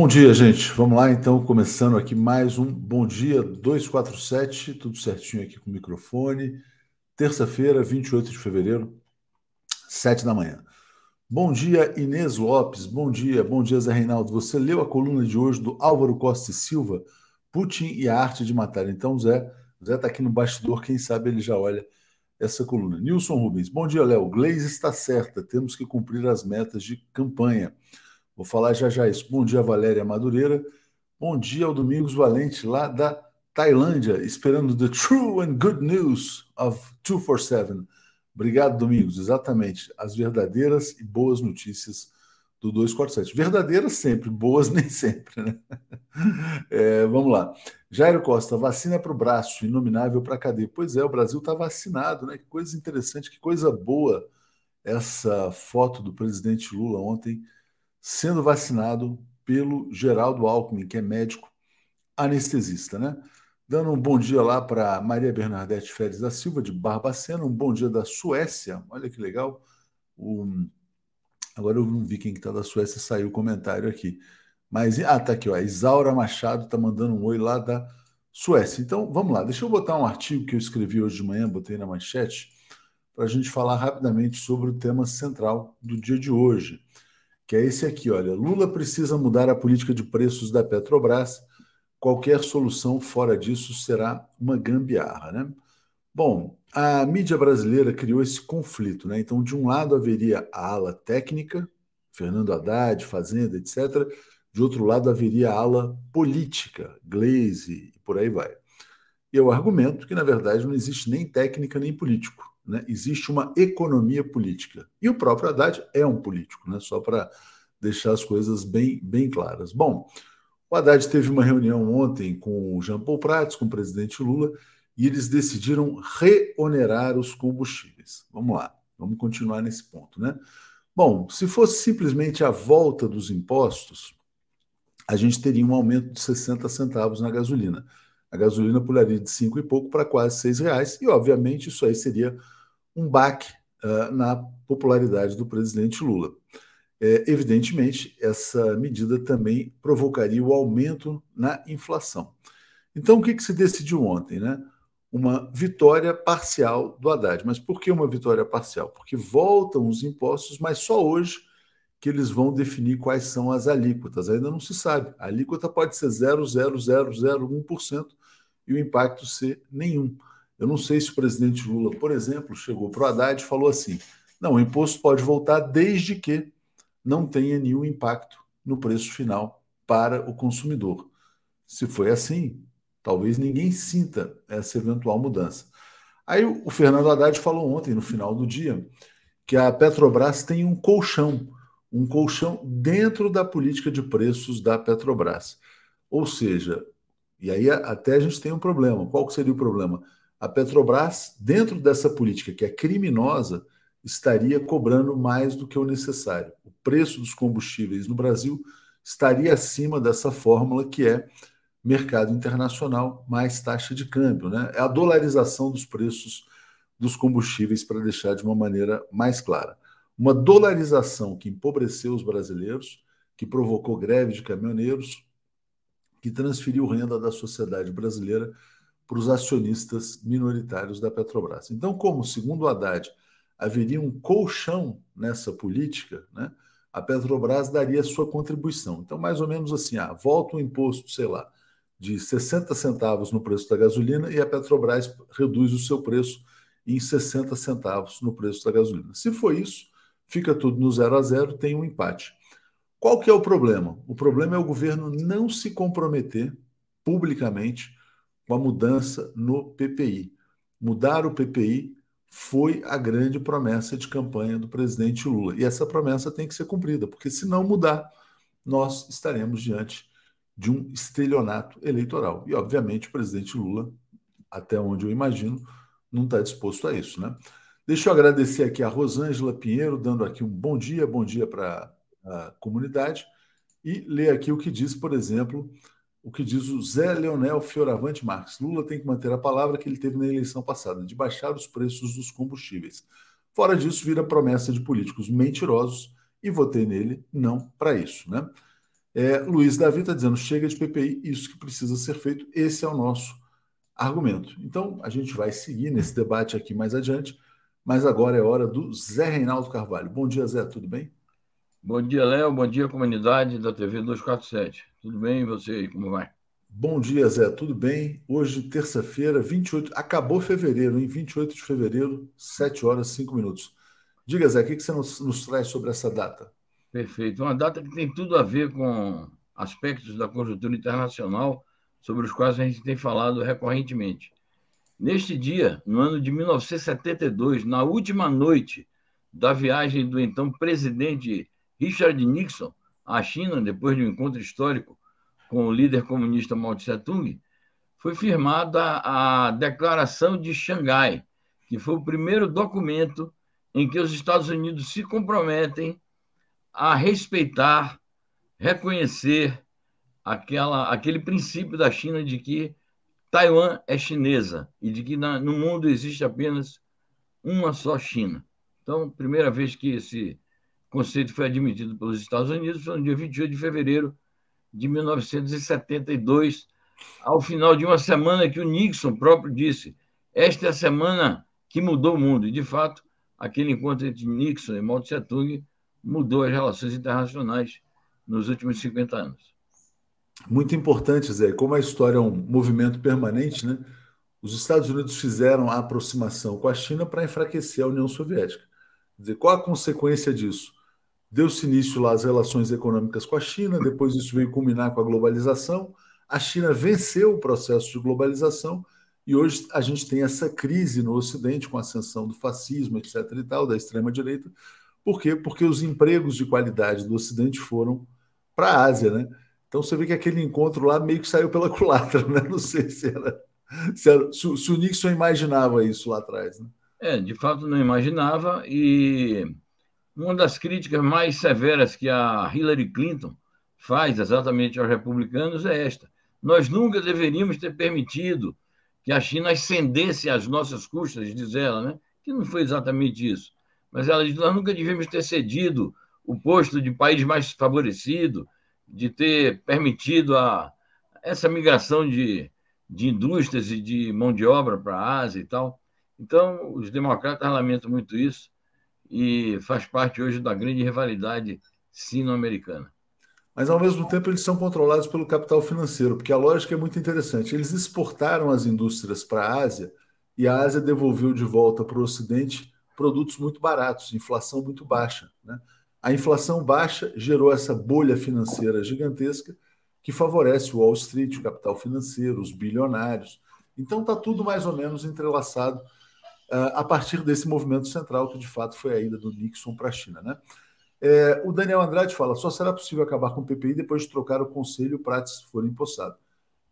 Bom dia, gente. Vamos lá, então, começando aqui mais um Bom Dia 247, tudo certinho aqui com o microfone. Terça-feira, 28 de fevereiro, 7 da manhã. Bom dia, Inês Lopes. Bom dia, bom dia, Zé Reinaldo. Você leu a coluna de hoje do Álvaro Costa e Silva, Putin e a Arte de Matar. Então, Zé, Zé está aqui no bastidor, quem sabe ele já olha essa coluna. Nilson Rubens. Bom dia, Léo. Glaze está certa, temos que cumprir as metas de campanha. Vou falar já já isso. Bom dia, Valéria Madureira. Bom dia ao Domingos Valente, lá da Tailândia, esperando the true and good news of 247. Obrigado, Domingos. Exatamente. As verdadeiras e boas notícias do 247. Verdadeiras sempre, boas nem sempre, né? É, vamos lá. Jairo Costa, vacina para o braço, inominável para a. Pois é, o Brasil está vacinado, né? Que coisa interessante, que coisa boa essa foto do presidente Lula ontem sendo vacinado pelo Geraldo Alckmin, que é médico anestesista, né? Dando um bom dia lá para Maria Bernadette Férez da Silva, de Barbacena, um bom dia da Suécia, olha que legal. O... Agora eu não vi quem está da Suécia, saiu o comentário aqui. Mas, ah, tá aqui, ó, a Isaura Machado está mandando um oi lá da Suécia. Então, vamos lá, deixa eu botar um artigo que eu escrevi hoje de manhã, botei na manchete, para a gente falar rapidamente sobre o tema central do dia de hoje que é esse aqui, olha, Lula precisa mudar a política de preços da Petrobras. Qualquer solução fora disso será uma gambiarra, né? Bom, a mídia brasileira criou esse conflito, né? Então, de um lado haveria a ala técnica, Fernando Haddad, Fazenda, etc. De outro lado haveria a ala política, Glaze e por aí vai. E eu argumento que, na verdade, não existe nem técnica nem político né, existe uma economia política. E o próprio Haddad é um político, né, só para deixar as coisas bem, bem claras. Bom, o Haddad teve uma reunião ontem com o Jean Paul Prats, com o presidente Lula, e eles decidiram reonerar os combustíveis. Vamos lá, vamos continuar nesse ponto, né? Bom, se fosse simplesmente a volta dos impostos, a gente teria um aumento de 60 centavos na gasolina. A gasolina pularia de cinco e pouco para quase seis reais, e obviamente isso aí seria um baque uh, na popularidade do presidente Lula. É, evidentemente, essa medida também provocaria o aumento na inflação. Então, o que, que se decidiu ontem? Né? Uma vitória parcial do Haddad. Mas por que uma vitória parcial? Porque voltam os impostos, mas só hoje que eles vão definir quais são as alíquotas. Ainda não se sabe. A alíquota pode ser 0,0001% e o impacto ser nenhum. Eu não sei se o presidente Lula, por exemplo, chegou para o Haddad e falou assim: não, o imposto pode voltar desde que não tenha nenhum impacto no preço final para o consumidor. Se foi assim, talvez ninguém sinta essa eventual mudança. Aí o Fernando Haddad falou ontem, no final do dia, que a Petrobras tem um colchão, um colchão dentro da política de preços da Petrobras. Ou seja, e aí até a gente tem um problema. Qual seria o problema? A Petrobras, dentro dessa política que é criminosa, estaria cobrando mais do que o necessário. O preço dos combustíveis no Brasil estaria acima dessa fórmula que é mercado internacional mais taxa de câmbio, né? É a dolarização dos preços dos combustíveis para deixar de uma maneira mais clara. Uma dolarização que empobreceu os brasileiros, que provocou greve de caminhoneiros, que transferiu renda da sociedade brasileira para os acionistas minoritários da Petrobras. Então, como, segundo o Haddad, haveria um colchão nessa política, né, a Petrobras daria sua contribuição. Então, mais ou menos assim, ah, volta o imposto, sei lá, de 60 centavos no preço da gasolina e a Petrobras reduz o seu preço em 60 centavos no preço da gasolina. Se for isso, fica tudo no zero a zero, tem um empate. Qual que é o problema? O problema é o governo não se comprometer publicamente com a mudança no PPI. Mudar o PPI foi a grande promessa de campanha do presidente Lula. E essa promessa tem que ser cumprida, porque se não mudar, nós estaremos diante de um estelionato eleitoral. E, obviamente, o presidente Lula, até onde eu imagino, não está disposto a isso. Né? Deixa eu agradecer aqui a Rosângela Pinheiro, dando aqui um bom dia, bom dia para a comunidade, e ler aqui o que diz, por exemplo, o que diz o Zé Leonel Fioravante Marques. Lula tem que manter a palavra que ele teve na eleição passada, de baixar os preços dos combustíveis. Fora disso, vira promessa de políticos mentirosos e votei nele não para isso. Né? É, Luiz Davi está dizendo: chega de PPI, isso que precisa ser feito. Esse é o nosso argumento. Então, a gente vai seguir nesse debate aqui mais adiante, mas agora é hora do Zé Reinaldo Carvalho. Bom dia, Zé, tudo bem? Bom dia, Léo. Bom dia, comunidade da TV 247. Tudo bem? E você aí, como vai? Bom dia, Zé. Tudo bem? Hoje, terça-feira, 28. Acabou fevereiro, em 28 de fevereiro, 7 horas 5 minutos. Diga, Zé, o que você nos, nos traz sobre essa data? Perfeito. Uma data que tem tudo a ver com aspectos da conjuntura internacional sobre os quais a gente tem falado recorrentemente. Neste dia, no ano de 1972, na última noite da viagem do então presidente Richard Nixon à China, depois de um encontro histórico com o líder comunista Mao Tse-tung, foi firmada a Declaração de Xangai, que foi o primeiro documento em que os Estados Unidos se comprometem a respeitar, reconhecer aquela, aquele princípio da China de que Taiwan é chinesa e de que na, no mundo existe apenas uma só China. Então, primeira vez que esse conceito foi admitido pelos Estados Unidos no dia 28 de fevereiro de 1972, ao final de uma semana que o Nixon próprio disse: esta é a semana que mudou o mundo. E, de fato, aquele encontro entre Nixon e Mao Tse-tung mudou as relações internacionais nos últimos 50 anos. Muito importante, Zé. Como a história é um movimento permanente, né? Os Estados Unidos fizeram a aproximação com a China para enfraquecer a União Soviética. Quer dizer, qual a consequência disso? Deu-se início lá às relações econômicas com a China, depois isso veio culminar com a globalização. A China venceu o processo de globalização e hoje a gente tem essa crise no Ocidente com a ascensão do fascismo, etc. e tal, da extrema-direita. Por quê? Porque os empregos de qualidade do Ocidente foram para a Ásia, né? Então você vê que aquele encontro lá meio que saiu pela culatra, né? Não sei se era, se, era, se, se o Nixon imaginava isso lá atrás, né? É, de fato não imaginava e uma das críticas mais severas que a Hillary Clinton faz exatamente aos republicanos é esta: nós nunca deveríamos ter permitido que a China ascendesse às nossas custas, diz ela, né? Que não foi exatamente isso. Mas ela diz: nós nunca devíamos ter cedido o posto de país mais favorecido, de ter permitido a, essa migração de, de indústrias e de mão de obra para a Ásia e tal. Então, os democratas lamentam muito isso e faz parte hoje da grande rivalidade sino-americana. Mas, ao mesmo tempo, eles são controlados pelo capital financeiro, porque a lógica é muito interessante. Eles exportaram as indústrias para a Ásia e a Ásia devolveu de volta para o Ocidente produtos muito baratos, inflação muito baixa. Né? A inflação baixa gerou essa bolha financeira gigantesca que favorece o Wall Street, o capital financeiro, os bilionários. Então está tudo mais ou menos entrelaçado a partir desse movimento central, que de fato foi a ida do Nixon para a China. Né? É, o Daniel Andrade fala: só será possível acabar com o PPI depois de trocar o conselho e o Prates for empossado.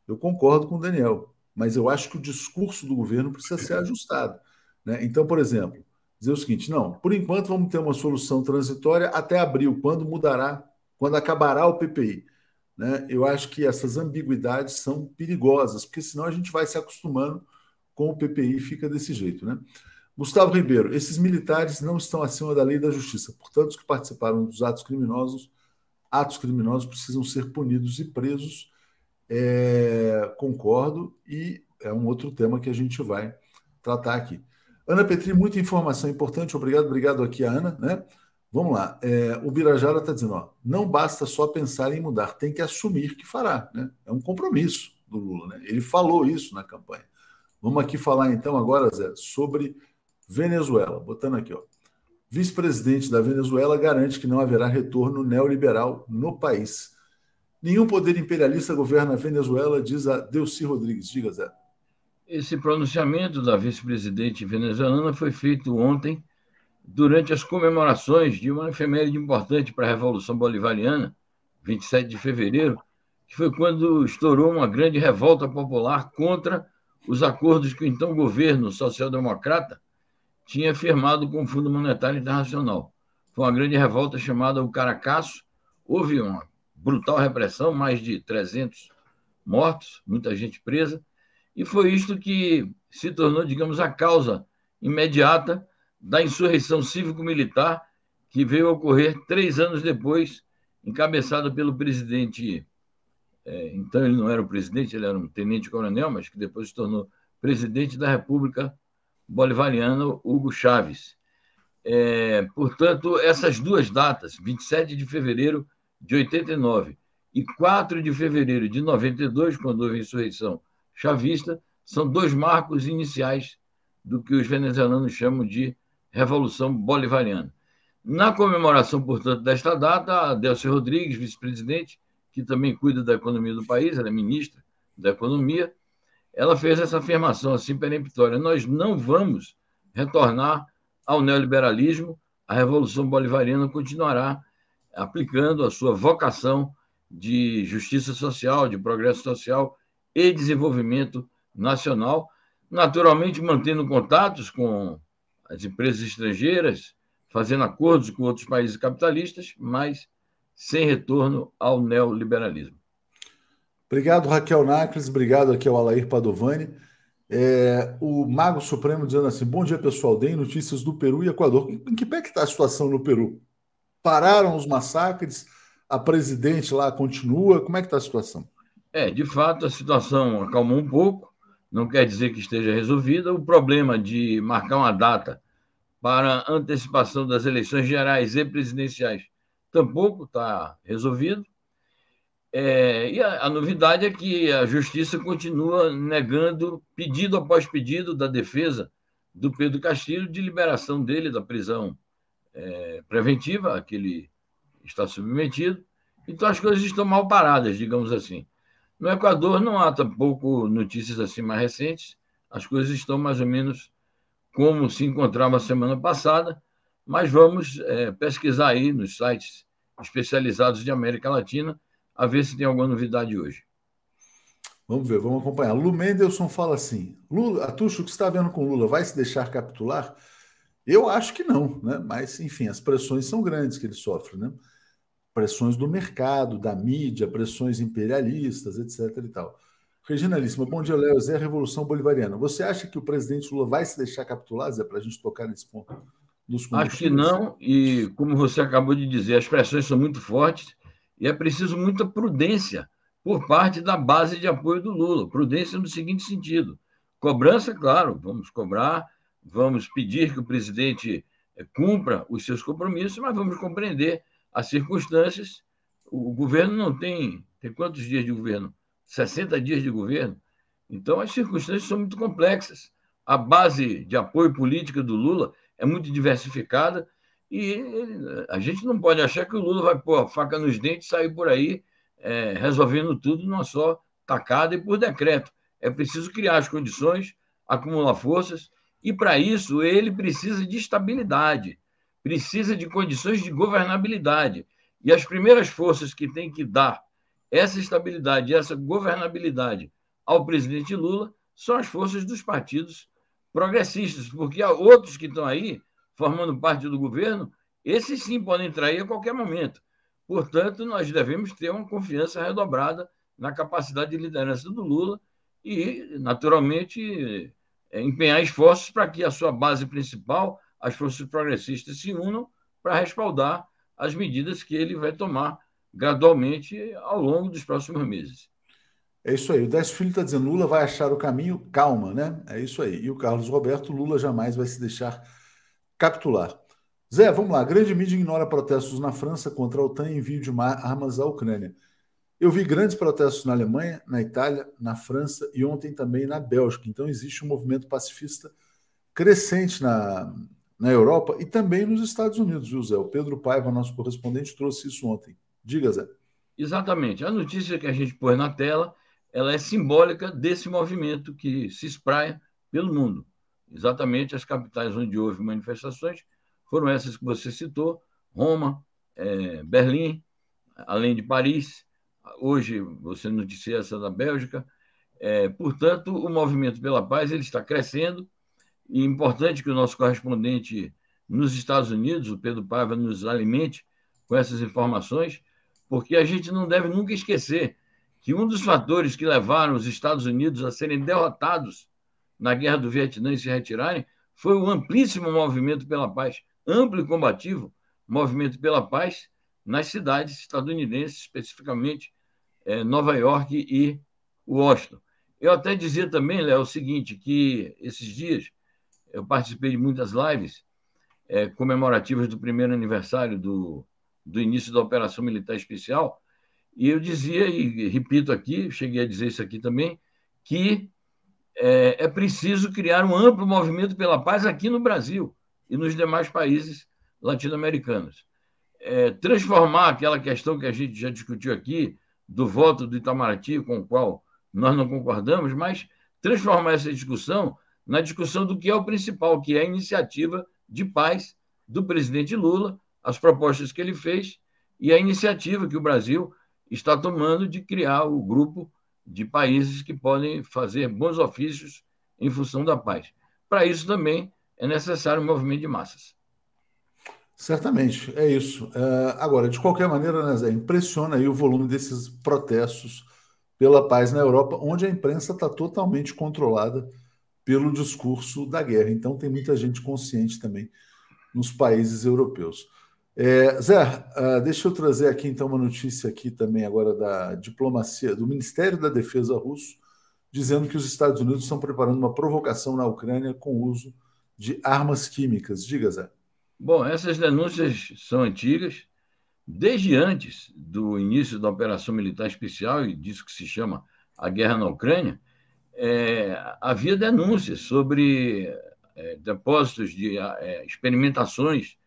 Eu concordo com o Daniel, mas eu acho que o discurso do governo precisa ser ajustado. Né? Então, por exemplo, dizer o seguinte: não, por enquanto vamos ter uma solução transitória até abril, quando mudará, quando acabará o PPI. Né? Eu acho que essas ambiguidades são perigosas, porque senão a gente vai se acostumando com o PPI fica desse jeito, né? Gustavo Ribeiro, esses militares não estão acima da lei da justiça. Portanto, os que participaram dos atos criminosos, atos criminosos precisam ser punidos e presos. É, concordo, e é um outro tema que a gente vai tratar aqui. Ana Petri, muita informação importante. Obrigado, obrigado aqui a Ana, né? Vamos lá. É, o Birajara está dizendo: ó, não basta só pensar em mudar, tem que assumir que fará. Né? É um compromisso do Lula. Né? Ele falou isso na campanha. Vamos aqui falar então agora, Zé, sobre Venezuela. Botando aqui, ó. Vice-presidente da Venezuela garante que não haverá retorno neoliberal no país. Nenhum poder imperialista governa a Venezuela, diz a Delci Rodrigues. Diga, Zé. Esse pronunciamento da vice-presidente venezuelana foi feito ontem, durante as comemorações de uma efeméride importante para a Revolução Bolivariana, 27 de fevereiro, que foi quando estourou uma grande revolta popular contra os acordos que o então governo social-democrata tinha firmado com o Fundo Monetário Internacional. Foi uma grande revolta chamada o Caracaço. Houve uma brutal repressão, mais de 300 mortos, muita gente presa, e foi isto que se tornou, digamos, a causa imediata da insurreição cívico-militar que veio a ocorrer três anos depois, encabeçada pelo presidente. É, então, ele não era o presidente, ele era um tenente-coronel, mas que depois se tornou presidente da República Bolivariana, Hugo Chávez. É, portanto, essas duas datas, 27 de fevereiro de 89 e 4 de fevereiro de 92, quando houve a insurreição chavista, são dois marcos iniciais do que os venezuelanos chamam de Revolução Bolivariana. Na comemoração, portanto, desta data, a Delcy Rodrigues, vice-presidente, que também cuida da economia do país, ela é ministra da Economia, ela fez essa afirmação assim peremptória: nós não vamos retornar ao neoliberalismo, a Revolução Bolivariana continuará aplicando a sua vocação de justiça social, de progresso social e desenvolvimento nacional, naturalmente mantendo contatos com as empresas estrangeiras, fazendo acordos com outros países capitalistas, mas sem retorno ao neoliberalismo. Obrigado, Raquel Nacles, obrigado aqui ao Alair Padovani. É, o Mago Supremo dizendo assim: bom dia, pessoal. Deem notícias do Peru e Equador. Em que pé está a situação no Peru? Pararam os massacres? A presidente lá continua? Como é que está a situação? É, de fato, a situação acalmou um pouco, não quer dizer que esteja resolvida. O problema de marcar uma data para antecipação das eleições gerais e presidenciais tampouco está resolvido. É, e a, a, novidade é que a justiça continua negando pedido após pedido da defesa do Pedro Castilho de liberação dele da prisão é, preventiva a que ele está submetido. Então as coisas estão mal paradas, digamos assim. No Equador não há tampouco notícias assim mais recentes. As coisas estão mais ou menos como se encontrava semana passada, mas vamos é, pesquisar aí nos sites especializados de América Latina a ver se tem alguma novidade hoje. Vamos ver, vamos acompanhar. Lu Mendelson fala assim: Lula, Atucho, o que está vendo com Lula vai se deixar capitular? Eu acho que não, né? Mas, enfim, as pressões são grandes que ele sofre, né? Pressões do mercado, da mídia, pressões imperialistas, etc. e tal. Regina bom dia, Léo. Zé Revolução Bolivariana. Você acha que o presidente Lula vai se deixar capitular, Zé, para a gente tocar nesse ponto? Acho que não, e como você acabou de dizer, as pressões são muito fortes e é preciso muita prudência por parte da base de apoio do Lula. Prudência no seguinte sentido: cobrança, claro, vamos cobrar, vamos pedir que o presidente eh, cumpra os seus compromissos, mas vamos compreender as circunstâncias. O governo não tem. Tem quantos dias de governo? 60 dias de governo. Então, as circunstâncias são muito complexas. A base de apoio política do Lula é muito diversificada e a gente não pode achar que o Lula vai pôr a faca nos dentes e sair por aí é, resolvendo tudo numa só tacada e por decreto. É preciso criar as condições, acumular forças, e para isso ele precisa de estabilidade, precisa de condições de governabilidade. E as primeiras forças que tem que dar essa estabilidade, essa governabilidade ao presidente Lula são as forças dos partidos progressistas, porque há outros que estão aí formando parte do governo, esses sim podem trair a qualquer momento. Portanto, nós devemos ter uma confiança redobrada na capacidade de liderança do Lula e, naturalmente, é, empenhar esforços para que a sua base principal, as forças progressistas, se unam para respaldar as medidas que ele vai tomar gradualmente ao longo dos próximos meses. É isso aí. O Décio Filho está dizendo: Lula vai achar o caminho, calma, né? É isso aí. E o Carlos Roberto: Lula jamais vai se deixar capitular. Zé, vamos lá. Grande mídia ignora protestos na França contra a OTAN e envio de armas à Ucrânia. Eu vi grandes protestos na Alemanha, na Itália, na França e ontem também na Bélgica. Então existe um movimento pacifista crescente na, na Europa e também nos Estados Unidos, viu, Zé? O Pedro Paiva, nosso correspondente, trouxe isso ontem. Diga, Zé. Exatamente. A notícia que a gente pôs na tela, ela é simbólica desse movimento que se espraia pelo mundo. Exatamente as capitais onde houve manifestações foram essas que você citou: Roma, é, Berlim, além de Paris. Hoje você noticia essa da Bélgica. É, portanto, o movimento pela paz ele está crescendo e é importante que o nosso correspondente nos Estados Unidos, o Pedro Paiva, nos alimente com essas informações, porque a gente não deve nunca esquecer que um dos fatores que levaram os Estados Unidos a serem derrotados na guerra do Vietnã e se retirarem foi o amplíssimo movimento pela paz, amplo e combativo movimento pela paz, nas cidades estadunidenses, especificamente é, Nova York e Washington. Eu até dizia também, Léo, o seguinte, que esses dias eu participei de muitas lives é, comemorativas do primeiro aniversário do, do início da Operação Militar Especial, e eu dizia, e repito aqui, cheguei a dizer isso aqui também, que é, é preciso criar um amplo movimento pela paz aqui no Brasil e nos demais países latino-americanos. É, transformar aquela questão que a gente já discutiu aqui, do voto do Itamaraty, com o qual nós não concordamos, mas transformar essa discussão na discussão do que é o principal, que é a iniciativa de paz do presidente Lula, as propostas que ele fez e a iniciativa que o Brasil está tomando de criar o grupo de países que podem fazer bons ofícios em função da paz. Para isso também é necessário um movimento de massas. Certamente, é isso. É, agora, de qualquer maneira, né, Zé, impressiona aí o volume desses protestos pela paz na Europa, onde a imprensa está totalmente controlada pelo discurso da guerra. Então, tem muita gente consciente também nos países europeus. É, Zé, uh, deixa eu trazer aqui então uma notícia aqui também agora da diplomacia do Ministério da Defesa russo, dizendo que os Estados Unidos estão preparando uma provocação na Ucrânia com o uso de armas químicas. Diga, Zé. Bom, essas denúncias são antigas. Desde antes do início da operação militar especial, e disso que se chama a guerra na Ucrânia, é, havia denúncias sobre é, depósitos de é, experimentações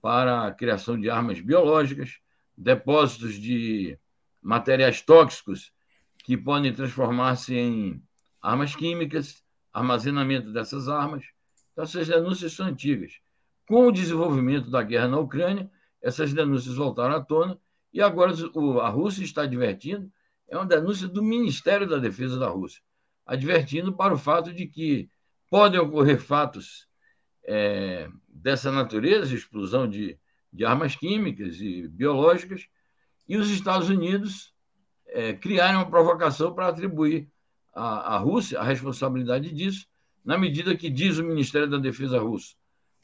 para a criação de armas biológicas, depósitos de materiais tóxicos que podem transformar-se em armas químicas, armazenamento dessas armas. Então, essas denúncias são antigas. Com o desenvolvimento da guerra na Ucrânia, essas denúncias voltaram à tona e agora a Rússia está advertindo, é uma denúncia do Ministério da Defesa da Rússia, advertindo para o fato de que podem ocorrer fatos é, dessa natureza, explosão de, de armas químicas e biológicas, e os Estados Unidos é, criaram uma provocação para atribuir à, à Rússia a responsabilidade disso, na medida que diz o Ministério da Defesa russo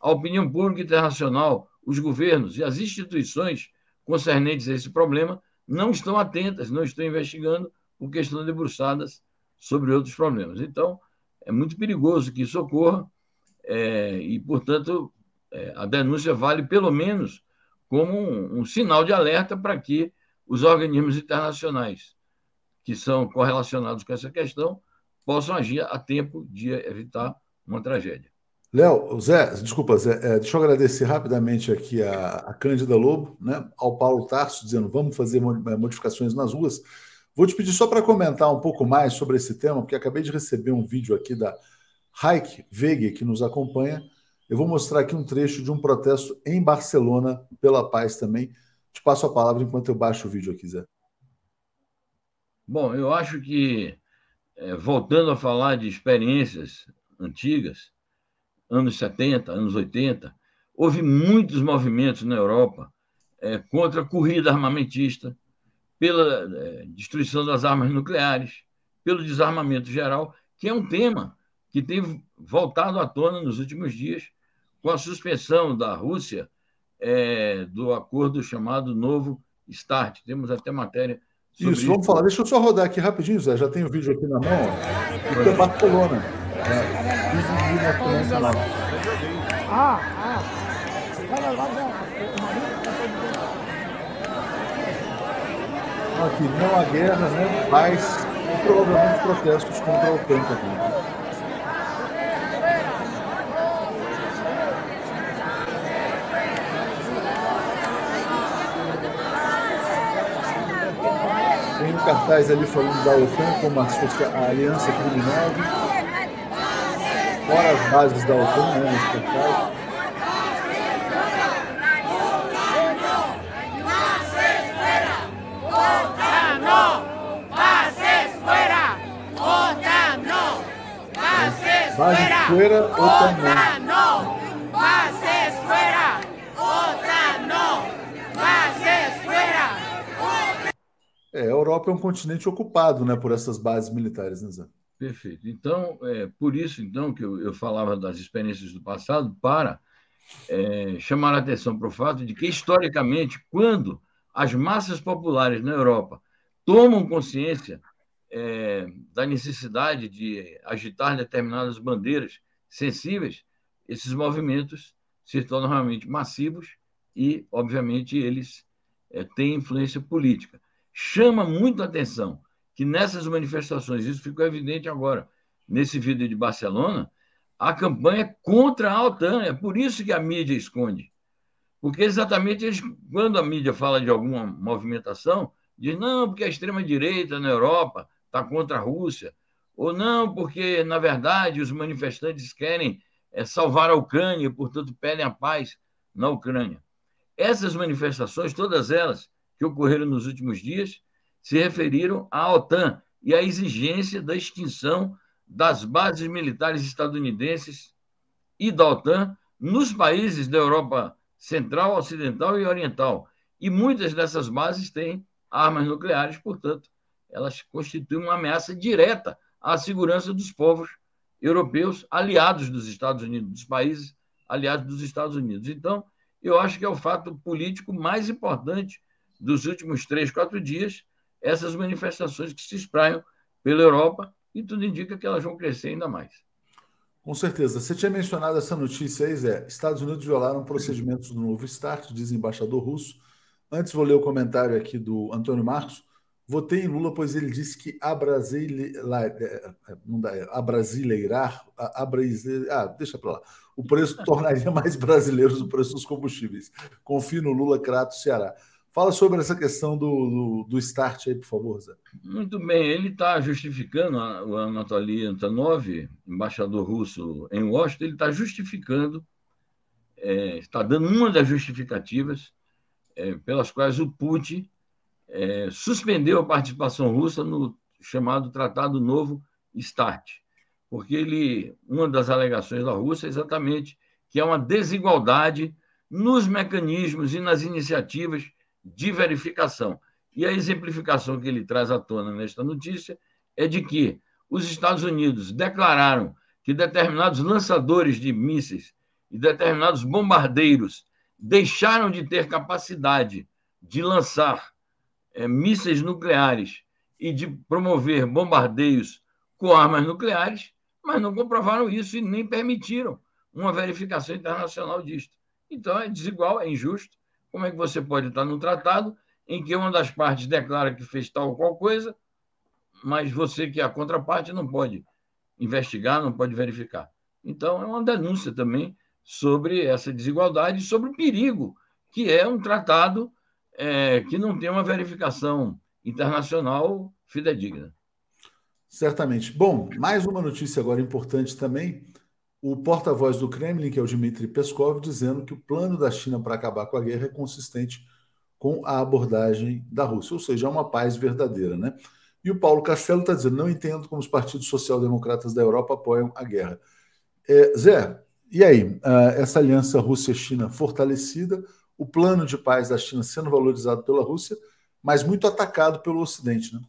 a opinião pública internacional, os governos e as instituições concernentes a esse problema não estão atentas, não estão investigando, porque estão debruçadas sobre outros problemas. Então, é muito perigoso que isso ocorra é, e, portanto, é, a denúncia vale pelo menos como um, um sinal de alerta para que os organismos internacionais que são correlacionados com essa questão possam agir a tempo de evitar uma tragédia. Léo, Zé, desculpa, Zé, é, deixa eu agradecer rapidamente aqui a, a Cândida Lobo, né, ao Paulo Tarso, dizendo vamos fazer é, modificações nas ruas. Vou te pedir só para comentar um pouco mais sobre esse tema, porque acabei de receber um vídeo aqui da Raik Vege, que nos acompanha. Eu vou mostrar aqui um trecho de um protesto em Barcelona pela paz também. Te passo a palavra enquanto eu baixo o vídeo aqui, Zé. Bom, eu acho que, é, voltando a falar de experiências antigas, anos 70, anos 80, houve muitos movimentos na Europa é, contra a corrida armamentista, pela é, destruição das armas nucleares, pelo desarmamento geral, que é um tema que tem voltado à tona nos últimos dias com a suspensão da Rússia é, do acordo chamado Novo START. Temos até matéria. Sobre isso, vamos isso. falar. Deixa eu só rodar aqui rapidinho, Zé. Já tem o vídeo aqui na mão. Ó. É Barcelona. É. Ah, ah. Aqui, não há guerra, né? Paz e provavelmente protestos contra o OTAN também. Cartaz ali falando da OTAN como a, a aliança criminosa fora as bases da OTAN, né, nos portais. Base fuera, OTAN no. Bases fuera, OTAN no. Bases fuera. É, a Europa é um continente ocupado, né, por essas bases militares, né, Zé? Perfeito. Então, é por isso então que eu, eu falava das experiências do passado para é, chamar a atenção para o fato de que, historicamente, quando as massas populares na Europa tomam consciência é, da necessidade de agitar determinadas bandeiras sensíveis, esses movimentos se tornam realmente massivos e, obviamente, eles é, têm influência política. Chama muito a atenção que nessas manifestações, isso ficou evidente agora, nesse vídeo de Barcelona, a campanha é contra a OTAN. É por isso que a mídia esconde. Porque exatamente eles, quando a mídia fala de alguma movimentação, diz não, porque a extrema-direita na Europa está contra a Rússia, ou não, porque, na verdade, os manifestantes querem é, salvar a Ucrânia e, portanto, pedem a paz na Ucrânia. Essas manifestações, todas elas que ocorreram nos últimos dias, se referiram à OTAN e à exigência da extinção das bases militares estadunidenses e da OTAN nos países da Europa Central, Ocidental e Oriental. E muitas dessas bases têm armas nucleares, portanto, elas constituem uma ameaça direta à segurança dos povos europeus aliados dos Estados Unidos, dos países aliados dos Estados Unidos. Então, eu acho que é o fato político mais importante dos últimos três, quatro dias, essas manifestações que se espraiam pela Europa e tudo indica que elas vão crescer ainda mais. Com certeza. Você tinha mencionado essa notícia aí, Zé. Estados Unidos violaram procedimentos do novo START, diz embaixador russo. Antes, vou ler o comentário aqui do Antônio Marcos. Votei em Lula, pois ele disse que a, Brasile... É, é, não dá, a brasileirar, a, a brasile... ah, deixa para lá. O preço tornaria mais brasileiros o preço dos combustíveis. Confio no Lula, Crato, Ceará. Fala sobre essa questão do, do, do start aí, por favor, Zé. Muito bem, ele está justificando, o Anatoly Antonov, embaixador russo em Washington, ele está justificando, é, está dando uma das justificativas é, pelas quais o Putin é, suspendeu a participação russa no chamado Tratado Novo START, porque ele, uma das alegações da Rússia é exatamente que é uma desigualdade nos mecanismos e nas iniciativas de verificação. E a exemplificação que ele traz à tona nesta notícia é de que os Estados Unidos declararam que determinados lançadores de mísseis e determinados bombardeiros deixaram de ter capacidade de lançar é, mísseis nucleares e de promover bombardeios com armas nucleares, mas não comprovaram isso e nem permitiram uma verificação internacional disto. Então é desigual, é injusto como é que você pode estar num tratado em que uma das partes declara que fez tal ou qual coisa, mas você, que é a contraparte, não pode investigar, não pode verificar? Então, é uma denúncia também sobre essa desigualdade e sobre o perigo que é um tratado é, que não tem uma verificação internacional fidedigna. Certamente. Bom, mais uma notícia agora importante também o porta-voz do Kremlin, que é o Dmitry Peskov, dizendo que o plano da China para acabar com a guerra é consistente com a abordagem da Rússia, ou seja, é uma paz verdadeira, né? E o Paulo Castelo está dizendo: não entendo como os partidos social-democratas da Europa apoiam a guerra. É, Zé, e aí? Uh, essa aliança Rússia-China fortalecida, o plano de paz da China sendo valorizado pela Rússia, mas muito atacado pelo Ocidente, né?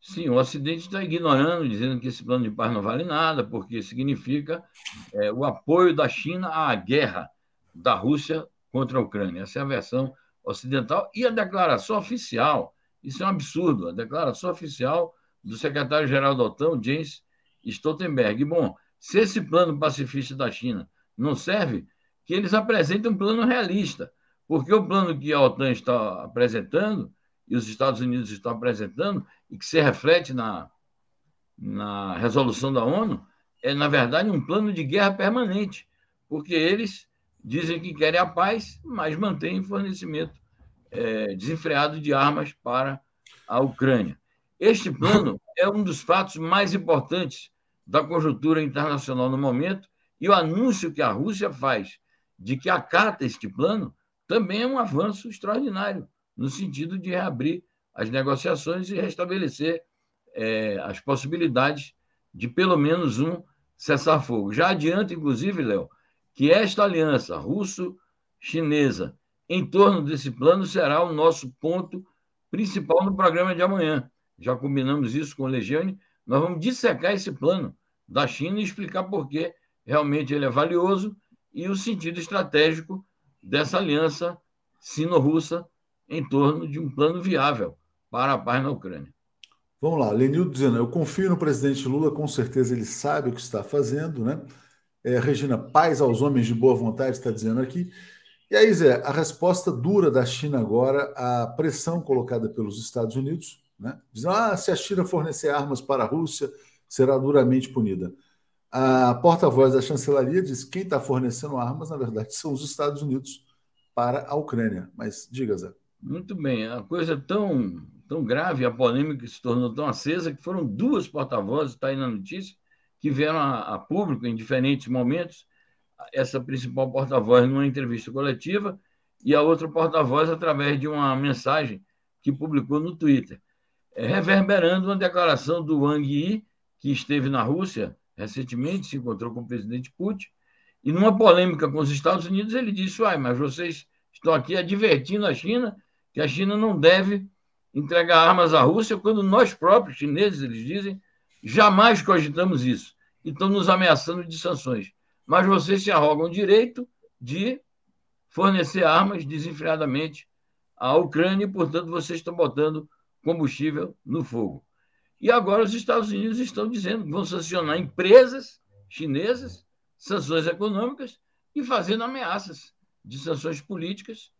Sim, o Ocidente está ignorando, dizendo que esse plano de paz não vale nada, porque significa é, o apoio da China à guerra da Rússia contra a Ucrânia. Essa é a versão ocidental e a declaração oficial. Isso é um absurdo. A declaração oficial do secretário-geral da OTAN, James Stoltenberg. Bom, se esse plano pacifista da China não serve, que eles apresentem um plano realista, porque o plano que a OTAN está apresentando e os Estados Unidos estão apresentando, e que se reflete na, na resolução da ONU, é, na verdade, um plano de guerra permanente, porque eles dizem que querem a paz, mas mantêm fornecimento é, desenfreado de armas para a Ucrânia. Este plano é um dos fatos mais importantes da conjuntura internacional no momento, e o anúncio que a Rússia faz de que acata este plano também é um avanço extraordinário no sentido de reabrir as negociações e restabelecer é, as possibilidades de pelo menos um cessar-fogo. Já adianta, inclusive, Léo, que esta aliança russo-chinesa em torno desse plano será o nosso ponto principal no programa de amanhã. Já combinamos isso com o Legiane. Nós vamos dissecar esse plano da China e explicar por que realmente ele é valioso e o sentido estratégico dessa aliança sino-russa em torno de um plano viável para a paz na Ucrânia. Vamos lá, Lenildo dizendo, eu confio no presidente Lula, com certeza ele sabe o que está fazendo, né? É, Regina, paz aos homens de boa vontade, está dizendo aqui. E aí, Zé, a resposta dura da China agora à pressão colocada pelos Estados Unidos, né? Dizendo, ah, se a China fornecer armas para a Rússia, será duramente punida. A porta-voz da chancelaria diz que quem está fornecendo armas, na verdade, são os Estados Unidos para a Ucrânia. Mas diga, Zé. Muito bem, a coisa tão tão grave, a polêmica se tornou tão acesa que foram duas porta-vozes, está aí na notícia, que vieram a, a, público em diferentes momentos, essa principal porta-voz numa entrevista coletiva e a outra porta-voz através de uma mensagem que publicou no Twitter, é, reverberando uma declaração do Wang Yi, que esteve na Rússia recentemente, se encontrou com o presidente Putin, e numa polêmica com os Estados Unidos, ele disse: Uai, mas vocês estão aqui advertindo a China que a China não deve entregar armas à Rússia, quando nós próprios, chineses, eles dizem, jamais cogitamos isso. E estão nos ameaçando de sanções. Mas vocês se arrogam o direito de fornecer armas desenfreadamente à Ucrânia e, portanto, vocês estão botando combustível no fogo. E agora os Estados Unidos estão dizendo que vão sancionar empresas chinesas, sanções econômicas e fazendo ameaças de sanções políticas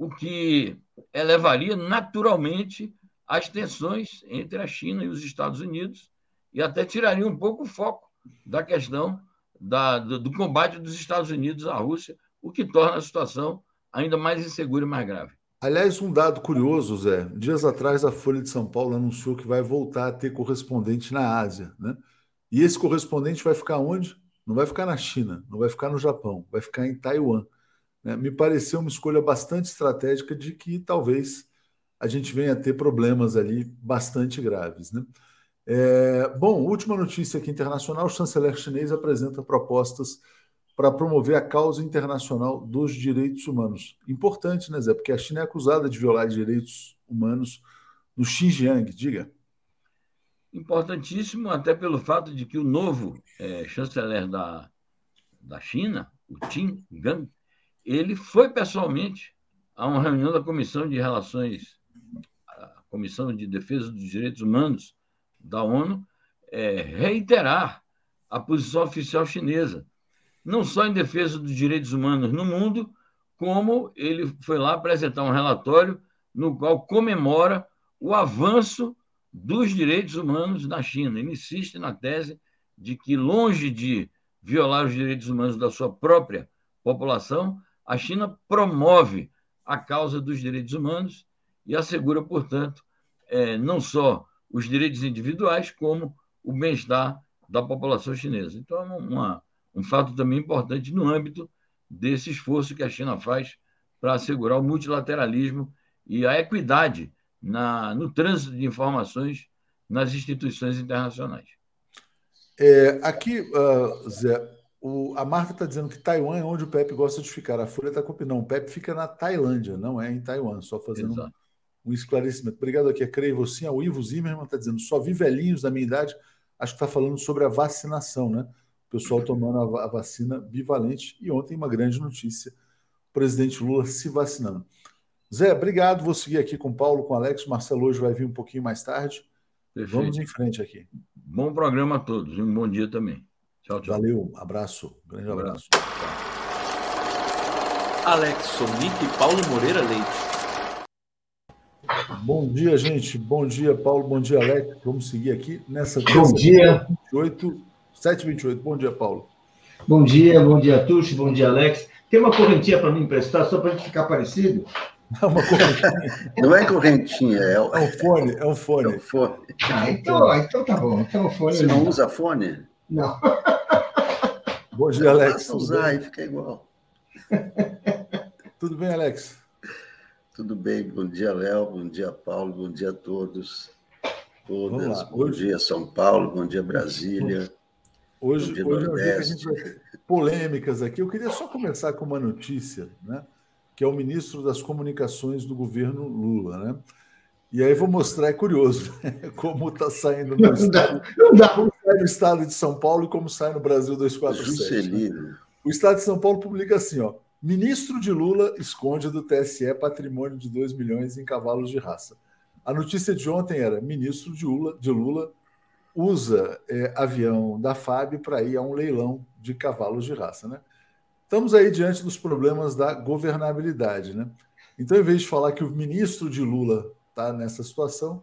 o que elevaria naturalmente as tensões entre a China e os Estados Unidos e até tiraria um pouco o foco da questão da, do, do, combate dos Estados Unidos à Rússia, o que torna a situação ainda mais insegura e mais grave. Aliás, um dado curioso, Zé. Dias atrás, a Folha de São Paulo anunciou que vai voltar a ter correspondente na Ásia. Né? E esse correspondente vai ficar onde? Não vai ficar na China, não vai ficar no Japão, vai ficar em Taiwan né, me pareceu uma escolha bastante estratégica de que talvez a gente venha a ter problemas ali bastante graves. Né? É, bom, última notícia aqui internacional: o chanceler chinês apresenta propostas para promover a causa internacional dos direitos humanos. Importante, né, Zé? Porque a China é acusada de violar direitos humanos no Xinjiang. Diga. Importantíssimo, até pelo fato de que o novo é, chanceler da, da China, o Qin Gang, ele foi pessoalmente a uma reunião da Comissão de Relações, a Comissão de Defesa dos Direitos Humanos da ONU, é, reiterar a posição oficial chinesa, não só em defesa dos direitos humanos no mundo, como ele foi lá apresentar um relatório no qual comemora o avanço dos direitos humanos na China. Ele insiste na tese de que, longe de violar os direitos humanos da sua própria população, a China promove a causa dos direitos humanos e assegura, portanto, é, não só os direitos individuais, como o bem-estar da população chinesa. Então, é uma, um fato também importante no âmbito desse esforço que a China faz para assegurar o multilateralismo e a equidade na, no trânsito de informações nas instituições internacionais. É, aqui, uh, Zé, o, a Marta está dizendo que Taiwan é onde o Pepe gosta de ficar. A Folha está copiando. Não, o Pepe fica na Tailândia, não é em Taiwan. Só fazendo um, um, esclarecimento. Obrigado aqui a Creivo sim. O Ivo Zimmermann está dizendo: só vi velhinhos da minha idade. Acho que está falando sobre a vacinação, né? O pessoal tomando a, a vacina bivalente. E ontem, uma grande notícia: o presidente Lula se vacinando. Zé, obrigado. Vou seguir aqui com o Paulo, com o Alex. O Marcelo hoje vai vir um pouquinho mais tarde. Perfeito. Vamos em frente aqui. Bom programa a todos e um bom dia também. Tchau, tchau. Valeu, abraço. Grande abraço. Alex Sonic e Paulo Moreira Leite. Bom dia, gente. Bom dia, Paulo. Bom dia, Alex. Vamos seguir aqui nessa Bom dia. 28, 728. Bom dia, Paulo. Bom dia, bom dia, Tuxo. Bom dia, Alex. Tem uma correntinha para me emprestar, só para a gente ficar parecido? É uma correntinha. Não é correntinha, é, é um fone. É um fone. É um fone. Ah, então, então tá bom. Então, o fone Você não usa fone? Não. Bom dia, Alex. Basta usar e fica igual. Tudo bem, Alex? Tudo bem. Bom dia, Léo. Bom dia, Paulo. Bom dia a todos. Todas. Bom hoje... dia, São Paulo. Bom dia, Brasília. Hoje, dia, hoje é a gente vai ter polêmicas aqui. Eu queria só começar com uma notícia, né? que é o ministro das Comunicações do governo Lula. Né? E aí vou mostrar, é curioso, né? como está saindo no estado, não dá. Sai no estado de São Paulo e como sai no Brasil 247. Né? O estado de São Paulo publica assim, ó, Ministro de Lula esconde do TSE patrimônio de 2 milhões em cavalos de raça. A notícia de ontem era: ministro de Lula, de Lula usa é, avião da FAB para ir a um leilão de cavalos de raça. Né? Estamos aí diante dos problemas da governabilidade. Né? Então, em vez de falar que o ministro de Lula está nessa situação,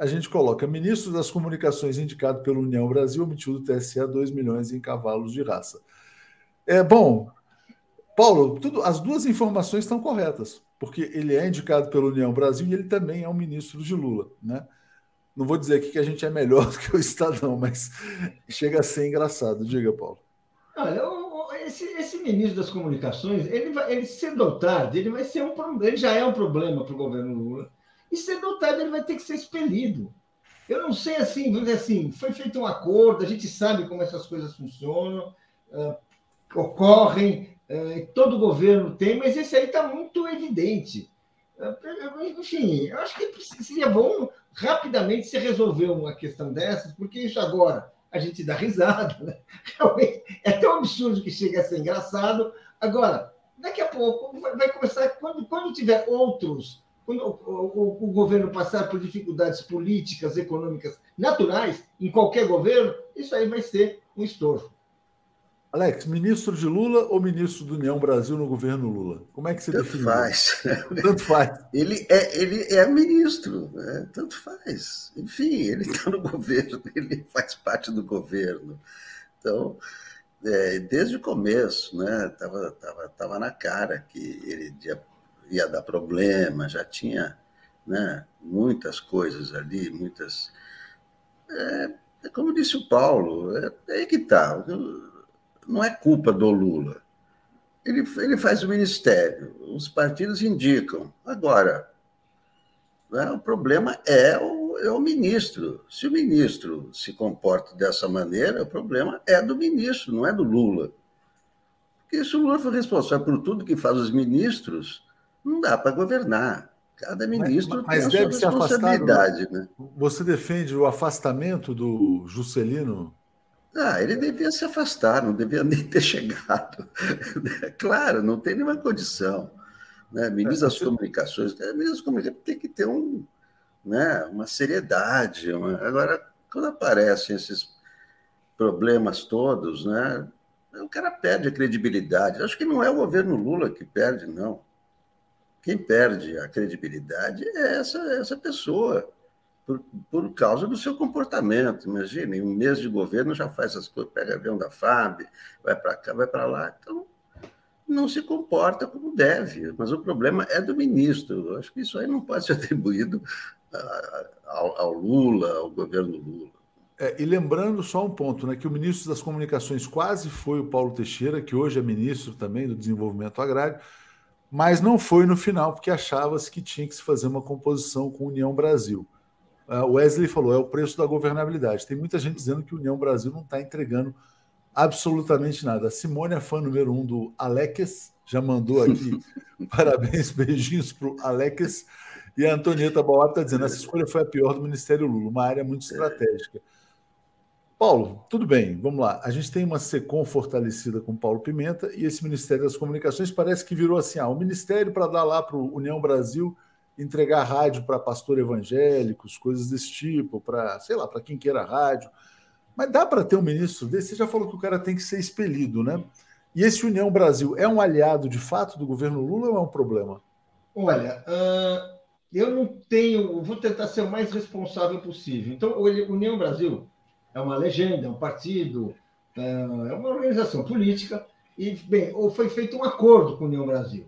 a gente coloca ministro das comunicações indicado pela União Brasil, omitiu do TSE 2 milhões em cavalos de raça. É bom, Paulo, tudo, as duas informações estão corretas, porque ele é indicado pela União Brasil e ele também é um ministro de Lula, né? Não vou dizer aqui que a gente é melhor do que o Estadão, mas chega a ser engraçado. Diga, Paulo. Olha, esse, esse ministro das comunicaceões, ele, vai, ele cedo ele vai ser um problema, ele já é um problema para o governo Lula, e cedo ou tarde ele vai ter que ser expelido. Eu não sei assim, vamos dizer assim, foi feito um acordo, a gente sabe como essas coisas funcionam, uh, ocorrem, uh, todo governo tem, mas esse aí está muito evidente. Uh, enfim, eu acho que seria bom rapidamente se resolver uma questão dessas, porque isso agora a gente dá risada, né? Realmente é tão absurdo que chega a ser engraçado. Agora, daqui a pouco vai começar, quando, quando tiver outros, quando o, o, o governo passar por dificuldades políticas, econômicas naturais, em qualquer governo, isso aí vai ser um estorvo. Alex, ministro de Lula ou ministro do União Brasil no governo Lula? Como é que você tanto define? Faz. Tanto faz. Ele é, ele é ministro, né? tanto faz. Enfim, ele está no governo, ele faz parte do governo. Então, é, desde o começo, né, tava, tava, tava na cara que ele ia, ia dar problema, já tinha né, muitas coisas ali, muitas. É, é como disse o Paulo, é, é aí que está não é culpa do Lula. Ele, ele faz o ministério, os partidos indicam. Agora, né, o problema é o, é o ministro. Se o ministro se comporta dessa maneira, o problema é do ministro, não é do Lula. Porque se o Lula for responsável por tudo que faz os ministros, não dá para governar. Cada ministro mas, mas tem a sua responsabilidade. Né? Você defende o afastamento do Juscelino ah, ele devia se afastar, não devia nem ter chegado. claro, não tem nenhuma condição. Né? Ministro das Comunicações, é, ministro das Comunicações tem que ter um, né, uma seriedade. Uma... Agora, quando aparecem esses problemas todos, né, o cara perde a credibilidade. Acho que não é o governo Lula que perde, não. Quem perde a credibilidade é essa, essa pessoa por, por causa do seu comportamento. Imagine, um mês de governo já faz essas coisas, pega avião da FAB, vai para cá, vai para lá. Então, não se comporta como deve. Mas o problema é do ministro. Eu acho que isso aí não pode ser atribuído ao, ao Lula, ao governo Lula. É, e lembrando só um ponto, né, que o ministro das Comunicações quase foi o Paulo Teixeira, que hoje é ministro também do Desenvolvimento Agrário, mas não foi no final, porque achava-se que tinha que se fazer uma composição com União Brasil. Ah, o Wesley falou, é o preço da governabilidade. Tem muita gente dizendo que União Brasil não está entregando absolutamente nada. A Simone é fã número um do Aleques, já mandou aqui parabéns, beijinhos para o Aleques. E a Antonieta Bauá está dizendo essa escolha foi a pior do Ministério Lula, uma área muito estratégica. Paulo, tudo bem, vamos lá. A gente tem uma SECOM fortalecida com Paulo Pimenta e esse Ministério das Comunicações parece que virou assim: ah, o Ministério para dar lá para o União Brasil entregar rádio para pastor evangélicos, coisas desse tipo, para, sei lá, para quem queira rádio. Mas dá para ter um ministro desse? Você já falou que o cara tem que ser expelido, né? E esse União Brasil é um aliado de fato do governo Lula ou é um problema? Olha, uh, eu não tenho, vou tentar ser o mais responsável possível. Então, o União Brasil é uma legenda, é um partido, é uma organização política, e, bem, ou foi feito um acordo com a União Brasil.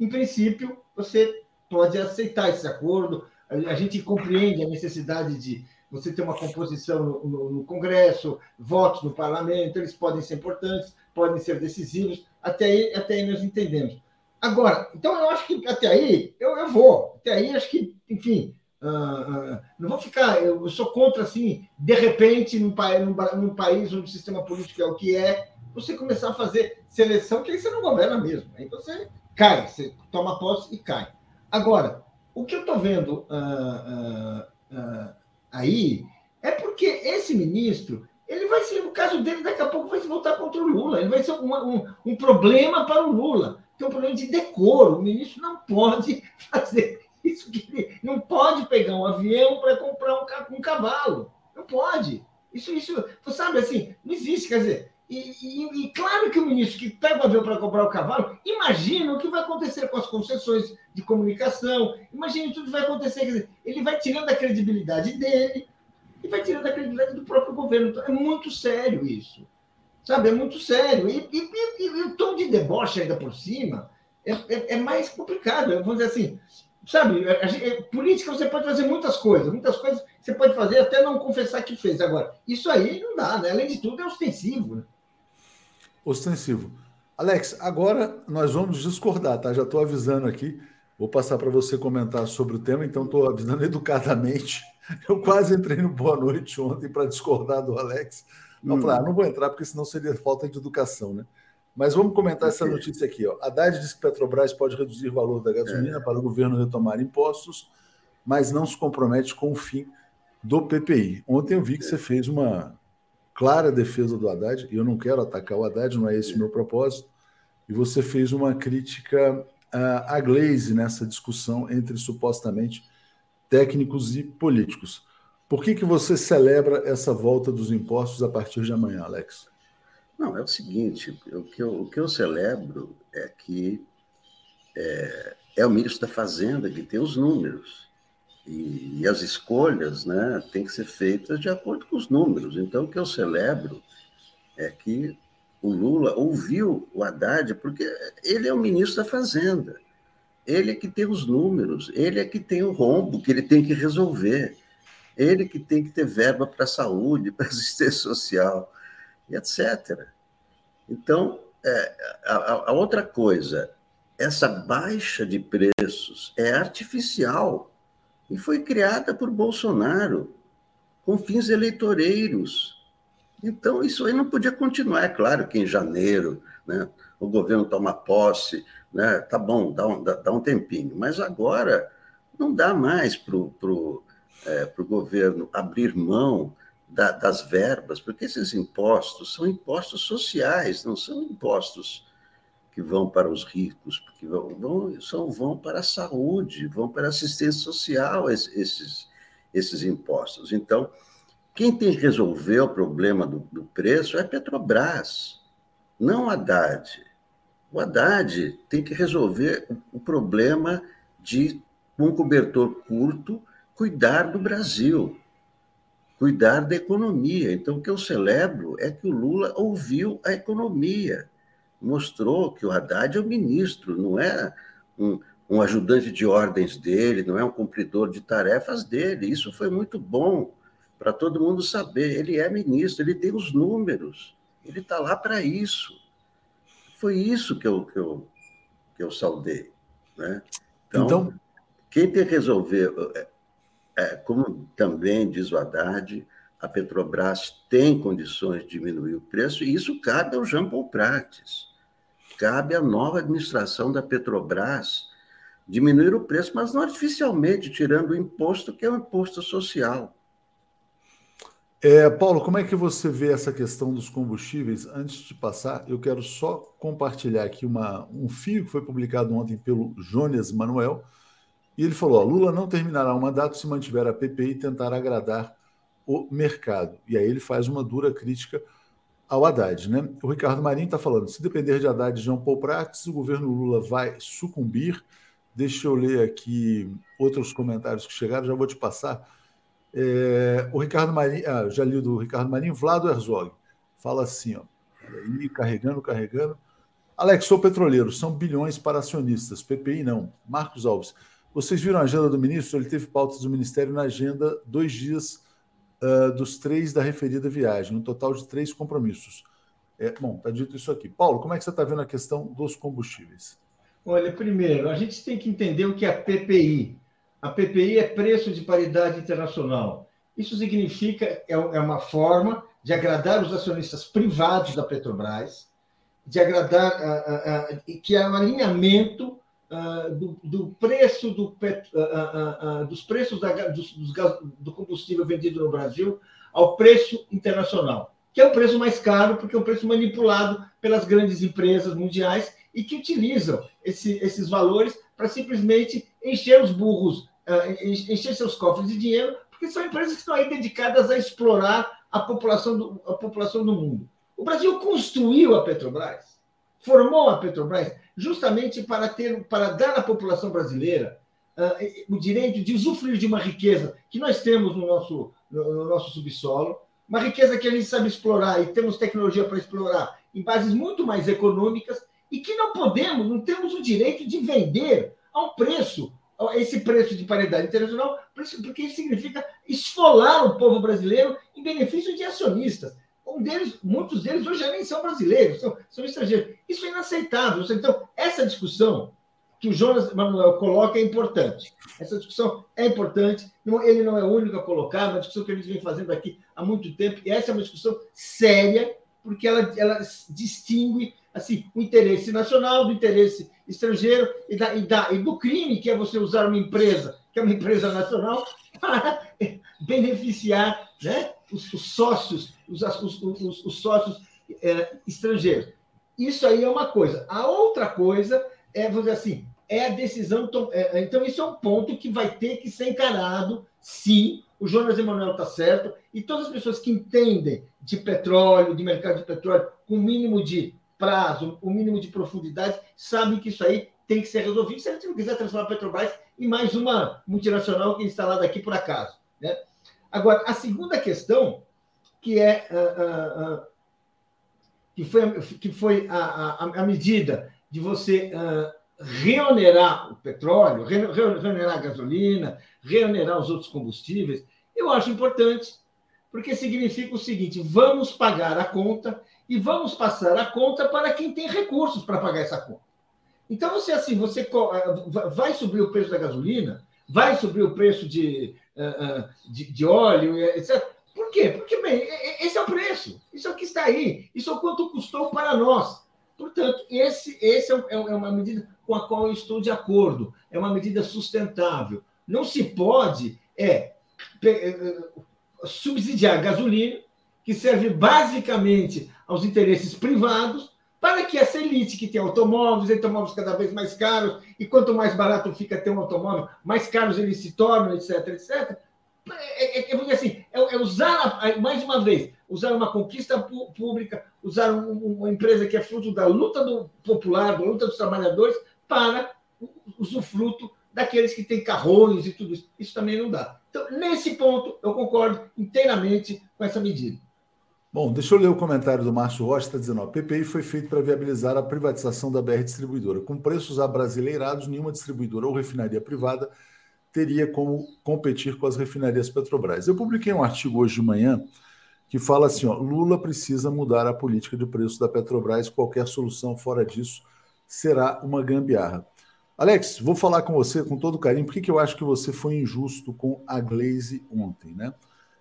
Em princípio, você pode aceitar esse acordo. A gente compreende a necessidade de você ter uma composição no, no, no, Congresso, votos no parlamento, eles podem ser importantes, podem ser decisivos, até aí, até aí nós entendemos. Agora, então eu acho que até aí eu, eu vou, até aí acho que, enfim, uh, uh, não vou ficar, eu sou contra, assim, de repente, num, num, num país onde o sistema político é o que é, você começar a fazer seleção, que aí você não governa mesmo, aí você cai, você toma posse e cai. Agora, o que eu estou vendo uh, aí é porque esse ministro ele vai ser, o caso dele daqui a pouco vai se voltar contra o Lula, ele vai ser um, um problema para o Lula, é um problema de decoro. O ministro não pode fazer isso, que ele não pode pegar um avião para comprar um, um cavalo. Não pode. Isso, isso, sabe assim, não existe, quer dizer, e, e, e, claro que o ministro que pega o avião para comprar o cavalo, imagina o que vai acontecer com as concessões de comunicação, imagina tudo que vai acontecer. Quer dizer, ele vai tirando a credibilidade dele e vai tirando a credibilidade do próprio governo. Então, é muito sério isso. Sabe? É muito sério. E, e, o tom de deboche ainda por cima é, é, é mais complicado. Vamos dizer assim, sabe? A, a, política você pode fazer muitas coisas, muitas coisas você pode fazer até não confessar que fez. Agora, isso aí não dá, né? Além de tudo, é ostensivo. Né? ostensivo. Alex, agora nós vamos discordar, tá? Já estou avisando aqui. Vou passar para você comentar sobre o tema, então estou avisando educadamente. Eu quase entrei no Boa Noite ontem para discordar do Alex. Não, hum. falei, ah, não vou entrar porque senão seria falta de educação, né? Mas vamos comentar essa notícia aqui. Ó. Haddad diz que Petrobras pode reduzir o valor da gasolina é. para o governo retomar impostos, mas não se compromete com o fim do PPI. Ontem eu vi que você fez uma, clara defesa do Haddad, e eu não quero atacar o Haddad, não é esse o meu propósito, e você fez uma crítica à Glaze nessa discussão entre supostamente técnicos e políticos. Por que, que você celebra essa volta dos impostos a partir de amanhã, Alex? Não, é o seguinte: o que eu, o que eu celebro é que é, é o ministro da Fazenda que tem os números. E, e, as escolhas né, têm que ser feitas de acordo com os números. Então, o que eu celebro é que o Lula ouviu o Haddad, porque ele é o ministro da Fazenda. Ele é que tem os números, ele é que tem o rombo que ele tem que resolver. Ele que tem que ter verba para a saúde, para assistência social, e etc. Então, é, a, a outra coisa, essa baixa de preços é artificial e foi criada por Bolsonaro com fins eleitoreiros. Então, isso aí não podia continuar. É claro que em janeiro né, o governo toma posse, né, tá bom, dá um, dá, dá um tempinho, mas agora não dá mais para o é, governo abrir mão da, das verbas, porque esses impostos são impostos sociais, não são impostos que vão para os ricos, porque vão, vão, são, vão para a saúde, vão para a assistência social esses, esses impostos. Então, quem tem que resolver o problema do, do preço é a Petrobras, não o Haddad. O Haddad tem que resolver o, o problema de, com um cobertor curto, cuidar do Brasil, cuidar da economia. Então, o que eu celebro é que o Lula ouviu a economia mostrou que o Haddad é o ministro, não é um, um ajudante de ordens dele, não é um cumpridor de tarefas dele. Isso foi muito bom para todo mundo saber. Ele é ministro, ele tem os números, ele está lá para isso. Foi isso que eu, que eu, que eu saudei. Né? Então, então, quem tem que resolver, é, como também diz o Haddad, a Petrobras tem condições de diminuir o preço, e isso cabe ao Jean Paul Prates cabe à nova administração da Petrobras diminuir o preço, mas não artificialmente, tirando o imposto, que é um imposto social. É, Paulo, como é que você vê essa questão dos combustíveis? Antes de passar, eu quero só compartilhar aqui uma, um fio que foi publicado ontem pelo Jones Manuel. E ele falou: ó, Lula não terminará o mandato se mantiver a PPI e tentar agradar o mercado. E aí ele faz uma dura crítica ao Haddad. Né? O Ricardo Marinho está falando: se depender de Haddad e João Paul Prats, o governo Lula vai sucumbir. Deixa eu ler aqui outros comentários que chegaram, já vou te passar. É, o Ricardo Marinho, ah, já li do Ricardo Marinho, Vlado Herzog, fala assim: ó, aí, carregando, carregando. Alex, sou petroleiro, são bilhões para acionistas, PPI não. Marcos Alves, vocês viram a agenda do ministro? Ele teve pautas do ministério na agenda dois dias uh, dos três da referida viagem, um total de três compromissos. É, bom, está dito isso aqui. Paulo, como é que você está vendo a questão dos combustíveis? Olha, primeiro, a gente tem que entender o que é a PPI. A PPI é preço de paridade internacional. Isso significa, é, é uma forma de agradar os acionistas privados da Petrobras, de agradar, uh, uh, uh, que é um alinhamento ah, do, do, preço do, uh, uh, dos preços da, dos, dos, do combustível vendido no Brasil ao preço internacional. que é o preço mais caro, porque é um preço manipulado pelas grandes empresas mundiais e que utilizam esse, esses valores para simplesmente encher os burros, encher seus cofres de dinheiro, porque são empresas que estão aí dedicadas a explorar a população do, a população do mundo. O Brasil construiu a Petrobras, formou a Petrobras justamente para ter, para dar à população brasileira uh, o direito de usufruir de uma riqueza que nós temos no nosso, no, no nosso subsolo, uma riqueza que a gente sabe explorar e temos tecnologia para explorar em bases muito mais econômicas e que não podemos, não temos o direito de vender a um preço, esse preço de paridade internacional, porque isso significa esfolar o povo brasileiro em benefício de acionistas. Um deles, muitos deles hoje já nem são brasileiros, são, são estrangeiros. Isso é inaceitável. Então, essa discussão que o Jonas Manuel coloca é importante. Essa discussão é importante. Ele não é o único a colocar, é uma discussão que gente vem fazendo aqui há muito tempo, e essa é uma discussão séria, porque ela, ela distingue assim, o interesse nacional do interesse estrangeiro e, da, e, da, e do crime, que é você usar uma empresa, que é uma empresa nacional, para beneficiar né, os, os sócios, os, os, os sócios é, estrangeiros. Isso aí é uma coisa. A outra coisa é, vamos dizer assim, é a decisão. É, então, isso é um ponto que vai ter que ser encarado, sim. O Jonas Emanuel está certo, e todas as pessoas que entendem de petróleo, de mercado de petróleo, com o mínimo de prazo, o mínimo de profundidade, sabem que isso aí tem que ser resolvido. Se a gente não quiser transformar a Petrobras em mais uma multinacional que é instalada aqui por acaso. Né? Agora, a segunda questão, que é uh, uh, que foi, que foi a, a, a medida de você reonerar o petróleo, reonerar a gasolina, reonerar os outros combustíveis, eu acho importante, porque significa o seguinte: vamos pagar a conta e vamos passar a conta para quem tem recursos para pagar essa conta. Então, você assim, você vai subir o preço da gasolina, vai subir o preço de, de, de óleo, etc. Por quê? Porque, bem, esse é o preço, isso é o que está aí, isso é quanto custou para nós. Portanto, esse, esse é, é, é uma medida com a qual eu estou de acordo. É uma medida sustentável. Não se pode é, é subsidiar gasolina, que serve basicamente aos interesses privados, para que essa elite que tem automóveis, automóveis cada vez mais caros, e quanto mais barato fica ter um automóvel, mais caros eles se tornam, etc, etc. É, é, é, assim, é, é usar, mais uma vez, usar uma conquista pública, usar uma empresa que é fruto da luta do popular, da luta dos trabalhadores, para usufruto daqueles que têm carrões e tudo isso. Isso também não dá. Então, nesse ponto, eu concordo inteiramente com essa medida. Bom, deixa eu ler o comentário do Márcio Rocha, está dizendo: ó, PPI foi feito para viabilizar a privatização da BR Distribuidora. Com preços abrasileirados, nenhuma distribuidora ou refinaria privada teria como competir com as refinarias Petrobras. Eu publiquei um artigo hoje de manhã que fala assim: ó, Lula precisa mudar a política de preço da Petrobras, qualquer solução fora disso será uma gambiarra. Alex, vou falar com você com todo carinho, porque que eu acho que você foi injusto com a Glaze ontem, né?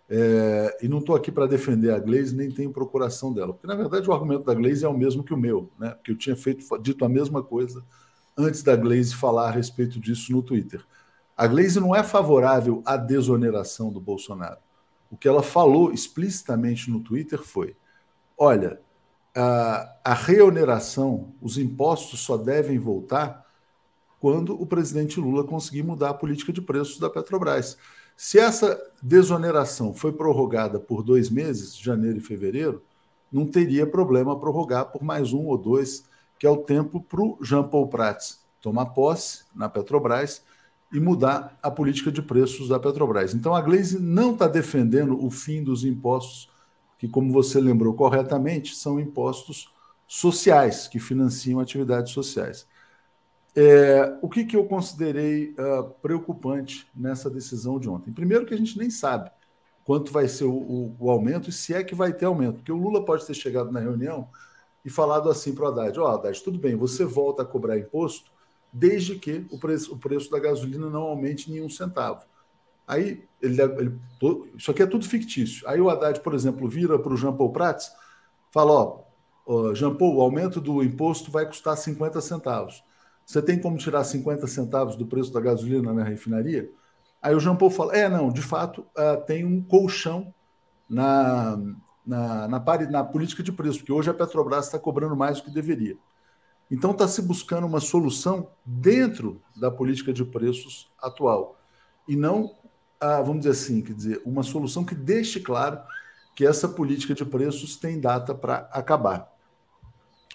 É, e não estou aqui para defender a Glaze, nem tenho procuração dela, porque na verdade o argumento da Glaze é o mesmo que o meu, né? Porque eu tinha feito, dito a mesma coisa antes da Glaze falar a respeito disso no Twitter. A Glaze não é favorável à desoneração do Bolsonaro. O que ela falou explicitamente no Twitter foi: olha, a, a reoneração, os impostos só devem voltar quando o presidente Lula conseguir mudar a política de preços da Petrobras. Se essa desoneração foi prorrogada por dois meses, janeiro e fevereiro, não teria problema prorrogar por mais um ou dois, que é o tempo para o Jean Paul Prats tomar posse na Petrobras e mudar a política de preços da Petrobras. Então a Glaze não está defendendo o fim dos impostos que, como você lembrou corretamente, são impostos sociais, que financiam atividades sociais. É, o que, que eu considerei uh, preocupante nessa decisão de ontem? Primeiro, que a gente nem sabe quanto vai ser o, o, o, aumento e se é que vai ter aumento, porque o Lula pode ter chegado na reunião e falado assim para o Haddad: Ó, oh, Haddad, tudo bem, você volta a cobrar imposto desde que o preço, o preço da gasolina não aumente em um centavo. Aí, ele, ele, isso aqui é tudo fictício. Aí o Haddad, por exemplo, vira para o Jean Paul Prats, fala: ó, ó, Jean Paul, o aumento do imposto vai custar 50 centavos. Você tem como tirar 50 centavos do preço da gasolina na refinaria? Aí o Jean Paul fala: é, não, de fato, uh, tem um colchão na, na, na, na política de preço, porque hoje a Petrobras está cobrando mais do que deveria. Então está se buscando uma solução dentro da política de preços atual e não, ah, vamos dizer assim, quer dizer, uma solução que deixe claro que essa política de preços tem data para acabar.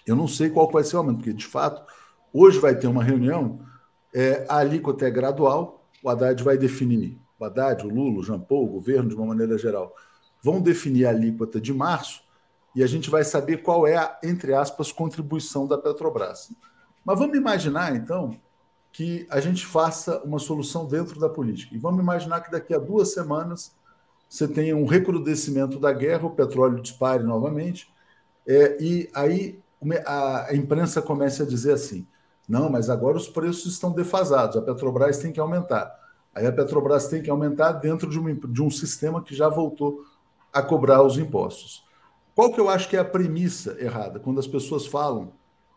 Eu não sei qual vai ser o aumento, porque de fato hoje vai ter uma reunião, é, a alíquota é gradual, o Haddad vai definir, o Haddad, o Lula, o Jean Paul, o governo de uma maneira geral, vão definir a alíquota de março e a gente vai saber qual é a, entre aspas, contribuição da Petrobras. Mas vamos imaginar, então, que a gente faça uma solução dentro da política. E vamos imaginar que daqui a duas semanas você tenha um recrudescimento da guerra, o petróleo dispare novamente, é, e aí a imprensa comece a dizer assim: não, mas agora os preços estão defasados, a Petrobras tem que aumentar. Aí a Petrobras tem que aumentar dentro de um, de um sistema que já voltou a cobrar os impostos. Qual que eu acho que é a premissa errada? Quando as pessoas falam,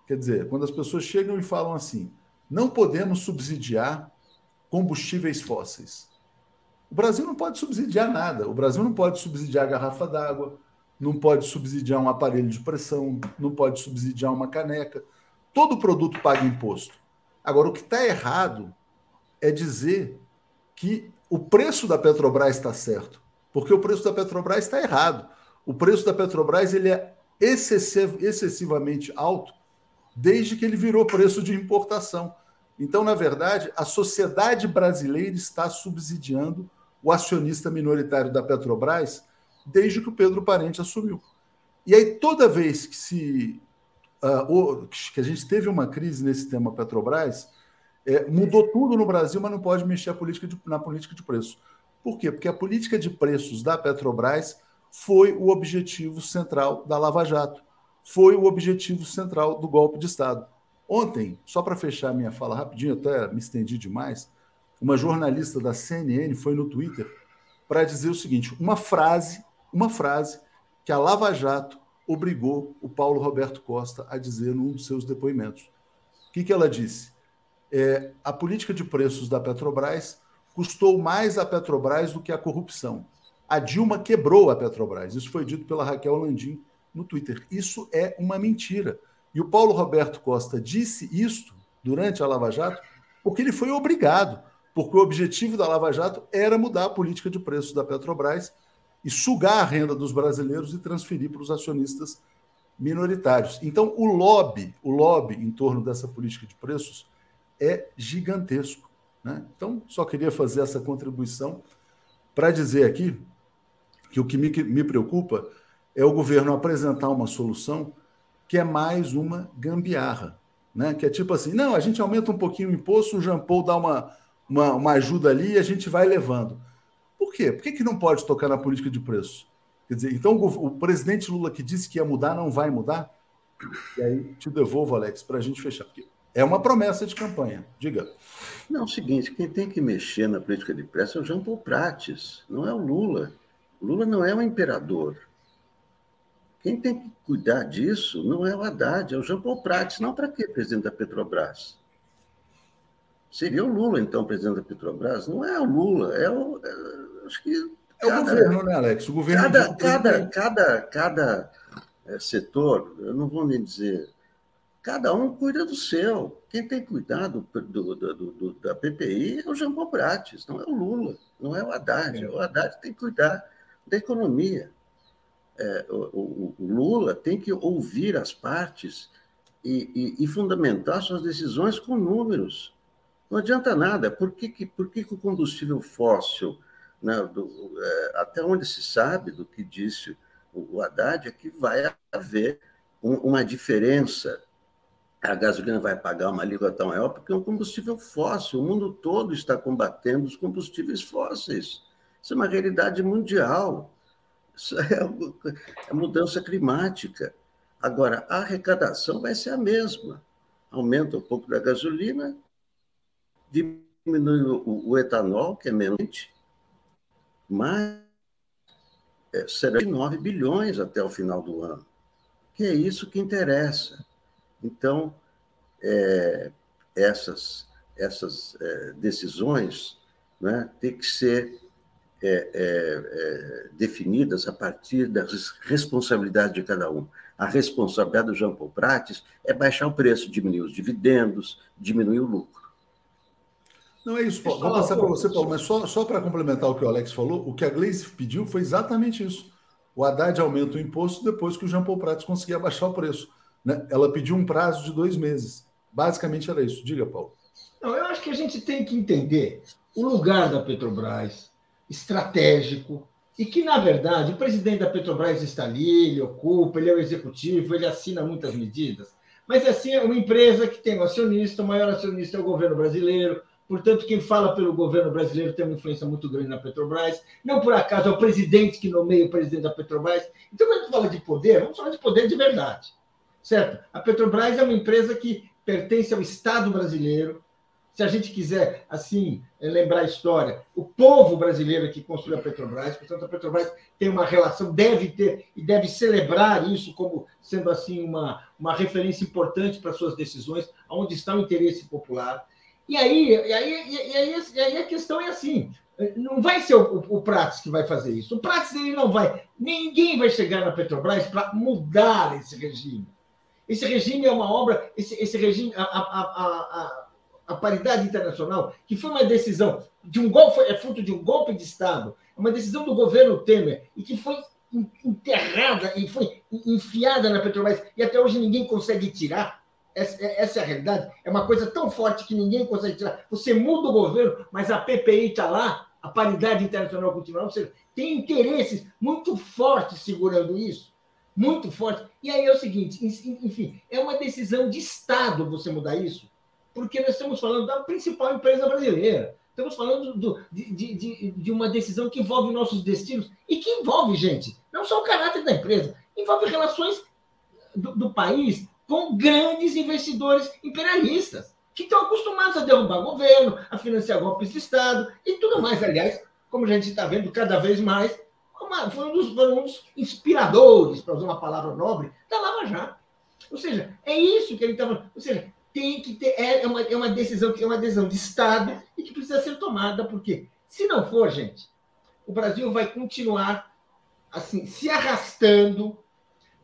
quer dizer, quando as pessoas chegam e falam assim, não podemos subsidiar combustíveis fósseis. O Brasil não pode subsidiar nada. O Brasil não pode subsidiar garrafa d'água, não pode subsidiar um aparelho de pressão, não pode subsidiar uma caneca. Todo produto paga imposto. Agora, o que está errado é dizer que o preço da Petrobras está certo porque o preço da Petrobras está errado. O preço da Petrobras ele é excessiv excessivamente alto desde que ele virou preço de importação. Então, na verdade, a sociedade brasileira está subsidiando o acionista minoritário da Petrobras desde que o Pedro Parente assumiu. E aí, toda vez que se uh, que a gente teve uma crise nesse tema Petrobras, é, mudou tudo no Brasil, mas não pode mexer política de, na política de preço. Por quê? Porque a política de preços da Petrobras foi o objetivo central da Lava Jato, foi o objetivo central do golpe de Estado. Ontem, só para fechar minha fala rapidinho, até me estendi demais, uma jornalista da CNN foi no Twitter para dizer o seguinte: uma frase, uma frase que a Lava Jato obrigou o Paulo Roberto Costa a dizer num dos seus depoimentos. O que, que ela disse? É, a política de preços da Petrobras custou mais a Petrobras do que a corrupção. A Dilma quebrou a Petrobras. Isso foi dito pela Raquel Landim no Twitter. Isso é uma mentira. E o Paulo Roberto Costa disse isto durante a Lava Jato porque ele foi obrigado, porque o objetivo da Lava Jato era mudar a política de preços da Petrobras e sugar a renda dos brasileiros e transferir para os acionistas minoritários. Então, o lobby, o lobby em torno dessa política de preços é gigantesco. Né? Então, só queria fazer essa contribuição para dizer aqui que o que me, me preocupa é o governo apresentar uma solução que é mais uma gambiarra. Né? Que é tipo assim: não, a gente aumenta um pouquinho o imposto, o Jean Paul dá uma, uma, uma ajuda ali e a gente vai levando. Por quê? Por que, que não pode tocar na política de preço? Quer dizer, então o, o presidente Lula que disse que ia mudar não vai mudar? E aí te devolvo, Alex, para a gente fechar. Porque é uma promessa de campanha. Diga. Não, é o seguinte, quem tem que mexer na política de pressa é o Jean Paul Prates, não é o Lula. O Lula não é um imperador. Quem tem que cuidar disso não é o Haddad, é o Jean Paul Prates. Não para quê, presidente da Petrobras? Seria o Lula, então, presidente da Petrobras? Não é o Lula, é o. É, acho que. É cada, o governo, né, Alex? O governo. Cada, cada, cada, cada é, setor, eu não vou nem dizer Cada um cuida do seu. Quem tem cuidado do, do, do, da PPI é o Jean Paul Prates, não é o Lula, não é o Haddad. O Haddad tem que cuidar da economia. É, o, o, o, Lula tem que ouvir as partes e, e, e, fundamentar suas decisões com números. Não adianta nada. Por que, que, por que, que o combustível fóssil, né, do, é, até onde se sabe do que disse o, o Haddad, é que vai haver um, uma diferença a gasolina vai pagar uma alíquota maior porque é um combustível fóssil. O mundo todo está combatendo os combustíveis fósseis. Isso é uma realidade mundial. Isso é, é mudança climática. Agora, a arrecadação vai ser a mesma. Aumenta um pouco da gasolina, diminui o, o etanol, que é menos, mas é, será de 9 bilhões até o final do ano. Que é isso que interessa. Então, é, essas, essas é, decisões né, têm que ser é, é, definidas a partir das responsabilidades de cada um. A responsabilidade do Jean Paul Prates é baixar o preço, diminuir os dividendos, diminuir o lucro. Não é isso, Paulo. Vou passar para você, Paulo, mas só, só para complementar o que o Alex falou, o que a Gleice pediu foi exatamente isso. O Haddad aumenta o imposto depois que o Jean Paul Prates conseguir abaixar o preço. Né? Ela pediu um prazo de dois meses. Basicamente era isso. Diga, Paulo. Não, eu acho que a gente tem que entender o lugar da Petrobras, estratégico, e que, na verdade, o presidente da Petrobras está ali, ele ocupa, ele é o executivo, ele assina muitas medidas. Mas, assim, é uma empresa que tem um acionista, o maior acionista é o governo brasileiro, portanto, quem fala pelo governo brasileiro tem uma influência muito grande na Petrobras. Não por acaso é o presidente que nomeia o presidente da Petrobras. Então, quando a gente fala de poder, vamos falar de poder de verdade. Certo? A Petrobras é uma empresa que pertence ao Estado brasileiro, se a gente quiser, assim, lembrar a história, o povo brasileiro que construiu a Petrobras, portanto, a Petrobras tem uma relação, deve ter e deve celebrar isso como sendo, assim, uma, uma referência importante para suas decisões, onde está o interesse popular. E aí, e aí, e aí, e aí a questão é assim, não vai ser o, o, que vai fazer isso. O Prates ele não vai. Ninguém vai chegar na Petrobras para mudar esse regime. Esse regime é uma obra, esse, esse regime, a, a, a, a paridade internacional, que foi uma decisão de um golpe, é fruto de um golpe de Estado, é uma decisão do governo Temer, e que foi enterrada e foi enfiada na Petrobras, e até hoje ninguém consegue tirar. Essa, essa, é a realidade. É uma coisa tão forte que ninguém consegue tirar. Você muda o governo, mas a PPI está lá, a paridade internacional continua. Ou seja, tem interesses muito fortes segurando isso. Muito forte. E aí é o seguinte: enfim, é uma decisão de Estado você mudar isso porque nós estamos falando da principal empresa brasileira. Estamos falando do, de, de, de, uma decisão que envolve nossos destinos e que envolve, gente, não só o caráter da empresa, envolve relações do, do país com grandes investidores imperialistas, que estão acostumados a derrubar governo, a financiar golpes de Estado e tudo mais. Aliás, como a gente está vendo cada vez mais, uma, foi, um dos, foi um dos inspiradores, para usar uma palavra nobre, da Lava Jato. Ou seja, é isso que ele estava. Ou seja, tem que ter é, é uma, é uma decisão que é uma decisão de Estado e que precisa ser tomada, porque se não for, gente, o Brasil vai continuar assim se arrastando,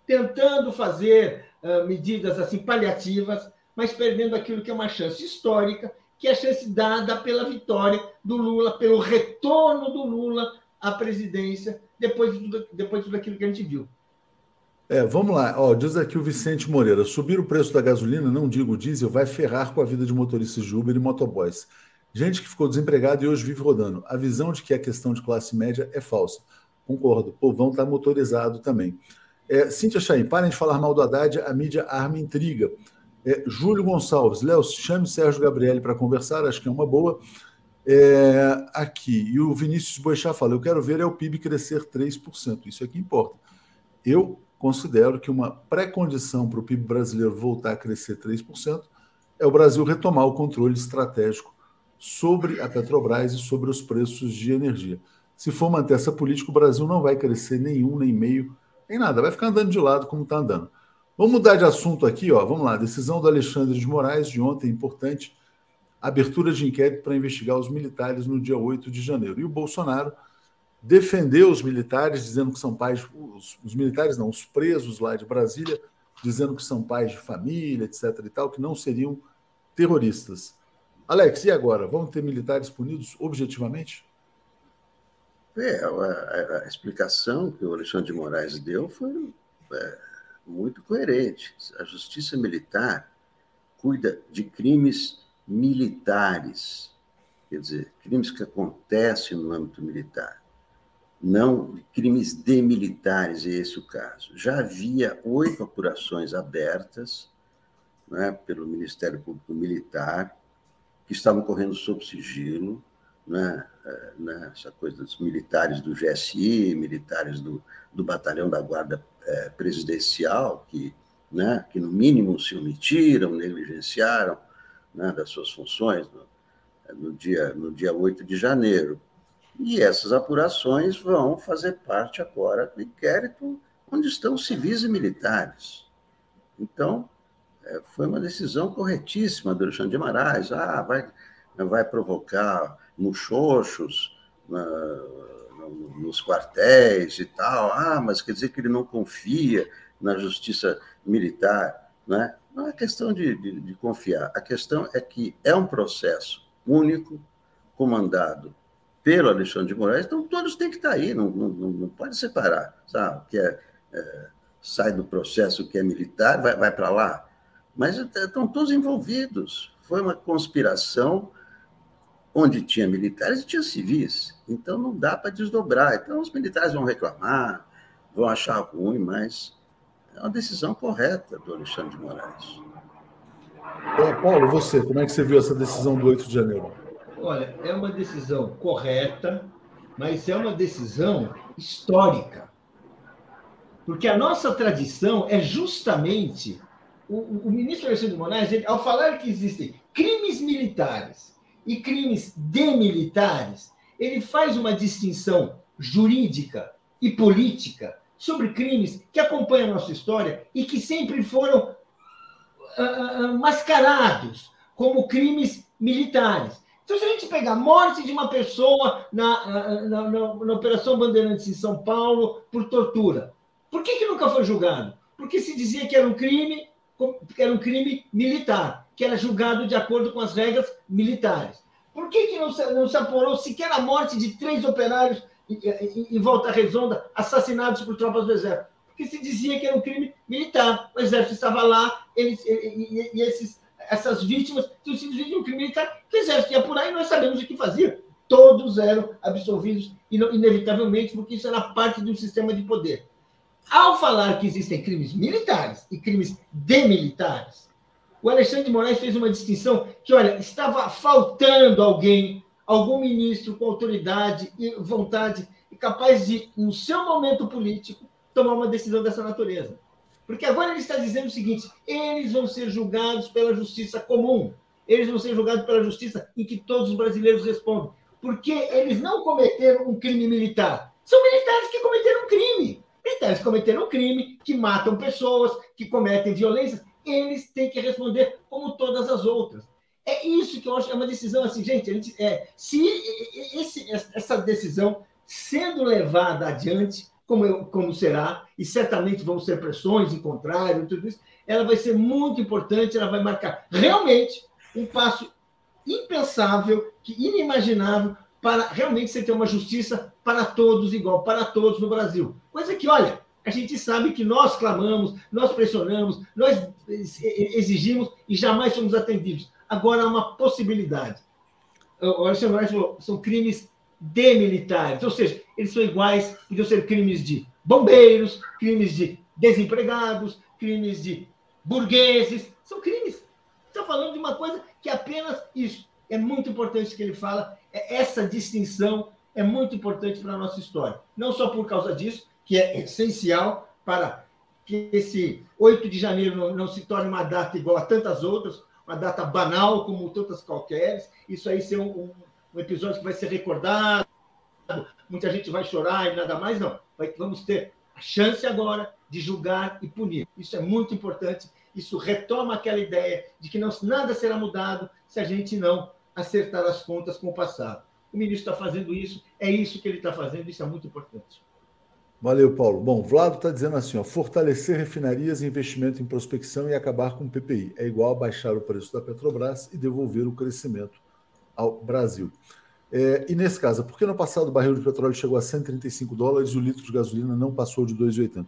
tentando fazer medidas assim paliativas, mas perdendo aquilo que é uma chance histórica, que é a chance dada pela vitória do Lula, pelo retorno do Lula à presidência depois de tudo, depois de tudo aquilo que a gente viu. É, vamos lá. Ó, diz aqui o Vicente Moreira: subir o preço da gasolina, não digo diesel, vai ferrar com a vida de motoristas de Uber e motoboys. Gente que ficou desempregada e hoje vive rodando. A visão de que é questão de classe média é falsa. Concordo. O povão está motorizado também. É, Cíntia Chaim, parem de falar mal do Haddad, a mídia arma intriga. É, Júlio Gonçalves, Léo, chame Sérgio Gabriele para conversar, acho que é uma boa. É, aqui, e o Vinícius Boixá fala: eu quero ver é o PIB crescer 3%. Isso é que importa. Eu considero que uma pré-condição para o PIB brasileiro voltar a crescer 3% é o Brasil retomar o controle estratégico sobre a Petrobras e sobre os preços de energia. Se for manter essa política, o Brasil não vai crescer nenhum, nem meio, nem nada, vai ficar andando de lado como está andando. Vamos mudar de assunto aqui, ó. Vamos lá. Decisão do Alexandre de Moraes de ontem, importante. Abertura de inquérito para investigar os militares no dia 8 de janeiro. E o Bolsonaro defendeu os militares, dizendo que são pais, os, os, militares não, os presos lá de Brasília, dizendo que são pais de família, etc. e tal, que não seriam terroristas. Alex, e agora? Vamos ter militares punidos objetivamente? É, a, a, explicação que o Alexandre de Moraes deu foi é, muito coerente. A justiça militar cuida de crimes militares, quer dizer, crimes que acontecem no âmbito militar não crimes de militares, é esse o caso. Já havia oito apurações abertas né, pelo Ministério Público Militar, que estavam correndo sob sigilo, né, né, essa coisa dos militares do GSI, militares do, do Batalhão da Guarda é, Presidencial, que, né, que no mínimo se omitiram, negligenciaram né, das suas funções no, no, dia, no dia 8 de janeiro. E essas apurações vão fazer parte agora do inquérito onde estão civis e militares. Então, é, foi uma decisão corretíssima do Alexandre de Moraes. Ah, vai, vai provocar muxoxos nos quartéis e tal. Ah, mas quer dizer que ele não confia na justiça militar. Né? Não é questão de, de, de confiar. A questão é que é um processo único, comandado pelo Alexandre de Moraes, então todos têm que estar aí, não, não, não pode separar, sabe? Que é, é, sai do processo que é militar, vai, vai para lá. Mas estão todos envolvidos. Foi uma conspiração onde tinha militares e tinha civis. Então não dá para desdobrar. Então os militares vão reclamar, vão achar ruim, mas é uma decisão correta do Alexandre de Moraes. Paulo, você, como é que você viu essa decisão do 8 de janeiro? Olha, é uma decisão correta, mas é uma decisão histórica. Porque a nossa tradição é justamente. O, o ministro Alexandre de Moraes, ele, ao falar que existem crimes militares e crimes demilitares, ele faz uma distinção jurídica e política sobre crimes que acompanham a nossa história e que sempre foram uh, mascarados como crimes militares. Então, se a gente pegar a morte de uma pessoa na, na, na, na, Operação Bandeirantes em São Paulo por tortura, por que, que nunca foi julgado? Porque se dizia que era um crime, era um crime militar, que era julgado de acordo com as regras militares. Por que, que não, se, não se apurou sequer a morte de três operários em Volta Redonda assassinados por tropas do Exército? Porque se dizia que era um crime militar. O Exército estava lá, eles, e, e esses, essas vítimas tinham sido vítimas de um crime militar que o Exército ia apurar e nós sabemos o que fazia. Todos eram absolvidos, inevitavelmente, porque isso era parte de um sistema de poder. Ao falar que existem crimes militares e crimes demilitares, o Alexandre de Moraes fez uma distinção que, olha, estava faltando alguém, algum ministro com autoridade e vontade e capaz de, no seu momento político, tomar uma decisão dessa natureza. Porque agora ele está dizendo o seguinte: eles vão ser julgados pela justiça comum, eles vão ser julgados pela justiça em que todos os brasileiros respondem. Porque eles não cometeram um crime militar. São militares que cometeram um crime. Militares que cometeram um crime, que matam pessoas, que cometem violências eles têm que responder como todas as outras. É isso que eu acho, é uma decisão assim, gente, gente, é, se esse, essa decisão sendo levada adiante, como, eu, como será, e certamente vão ser pressões em contrário, tudo isso, ela vai ser muito importante, ela vai marcar realmente um passo impensável, que inimaginável, para realmente você ter uma justiça para todos igual, para todos no Brasil. Coisa que, olha, a gente sabe que nós clamamos, nós pressionamos, nós exigimos e jamais somos atendidos. Agora há uma possibilidade. O Alexandre Moraes falou, são crimes demilitares, ou seja, eles são iguais, podiam ser crimes de bombeiros, crimes de desempregados, crimes de burgueses, são crimes. Está falando de uma coisa que apenas isso. É muito importante que ele fala, é essa distinção é muito importante para a nossa história. Não só por causa disso, que é essencial para que esse 8 de janeiro não, não, se torne uma data igual a tantas outras, uma data banal como tantas qualquer. Isso aí ser um, um, um episódio que vai ser recordado, muita gente vai chorar e nada mais, não. Vai, vamos ter a chance agora de julgar e punir. Isso é muito importante. Isso retoma aquela ideia de que não, nada será mudado se a gente não acertar as contas com o passado. O ministro está fazendo isso, é isso que ele está fazendo, isso é muito importante. Valeu, Paulo. Bom, Vlado está dizendo assim: ó, fortalecer refinarias, investimento em prospecção e acabar com o PPI. É igual baixar o preço da Petrobras e devolver o crescimento ao Brasil. É, e nesse caso, por que no passado o barril de petróleo chegou a 135 dólares e o litro de gasolina não passou de 2,80?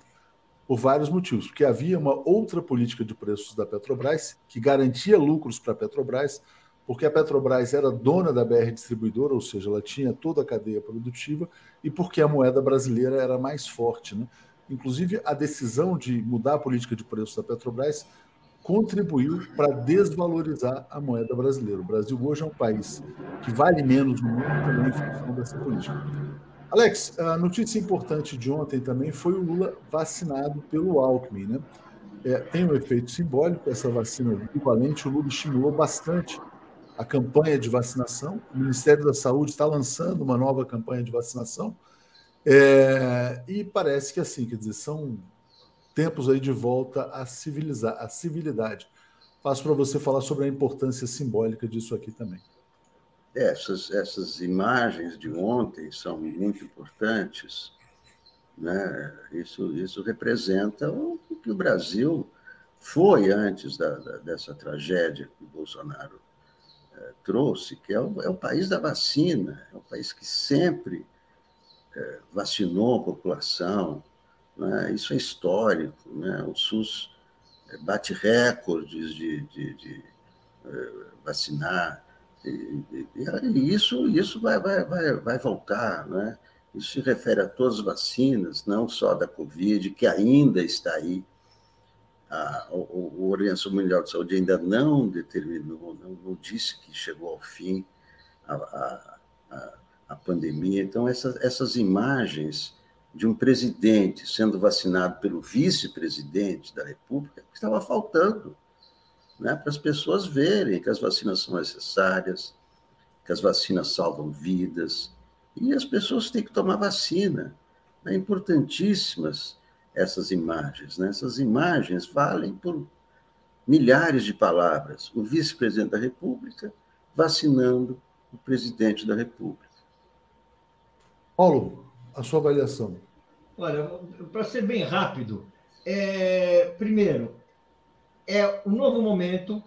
Por vários motivos. Porque havia uma outra política de preços da Petrobras que garantia lucros para a Petrobras porque a Petrobras era dona da BR Distribuidora, ou seja, ela tinha toda a cadeia produtiva, e porque a moeda brasileira era mais forte. Né? Inclusive, a decisão de mudar a política de preços da Petrobras contribuiu para desvalorizar a moeda brasileira. O Brasil hoje é um país que vale menos no mundo também em função dessa política. Alex, a notícia importante de ontem também foi o Lula vacinado pelo Alckmin. Né? É, tem um efeito simbólico, essa vacina equivalente, o Lula estimulou bastante a campanha de vacinação. O Ministério da Saúde está lançando uma nova campanha de vacinação. É, e parece que assim, quer dizer, são tempos aí de volta a civilizar, a civilidade. Passo para você falar sobre a importância simbólica disso aqui também. essas, essas imagens de ontem são muito importantes. Né? Isso, isso representa o que o Brasil foi antes da, da, dessa tragédia que o Bolsonaro trouxe, que é o, é o, país da vacina, é o país que sempre é, vacinou a população. Né? Isso é histórico. Né? O SUS bate recordes de, de, de vacinar. E, e, e, isso, isso vai, vai, vai, vai voltar. Né? Isso se refere a todas as vacinas, não só da Covid, que ainda está aí a, o, o Organização Mundial de Saúde ainda não determinou, não, não disse que chegou ao fim a, a, a pandemia. Então, essas, essas imagens de um presidente sendo vacinado pelo vice-presidente da República estava faltando, né, para as pessoas verem que as vacinas são necessárias, que as vacinas salvam vidas, e as pessoas têm que tomar vacina. É importantíssimas essas imagens. Né? Essas imagens valem por milhares de palavras. O vice-presidente da República vacinando o presidente da República. Paulo, a sua avaliação. Olha, para ser bem rápido, é, primeiro, é um novo momento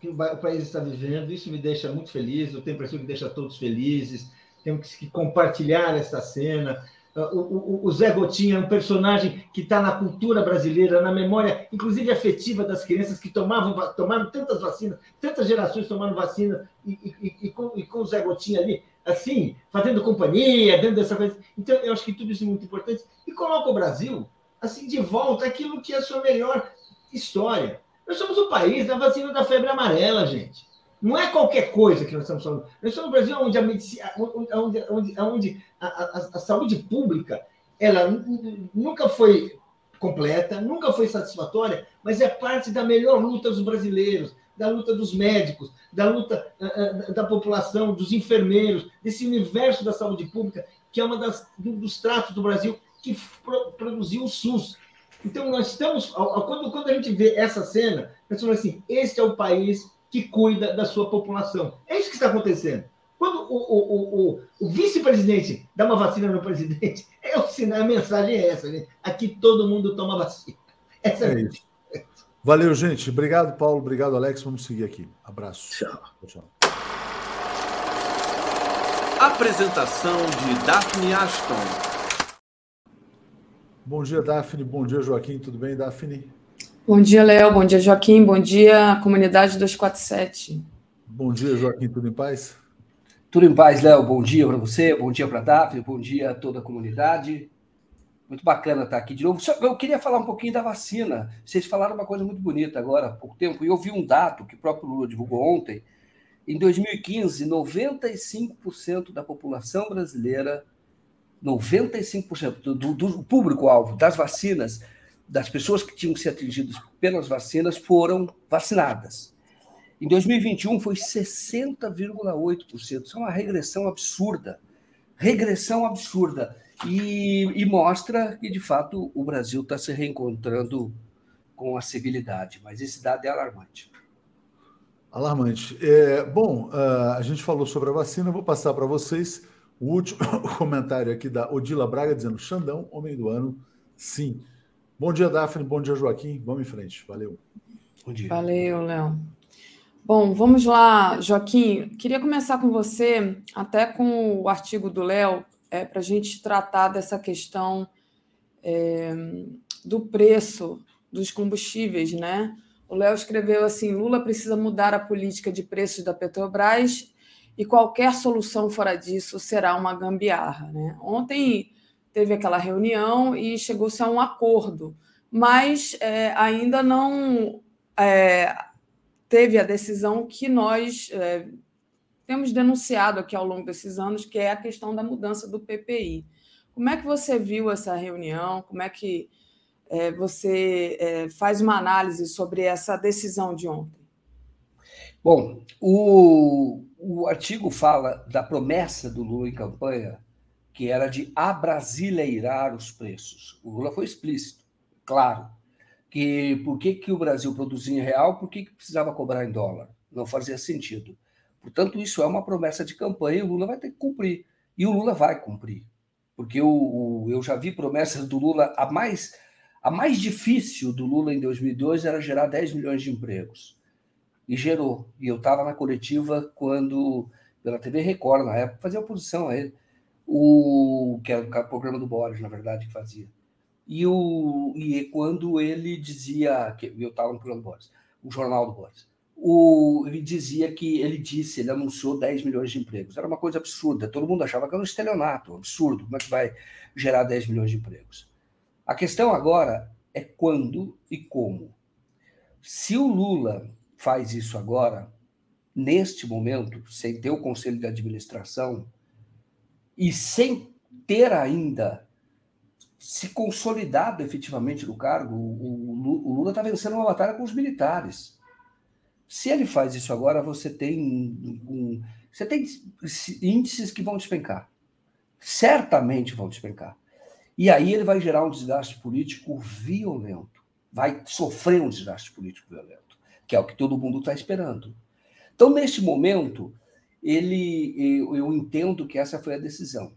que o país está vivendo, isso me deixa muito feliz, eu tenho a impressão que deixa todos felizes, temos que compartilhar essa cena, o, o, o, Zé Gotinha é um personagem que está na cultura brasileira, na memória, inclusive afetiva das crianças que tomavam, tomaram tantas vacinas, tantas gerações tomaram vacina, e, e, e, com, e com o Zé Gotinha ali, assim, fazendo companhia, dentro dessa coisa. Então, eu acho que tudo isso é muito importante. E coloca o Brasil, assim, de volta aquilo que é a sua melhor história. Nós somos o país da vacina da febre amarela, gente. Não é qualquer coisa que nós estamos falando. Nós estamos no Brasil onde a, medicina, onde, onde, onde a, a, a saúde pública ela nunca foi completa, nunca foi satisfatória, mas é parte da melhor luta dos brasileiros, da luta dos médicos, da luta uh, da população, dos enfermeiros, desse universo da saúde pública, que é uma das dos tratos do Brasil que pro, produziu o SUS. Então, nós estamos. Quando, quando a gente vê essa cena, nós falamos assim: este é o país que cuida da sua população. É isso que está acontecendo. Quando o, o, o, o vice-presidente dá uma vacina no presidente, é o sinal, a mensagem é essa, gente. Aqui todo mundo toma vacina. Essa é, é isso. Valeu, gente. Obrigado, Paulo. Obrigado, Alex. Vamos seguir aqui. Abraço. Tchau. Tchau. Apresentação de Daphne Ashton. Bom dia, Daphne. Bom dia, Joaquim. Tudo bem, Daphne? Bom dia, Léo. Bom dia, Joaquim. Bom dia, comunidade 247. Bom dia, Joaquim. Tudo em paz? Tudo em paz, Léo. Bom dia para você, bom dia para a Daphne, bom dia a toda a comunidade. Muito bacana estar aqui de novo. Eu queria falar um pouquinho da vacina. Vocês falaram uma coisa muito bonita agora há pouco tempo, e eu vi um dado que o próprio Lula divulgou ontem. Em 2015, 95% da população brasileira, 95% do, do, do público-alvo das vacinas, das pessoas que tinham que ser atingidas pelas vacinas foram vacinadas. Em 2021 foi 60,8%. Isso é uma regressão absurda. Regressão absurda. E, e mostra que, de fato, o Brasil está se reencontrando com a civilidade. Mas esse dado é alarmante. Alarmante. É, bom, uh, a gente falou sobre a vacina, vou passar para vocês o último comentário aqui da Odila Braga, dizendo: Xandão, homem do ano, sim. Bom dia, Daphne. Bom dia, Joaquim. Vamos em frente. Valeu. Bom dia. Valeu, Léo. Bom, vamos lá, Joaquim. Queria começar com você, até com o artigo do Léo, é, para a gente tratar dessa questão é, do preço dos combustíveis, né? O Léo escreveu assim: Lula precisa mudar a política de preços da Petrobras e qualquer solução fora disso será uma gambiarra. Né? Ontem teve aquela reunião e chegou-se a um acordo, mas é, ainda não é, teve a decisão que nós é, temos denunciado aqui ao longo desses anos, que é a questão da mudança do PPI. Como é que você viu essa reunião? Como é que é, você é, faz uma análise sobre essa decisão de ontem? Bom, o, o artigo fala da promessa do Lula em campanha que era de abrasileirar os preços. O Lula foi explícito, claro, que por que, que o Brasil produzia em real, por que, que precisava cobrar em dólar? Não fazia sentido. Portanto, isso é uma promessa de campanha e o Lula vai ter que cumprir. E o Lula vai cumprir. Porque eu, eu já vi promessas do Lula. A mais, a mais difícil do Lula em 2002 era gerar 10 milhões de empregos. E gerou. E eu estava na coletiva quando, pela TV Record, na época, fazia oposição a ele. O, que era o programa do Boris, na verdade, que fazia. E, o, e quando ele dizia. que Eu estava no programa do Boris, o jornal do Boris o, ele dizia que ele disse, ele anunciou 10 milhões de empregos. Era uma coisa absurda. Todo mundo achava que era um estelionato, absurdo. Como é que vai gerar 10 milhões de empregos? A questão agora é quando e como. Se o Lula faz isso agora, neste momento, sem ter o conselho de administração e sem ter ainda se consolidado efetivamente no cargo, o, Lula está vencendo uma batalha com os militares se ele faz isso agora, você tem um, você tem índices que vão despencar. Certamente vão despencar. E aí ele vai gerar um desgaste político violento. Vai sofrer um desgaste político violento, que é o que todo mundo está esperando. Então, neste momento, ele, eu, eu, entendo que essa foi a decisão.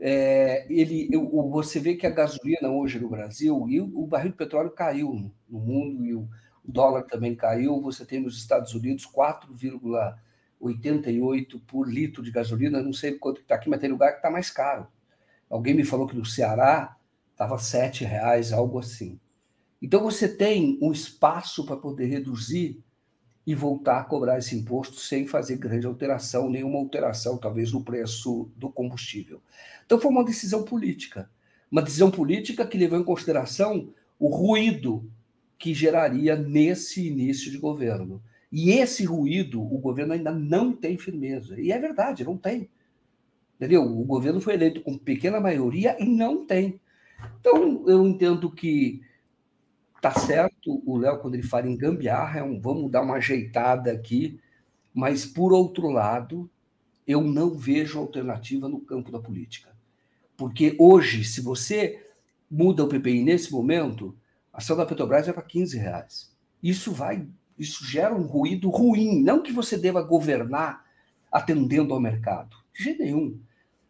É, ele, eu, você vê que a gasolina hoje no Brasil e o, o barril de petróleo caiu no, no mundo e o, o dólar também caiu, você tem nos Estados Unidos 4,88 por litro de gasolina, não sei quanto está aqui, mas tem lugar que está mais caro. Alguém me falou que no Ceará estava R$ reais, algo assim. Então você tem um espaço para poder reduzir e voltar a cobrar esse imposto sem fazer grande alteração, nenhuma alteração, talvez, no preço do combustível. Então foi uma decisão política. Uma decisão política que levou em consideração o ruído que geraria nesse início de governo. E esse ruído, o governo ainda não tem firmeza. E é verdade, não tem. Entendeu? O governo foi eleito com pequena maioria e não tem. Então, eu entendo que tá certo o Léo quando ele fala em gambiarra, é um, vamos dar uma ajeitada aqui, mas, por outro lado, eu não vejo alternativa no campo da política. Porque hoje, se você muda o PPI nesse momento, a ação da Petrobras vai para 15 reais. Isso vai, isso gera um ruído ruim. Não que você deva governar atendendo ao mercado, de jeito nenhum.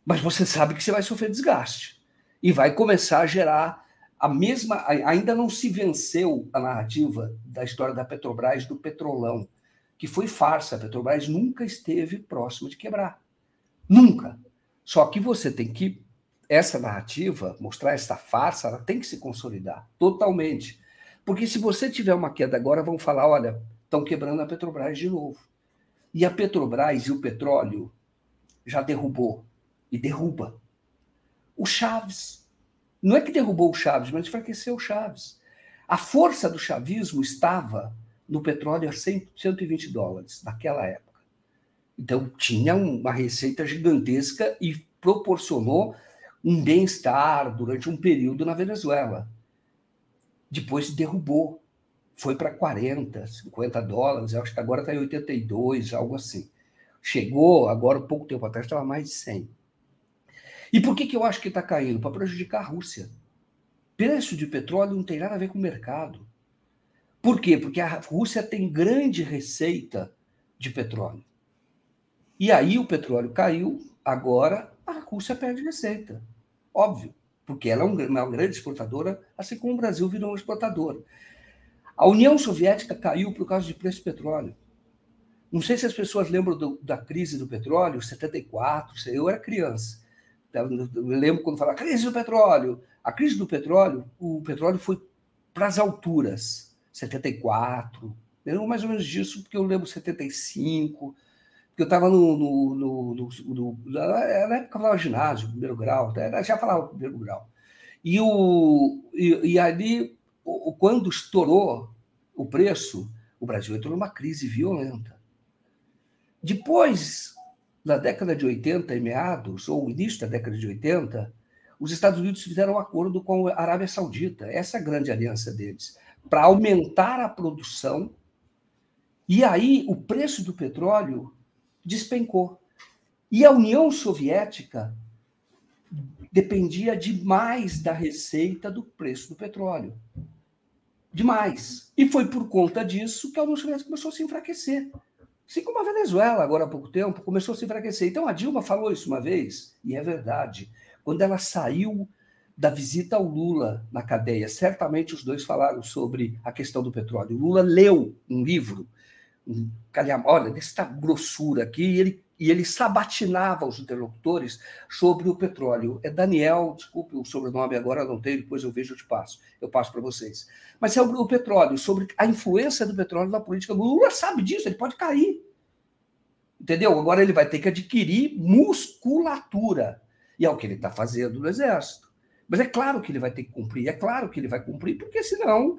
Mas você sabe que você vai sofrer desgaste e vai começar a gerar a mesma. Ainda não se venceu a narrativa da história da Petrobras do petrolão, que foi farsa. A Petrobras nunca esteve próxima de quebrar. Nunca. Só que você tem que essa narrativa, mostrar essa farsa, ela tem que se consolidar totalmente. Porque se você tiver uma queda agora, vão falar: olha, estão quebrando a Petrobras de novo. E a Petrobras e o petróleo já derrubou e derruba. O Chaves. Não é que derrubou o Chaves, mas enfraqueceu o Chaves. A força do chavismo estava no petróleo a 100, 120 dólares naquela época. Então tinha uma receita gigantesca e proporcionou um bem-estar durante um período na Venezuela. Depois derrubou, foi para 40, 50 dólares, acho que agora está em 82, algo assim. Chegou, agora, pouco tempo atrás, estava mais de 100. E por que, que eu acho que está caindo? Para prejudicar a Rússia. Preço de petróleo não tem nada a ver com o mercado. Por quê? Porque a Rússia tem grande receita de petróleo. E aí o petróleo caiu, agora a Rússia perde receita. Óbvio, porque ela é uma grande exportadora, assim como o Brasil virou um exportador. A União Soviética caiu por causa de preço de petróleo. Não sei se as pessoas lembram do, da crise do petróleo, 74, eu era criança. Eu lembro quando falava crise do petróleo. A crise do petróleo, o petróleo foi para as alturas, 74. Eu lembro mais ou menos disso, porque eu lembro 75, eu estava no, no, no, no, Na época falava ginásio, primeiro grau, já falava primeiro grau. E, o, e, e ali, quando estourou o preço, o Brasil entrou numa crise violenta. Depois, na década de 80 e meados, ou início da década de 80, os Estados Unidos fizeram um acordo com a Arábia Saudita, essa é grande aliança deles, para aumentar a produção. E aí o preço do petróleo despencou. E a União Soviética dependia demais da receita do preço do petróleo. Demais. E foi por conta disso que a União Soviética começou a se enfraquecer. Assim como a Venezuela, agora há pouco tempo, começou a se enfraquecer. Então a Dilma falou isso uma vez, e é verdade. Quando ela saiu da visita ao Lula na cadeia, certamente os dois falaram sobre a questão do petróleo. O Lula leu um livro, um olha, dessa grossura aqui, e ele e ele sabatinava os interlocutores sobre o petróleo. É Daniel, desculpe o sobrenome agora, não tenho, depois eu vejo, eu te passo, eu passo para vocês. Mas é o petróleo, sobre a influência do petróleo na política. O Lula sabe disso, ele pode cair. Entendeu? Agora ele vai ter que adquirir musculatura. E é o que ele está fazendo no Exército. Mas é claro que ele vai ter que cumprir, é claro que ele vai cumprir, porque senão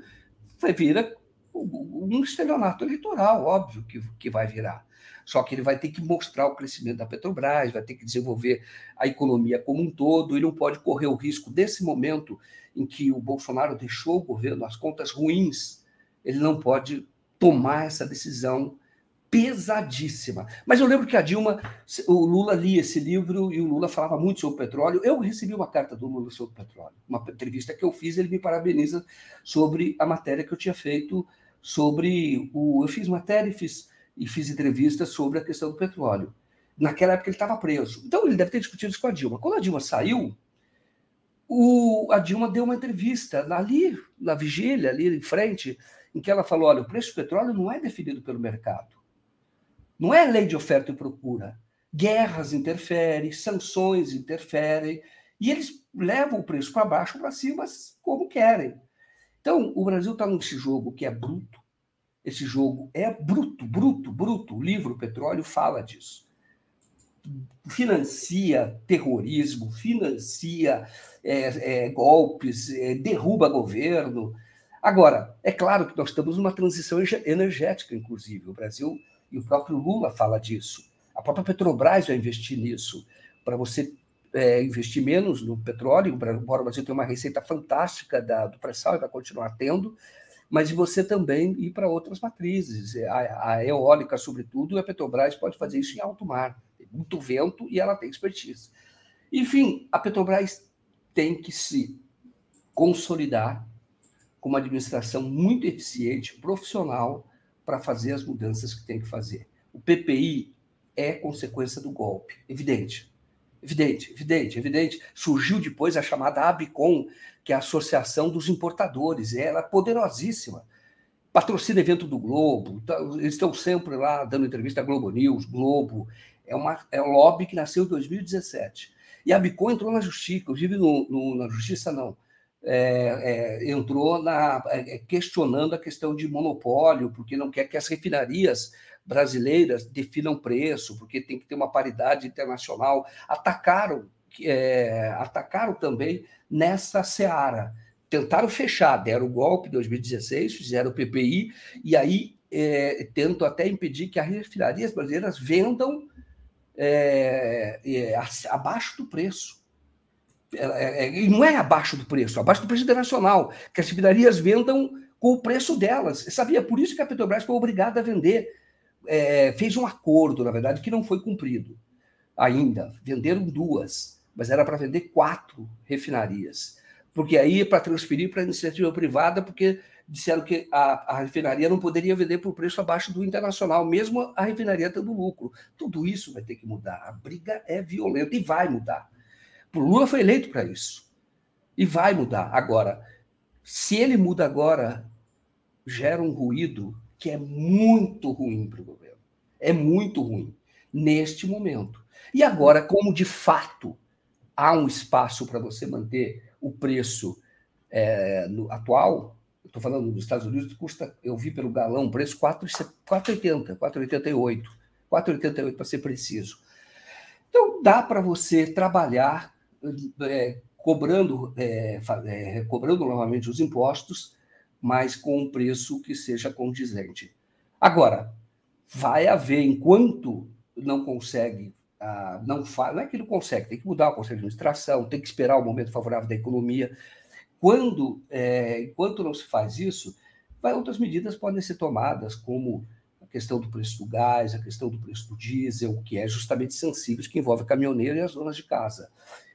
vira um estelionato eleitoral, óbvio que, que vai virar. Só que ele vai ter que mostrar o crescimento da Petrobras, vai ter que desenvolver a economia como um todo e não pode correr o risco desse momento em que o Bolsonaro deixou o governo, as contas ruins, ele não pode tomar essa decisão pesadíssima. Mas eu lembro que a Dilma, o Lula lia esse livro e o Lula falava muito sobre petróleo. Eu recebi uma carta do Lula sobre petróleo, uma entrevista que eu fiz, ele me parabeniza sobre a matéria que eu tinha feito sobre o. Eu fiz matéria e fiz e fiz entrevistas sobre a questão do petróleo. Naquela época ele estava preso. Então ele deve ter discutido isso com a Dilma. Quando a Dilma saiu, o, a Dilma deu uma entrevista ali, na vigília, ali em frente, em que ela falou: olha, o preço do petróleo não é definido pelo mercado. Não é lei de oferta e procura. Guerras interferem, sanções interferem, e eles levam o preço para baixo para cima como querem. Então, o Brasil está nesse jogo que é bruto, esse jogo é bruto, bruto, bruto. O livro Petróleo fala disso. Financia terrorismo, financia é, é, golpes, é, derruba governo. Agora, é claro que nós estamos numa transição energética, inclusive. O Brasil e o próprio Lula fala disso. A própria Petrobras vai investir nisso. Para você é, investir menos no petróleo, embora o Brasil tenha uma receita fantástica da, do pré-sal e vai continuar tendo, mas você também ir para outras matrizes. A, a, eólica, sobretudo, a Petrobras pode fazer isso em alto mar. Tem muito vento e ela tem expertise. Enfim, a Petrobras tem que se consolidar com uma administração muito eficiente, profissional, para fazer as mudanças que tem que fazer. O PPI é consequência do golpe, evidente. Evidente, evidente, evidente. Surgiu depois a chamada ABICOM, que é a Associação dos Importadores. Ela é poderosíssima. Patrocina evento do Globo. Tá, eles estão sempre lá dando entrevista à Globo News, Globo. É, uma, é um lobby que nasceu em 2017. E a ABICOM entrou na justiça, inclusive no, no, na justiça não. É, é, entrou na, é, questionando a questão de monopólio, porque não quer que as refinarias brasileiras definam preço, porque tem que ter uma paridade internacional. Atacaram, é, atacaram também nessa seara. Tentaram fechar, deram o golpe em 2016, fizeram o PPI, e aí é, tentam até impedir que as refinarias brasileiras vendam é, é abaixo do preço. É, é, e não é abaixo do preço, abaixo do preço internacional, que as refinarias vendam com o preço delas. Sabia? Por isso que a Petrobras foi obrigada a vender é, fez um acordo, na verdade, que não foi cumprido ainda. Venderam duas, mas era para vender quatro refinarias. Porque aí, para transferir para a iniciativa privada, porque disseram que a, a refinaria não poderia vender por preço abaixo do internacional, mesmo a refinaria tendo lucro. Tudo isso vai ter que mudar. A briga é violenta e vai mudar. O Lula foi eleito para isso. E vai mudar. Agora, se ele muda agora, gera um ruído que é muito ruim para o governo. É muito ruim neste momento. E agora, como de fato há um espaço para você manter o preço é, no, atual, estou falando dos Estados Unidos, custa, eu vi pelo galão, o preço 4,80, 4,88, 4,88 para ser preciso. Então, dá para você trabalhar é, cobrando, é, é, cobrando novamente os impostos mas com um preço que seja condizente. Agora, vai haver, enquanto não consegue, ah, não, faz, não é que não consegue, tem que mudar o conselho de administração, tem que esperar o momento favorável da economia. Quando, é, enquanto não se faz isso, outras medidas podem ser tomadas, como a questão do preço do gás, a questão do preço do diesel, que é justamente sensível, que envolve caminhoneiro e as donas de casa.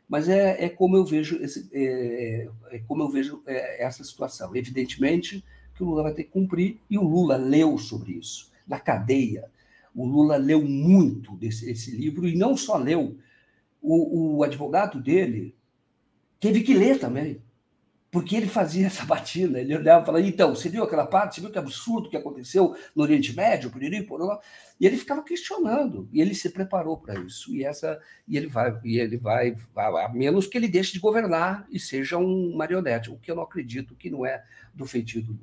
Mas é, é como eu vejo esse, é, é como eu vejo é, essa situação. Evidentemente que o Lula vai ter que cumprir e o Lula leu sobre isso na cadeia. O Lula leu muito desse esse livro, e não só leu, o, o advogado dele teve que ler também porque ele fazia essa batida, ele olhava e falava, então, você viu aquela parte, você viu que absurdo que aconteceu no Oriente Médio, por ali, por lá, e ele ficava questionando, e ele se preparou para isso, e essa, e ele vai, e ele vai, a menos que ele deixe de governar e seja um marionete, o que eu não acredito que não é do feitio do Lula,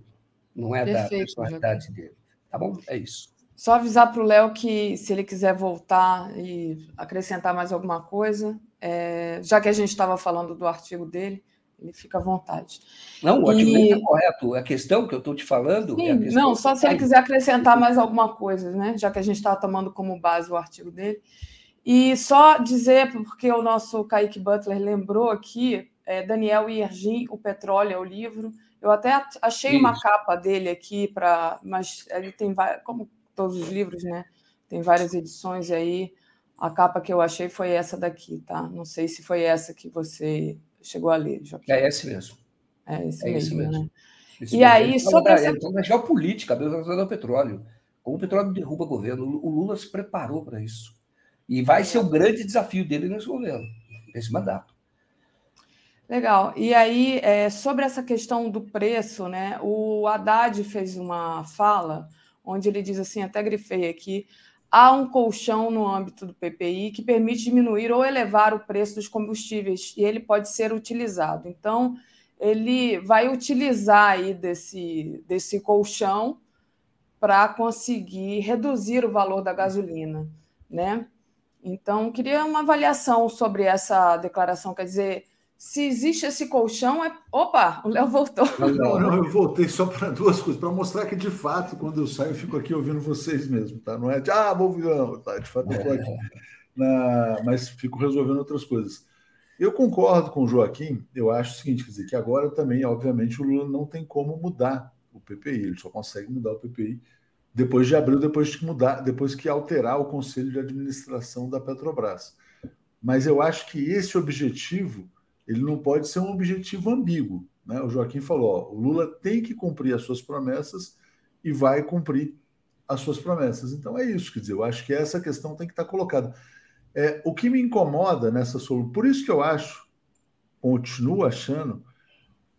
não é Perfeito, da personalidade dele, tá bom? É isso. Só avisar para o Léo que se ele quiser voltar e acrescentar mais alguma coisa, é, já que a gente estava falando do artigo dele, ele fica à vontade. Não, o artigo e... está correto. A questão que eu estou te falando. Sim, é não, só se ele quiser acrescentar mais alguma coisa, né? Já que a gente está tomando como base o artigo dele. E só dizer, porque o nosso Kaique Butler lembrou aqui, é Daniel Iergin, O Petróleo é o livro. Eu até achei Isso. uma capa dele aqui, para, mas ele tem como todos os livros, né? Tem várias edições aí. A capa que eu achei foi essa daqui, tá? Não sei se foi essa que você chegou a ler, Joaquim. É esse mesmo. É esse é mesmo, mesmo. Né? Esse e mesmo. aí, sobre essa... Então, da geopolítica, ao petróleo. Como o petróleo derruba governo, o Lula se preparou para isso. E vai ser o grande desafio dele nesse governo, nesse mandato. Legal. E aí, é, sobre essa questão do preço, né? O Haddad fez uma fala onde ele diz assim, até grifei aqui, há um colchão no âmbito do PPI que permite diminuir ou elevar o preço dos combustíveis e ele pode ser utilizado. Então, ele vai utilizar aí desse, desse colchão para conseguir reduzir o valor da gasolina, né? Então, queria uma avaliação sobre essa declaração, quer dizer, se existe esse colchão, é. Opa, o Léo voltou. Não, não, eu voltei só para duas coisas, para mostrar que, de fato, quando eu saio, eu fico aqui ouvindo vocês mesmo, tá? Não é de, ah, vou não, tá? De fato, eu estou aqui. Na... Mas fico resolvendo outras coisas. Eu concordo com o Joaquim, eu acho o seguinte, quer dizer, que agora também, obviamente, o Lula não tem como mudar o PPI, ele só consegue mudar o PPI depois de abril, depois de mudar, depois que alterar o Conselho de Administração da Petrobras. Mas eu acho que esse objetivo ele não pode ser um objetivo ambíguo. Né? O Joaquim falou: ó, o Lula tem que cumprir as suas promessas e vai cumprir as suas promessas. Então é isso, quer dizer, eu acho que essa questão tem que estar colocada. É, o que me incomoda nessa solução, por isso que eu acho, continuo achando,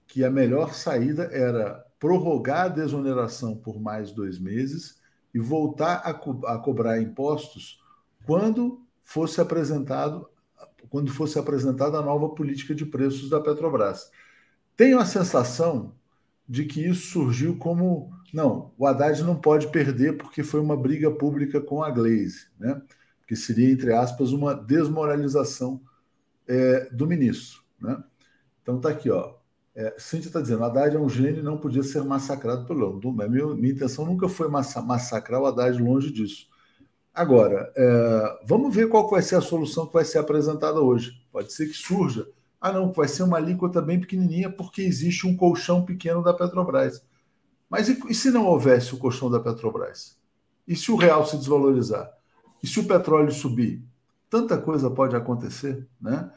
que a melhor saída era prorrogar a desoneração por mais dois meses e voltar a, co a cobrar impostos quando fosse apresentado quando fosse apresentada a nova política de preços da Petrobras. Tenho a sensação de que isso surgiu como não, o Haddad não pode perder porque foi uma briga pública com a Glaze, né? que seria, entre aspas, uma desmoralização é, do ministro. Né? Então tá aqui, ó. É, Cíntia está dizendo, Haddad é um gênio e não podia ser massacrado pelo Lula. Minha, minha intenção nunca foi massacrar o Haddad longe disso. Agora, é, vamos ver qual vai ser a solução que vai ser apresentada hoje. Pode ser que surja. Ah, não, vai ser uma alíquota bem pequenininha porque existe um colchão pequeno da Petrobras. Mas e, e se não houvesse o colchão da Petrobras? E se o real se desvalorizar? E se o petróleo subir? Tanta coisa pode acontecer, né?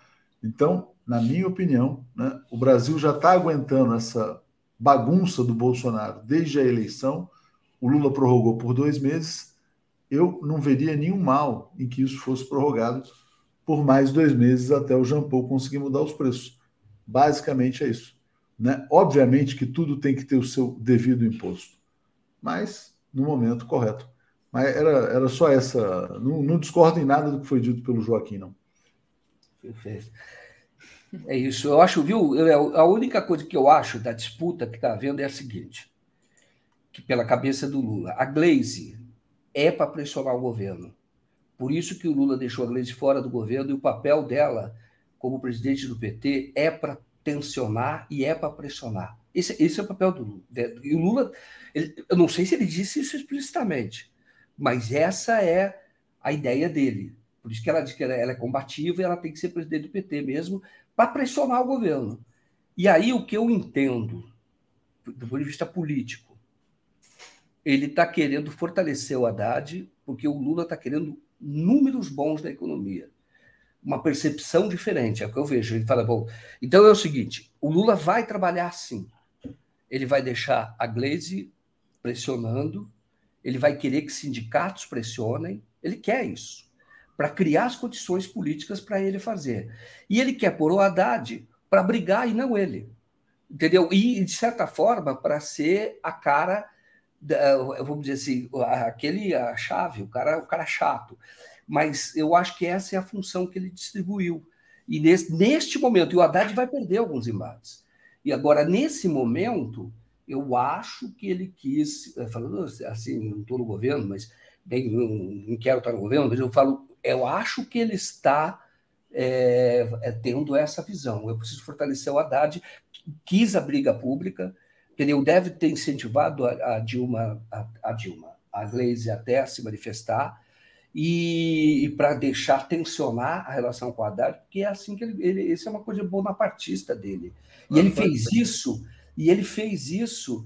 Então, na minha opinião, né, o Brasil já está aguentando essa bagunça do Bolsonaro desde a eleição. O Lula prorrogou por dois meses eu não veria nenhum mal em que isso fosse prorrogado por mais dois meses até o Jean Paul conseguir mudar os preços. Basicamente é isso. Né? Obviamente que tudo tem que ter o seu devido imposto, mas no momento correto. Mas era, era só essa. Não, não discordo em nada do que foi dito pelo Joaquim, não. Perfeito. É isso. Eu acho, viu? A única coisa que eu acho da disputa que está havendo é a seguinte: que pela cabeça do Lula, a Glaze é para pressionar o governo. Por isso que o Lula deixou a Gleisi fora do governo e o papel dela como presidente do PT é para tensionar e é para pressionar. Esse, esse, é o papel do Lula. E o Lula, ele, eu não sei se ele disse isso explicitamente, mas essa é a ideia dele. Por isso que ela diz que ela, ela é combativa e ela tem que ser presidente do PT mesmo, para pressionar o governo. E aí o que eu entendo, do ponto de vista político, ele está querendo fortalecer o Haddad, porque o Lula está querendo números bons da economia. Uma percepção diferente, é o que eu vejo. Ele fala, bom, então é o seguinte: o Lula vai trabalhar assim. Ele vai deixar a Glaze pressionando, ele vai querer que sindicatos pressionem, ele quer isso, para criar as condições políticas para ele fazer. E ele quer pôr o Haddad para brigar e não ele. Entendeu? E, de certa forma, para ser a cara, vamos dizer assim, aquele a chave, o cara, o cara chato. Mas eu acho que essa é a função que ele distribuiu. E nesse, neste momento, e o Haddad vai perder alguns embates. E agora, nesse momento, eu acho que ele quis, eh, falando assim, não estou no governo, mas não, não, quero estar no governo, mas eu falo, eu acho que ele está é, é, tendo essa visão. Eu preciso fortalecer o Haddad, quis a briga pública, entendeu? Deve ter incentivado a, a Dilma, a, a, Dilma, a Gleisi até a se manifestar e, e para deixar tensionar a relação com o Haddad, porque é assim que ele, ele isso é uma coisa bonapartista dele. E ele fez isso e ele fez isso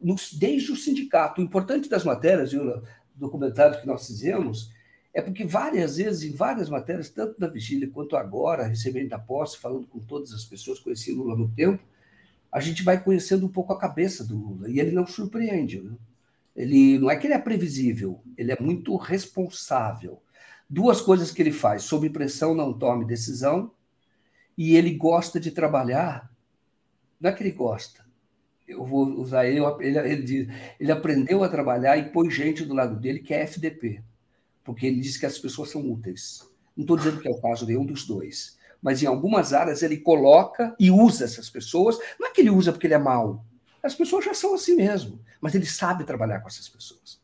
nos, desde o sindicato. O importante das matérias, o documentário que nós fizemos, é porque várias vezes, em várias matérias, tanto da vigília quanto agora, recebendo da posse, falando com todas as pessoas, conheci Lula no tempo, a gente vai conhecendo um pouco a cabeça do Lula. E ele não surpreende. Né? Ele não é que ele é previsível, ele é muito responsável. Duas coisas que ele faz: sob pressão, não tome decisão, e ele gosta de trabalhar. Não é que ele gosta, eu vou usar ele, ele, ele, diz, ele aprendeu a trabalhar e põe gente do lado dele que é FDP, porque ele diz que as pessoas são úteis. Não estou dizendo que é o caso de um dos dois, mas em algumas áreas ele coloca e usa essas pessoas. Não é que ele usa porque ele é mau, as pessoas já são assim mesmo, mas ele sabe trabalhar com essas pessoas.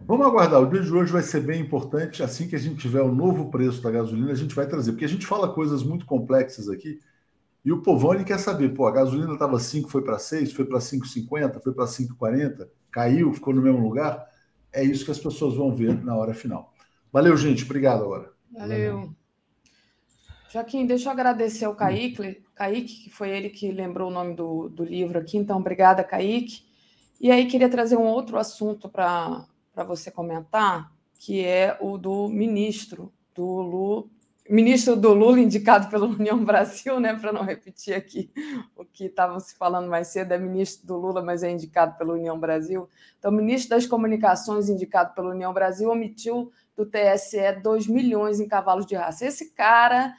Vamos aguardar. O dia de hoje vai ser bem importante. Assim que a gente tiver o novo preço da gasolina, a gente vai trazer, porque a gente fala coisas muito complexas aqui e o povão ele quer saber, pô, a gasolina estava 5, foi para 6, foi para 5,50, foi para 5,40, caiu, ficou no mesmo lugar. É isso que as pessoas vão ver na hora final. Valeu, gente. Obrigado agora. Valeu. Joaquim, deixa eu agradecer ao Kaique, Kaique, que foi ele que lembrou o nome do, do livro aqui. Então, obrigada, Kaique. E aí, queria trazer um outro assunto para você comentar, que é o do ministro do Lu, ministro do Lula, indicado pela União Brasil, né, para não repetir aqui o que estavam se falando mais cedo, é ministro do Lula, mas é indicado pela União Brasil. Então, ministro das Comunicações, indicado pela União Brasil, omitiu do TSE 2 milhões em cavalos de raça. Esse cara,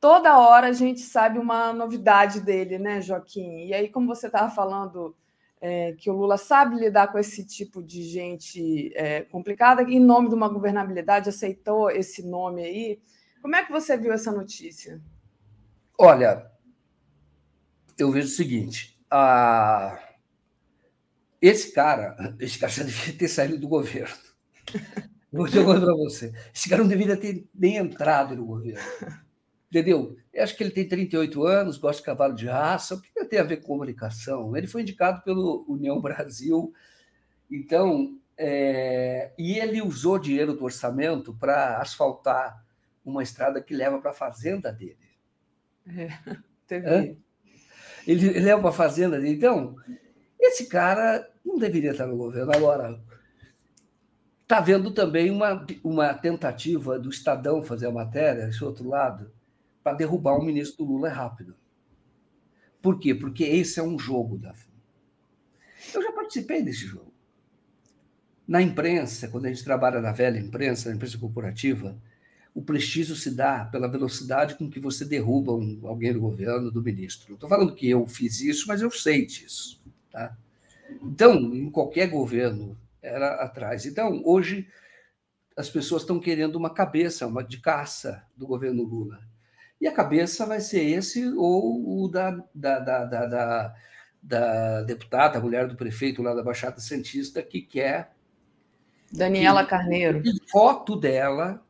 toda hora a gente sabe uma novidade dele, né, Joaquim? E aí, como você estava falando. É, que o Lula sabe lidar com esse tipo de gente é, complicada, em nome de uma governabilidade, aceitou esse nome aí. Como é que você viu essa notícia? Olha, eu vejo o seguinte: a... esse cara, esse cara já devia ter saído do governo. Vou dizer uma coisa para você: esse cara não deveria ter nem entrado no governo. Entendeu? Eu acho que ele tem 38 anos, gosta de cavalo de raça. O que tem a ver com comunicação? Ele foi indicado pelo União Brasil. Então, é... e ele usou dinheiro do orçamento para asfaltar uma estrada que leva para a fazenda dele. É, teve. Ele, ele leva para a fazenda dele. Então, esse cara não deveria estar no governo. Agora, está vendo também uma, uma tentativa do Estadão fazer a matéria, esse outro lado, para derrubar o ministro do Lula rápido. Por quê? Porque esse é um jogo, Daphne. Eu já participei desse jogo. Na imprensa, quando a gente trabalha na velha imprensa, na imprensa corporativa, o prestígio se dá pela velocidade com que você derruba um, alguém do governo, do ministro. Não estou falando que eu fiz isso, mas eu sei disso. Tá? Então, em qualquer governo, era atrás. Então, hoje, as pessoas estão querendo uma cabeça, uma de caça do governo Lula. E a cabeça vai ser esse ou o da, da, da, da, da, da deputada, a mulher do prefeito lá da Baixada Santista, que quer. Daniela que, Carneiro. Foto dela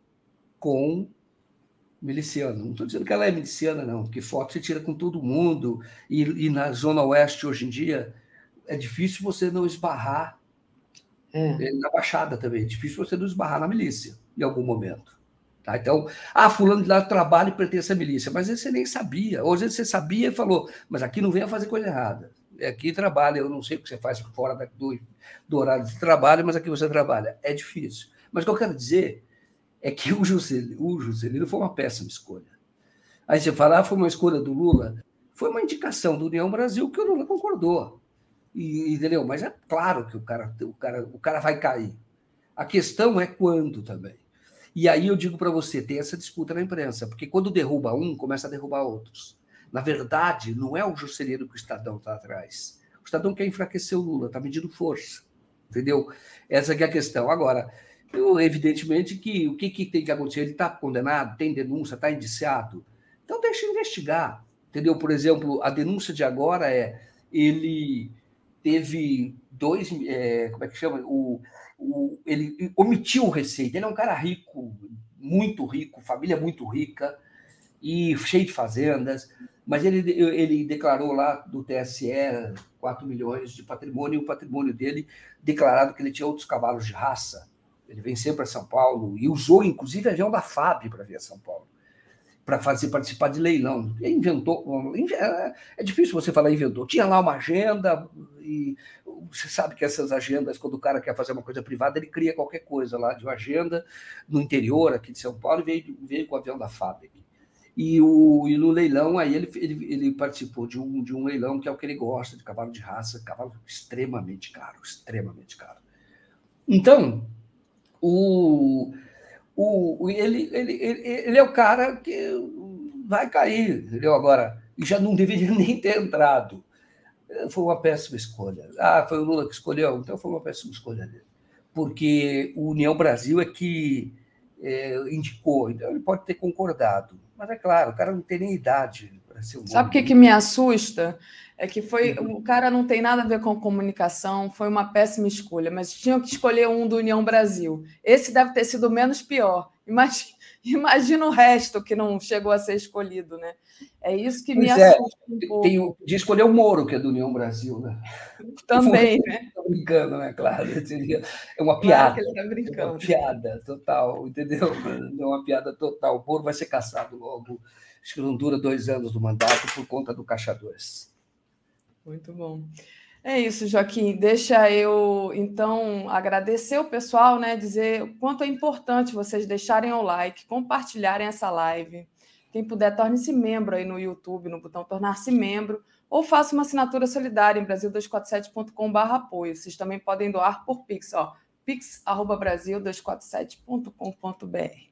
com miliciano. Não estou dizendo que ela é miliciana, não, porque foto você tira com todo mundo. E, e, na Zona Oeste, hoje em dia, é difícil você não esbarrar. É. Na Baixada também, é difícil você não esbarrar na milícia em algum momento. Tá? Então, ah, fulano de lá trabalha e pertence à milícia, mas você nem sabia. Hoje você sabia e falou, mas aqui não venha fazer coisa errada. Aqui trabalha, eu não sei o que você faz fora do, do horário de trabalho, mas aqui você trabalha. É difícil. Mas o que eu quero dizer é que o Juscelino, o Juscelino foi uma péssima escolha. Aí você fala, ah, foi uma escolha do Lula. Foi uma indicação do União Brasil que o Lula concordou. E, entendeu? Mas é claro que o cara, o, cara, o cara vai cair. A questão é quando também. E aí eu digo para você, tem essa disputa na imprensa, porque quando derruba um, começa a derrubar outros. Na verdade, não é o Juscelino que o Estadão está atrás. O Estadão quer enfraquecer o Lula, está medindo força. Entendeu? Essa é a questão. Agora, eu, evidentemente que o que, que tem que acontecer? Ele está condenado, tem denúncia, está indiciado. Então deixa investigar. Entendeu? Por exemplo, a denúncia de agora é ele teve dois. É, como é que chama? O, o, ele omitiu receita. Ele é um cara rico, muito rico, família muito rica e cheio de fazendas, mas ele, ele declarou lá do TSE 4 milhões de patrimônio e o patrimônio dele declarado que ele tinha outros cavalos de raça. Ele vem sempre a São Paulo e usou, inclusive, avião da FAB para vir a São Paulo para fazer participar de leilão. Ele inventou. É, é difícil você falar inventou. Tinha lá uma agenda, e você sabe que essas agendas, quando o cara quer fazer uma coisa privada, ele cria qualquer coisa lá de uma agenda no interior aqui de São Paulo e veio, veio com o avião da fábrica. E, o, e no leilão, aí ele, ele, ele, participou de um, de um leilão que é o que ele gosta, de cavalo de raça, cavalo extremamente caro, extremamente caro. Então, o, o, ele, ele, ele, ele é o cara que vai cair, entendeu? Agora, já não deveria nem ter entrado. Foi uma péssima escolha. Ah, foi o Lula que escolheu, então foi uma péssima escolha dele. Porque o União Brasil é que é, indicou, então ele pode ter concordado. Mas é claro, o cara não tem nem idade para ser um Sabe o que, que me assusta? É que foi o cara não tem nada a ver com comunicação, foi uma péssima escolha, mas tinham que escolher um do União Brasil. Esse deve ter sido menos pior. Imagina, imagina o resto que não chegou a ser escolhido, né? É isso que me é, assusta um pouco. Tem, de escolher o Moro, que é do União Brasil, né? Também, né? Estou brincando, né? Claro. É uma piada. Claro tá brincando. É uma piada total, entendeu? É uma piada total. O Moro vai ser caçado logo. Acho que não dura dois anos do mandato por conta do Caixa 2. Muito bom. É isso, Joaquim. Deixa eu, então, agradecer o pessoal, né? Dizer o quanto é importante vocês deixarem o like, compartilharem essa live. Quem puder, torne-se membro aí no YouTube, no botão tornar-se membro, ou faça uma assinatura solidária em brasil247.com.br apoio. Vocês também podem doar por Pix, ó, pix.brasil247.com.br.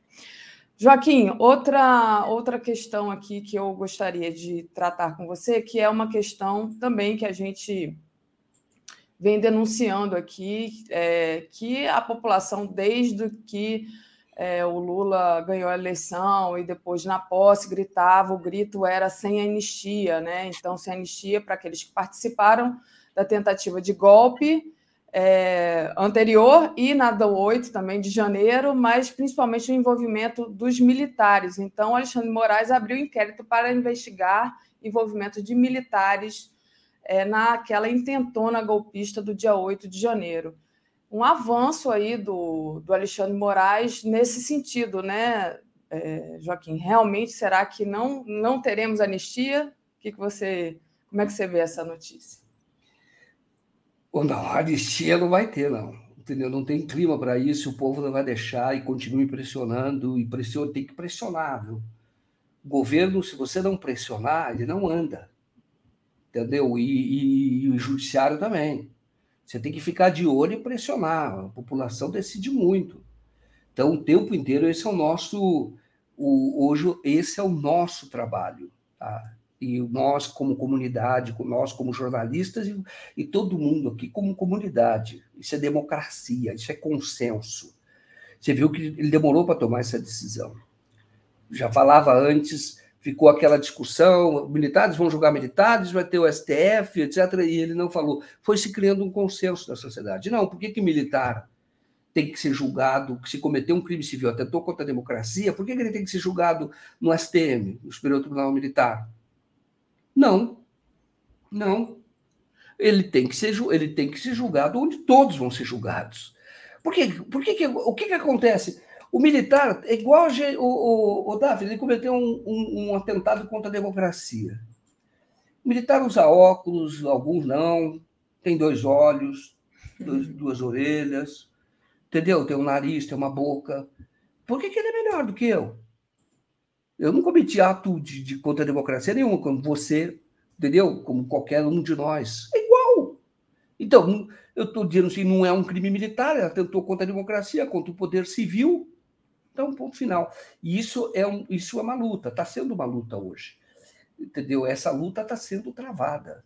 Joaquim, outra, outra questão aqui que eu gostaria de tratar com você, que é uma questão também que a gente vem denunciando aqui, é, que a população, desde que é, o Lula ganhou a eleição e depois na posse gritava, o grito era sem anistia, né? Então, sem anistia para aqueles que participaram da tentativa de golpe é, anterior e na do 8 também de janeiro, mas principalmente o envolvimento dos militares. Então, Alexandre Moraes abriu inquérito para investigar envolvimento de militares é, naquela intentona golpista do dia 8 de janeiro. Um avanço aí do, do Alexandre Moraes nesse sentido, né, é, Joaquim? Realmente será que não, não teremos anistia? O que, que você, como é que você vê essa notícia? Ou não, anistia não vai ter, não. Entendeu? Não tem clima para isso, o povo não vai deixar e continue pressionando, e pressiona, tem que pressionar, viu? O governo, se você não pressionar, ele não anda. Entendeu? E, e, e o judiciário também. Você tem que ficar de olho e pressionar. A população decide muito. Então, o tempo inteiro, esse é o nosso. O, hoje, esse é o nosso trabalho. Tá? E nós como comunidade, nós como jornalistas e, e, todo mundo aqui como comunidade. Isso é democracia, isso é consenso. Você viu que ele demorou para tomar essa decisão. Já falava antes, ficou aquela discussão, militares vão julgar militares, vai ter o STF, etc. E ele não falou. Foi se criando um consenso na sociedade. Não, por que, que militar tem que ser julgado, que se cometeu um crime civil, atentou contra a democracia, por que, que ele tem que ser julgado no STM, no Superior Tribunal Militar? Não. Não. Ele tem que ser, ele tem que ser julgado onde todos vão ser julgados. Por quê? Por que, que o que, que acontece? O militar é igual o, o, o Davi, ele cometeu um, um, um atentado contra a democracia. O militar usa óculos, alguns não, tem dois olhos, dois, duas orelhas, entendeu? Tem um nariz, tem uma boca. Por que, que ele é melhor do que eu? Eu não cometi ato de, de contra a democracia nenhuma, como você, entendeu? Como qualquer um de nós. É igual. Então, eu estou dizendo assim, não é um crime militar, ela tentou contra a democracia, contra o poder civil. Então, ponto final. E isso é, um, isso é uma luta, está sendo uma luta hoje. Entendeu? Essa luta está sendo travada,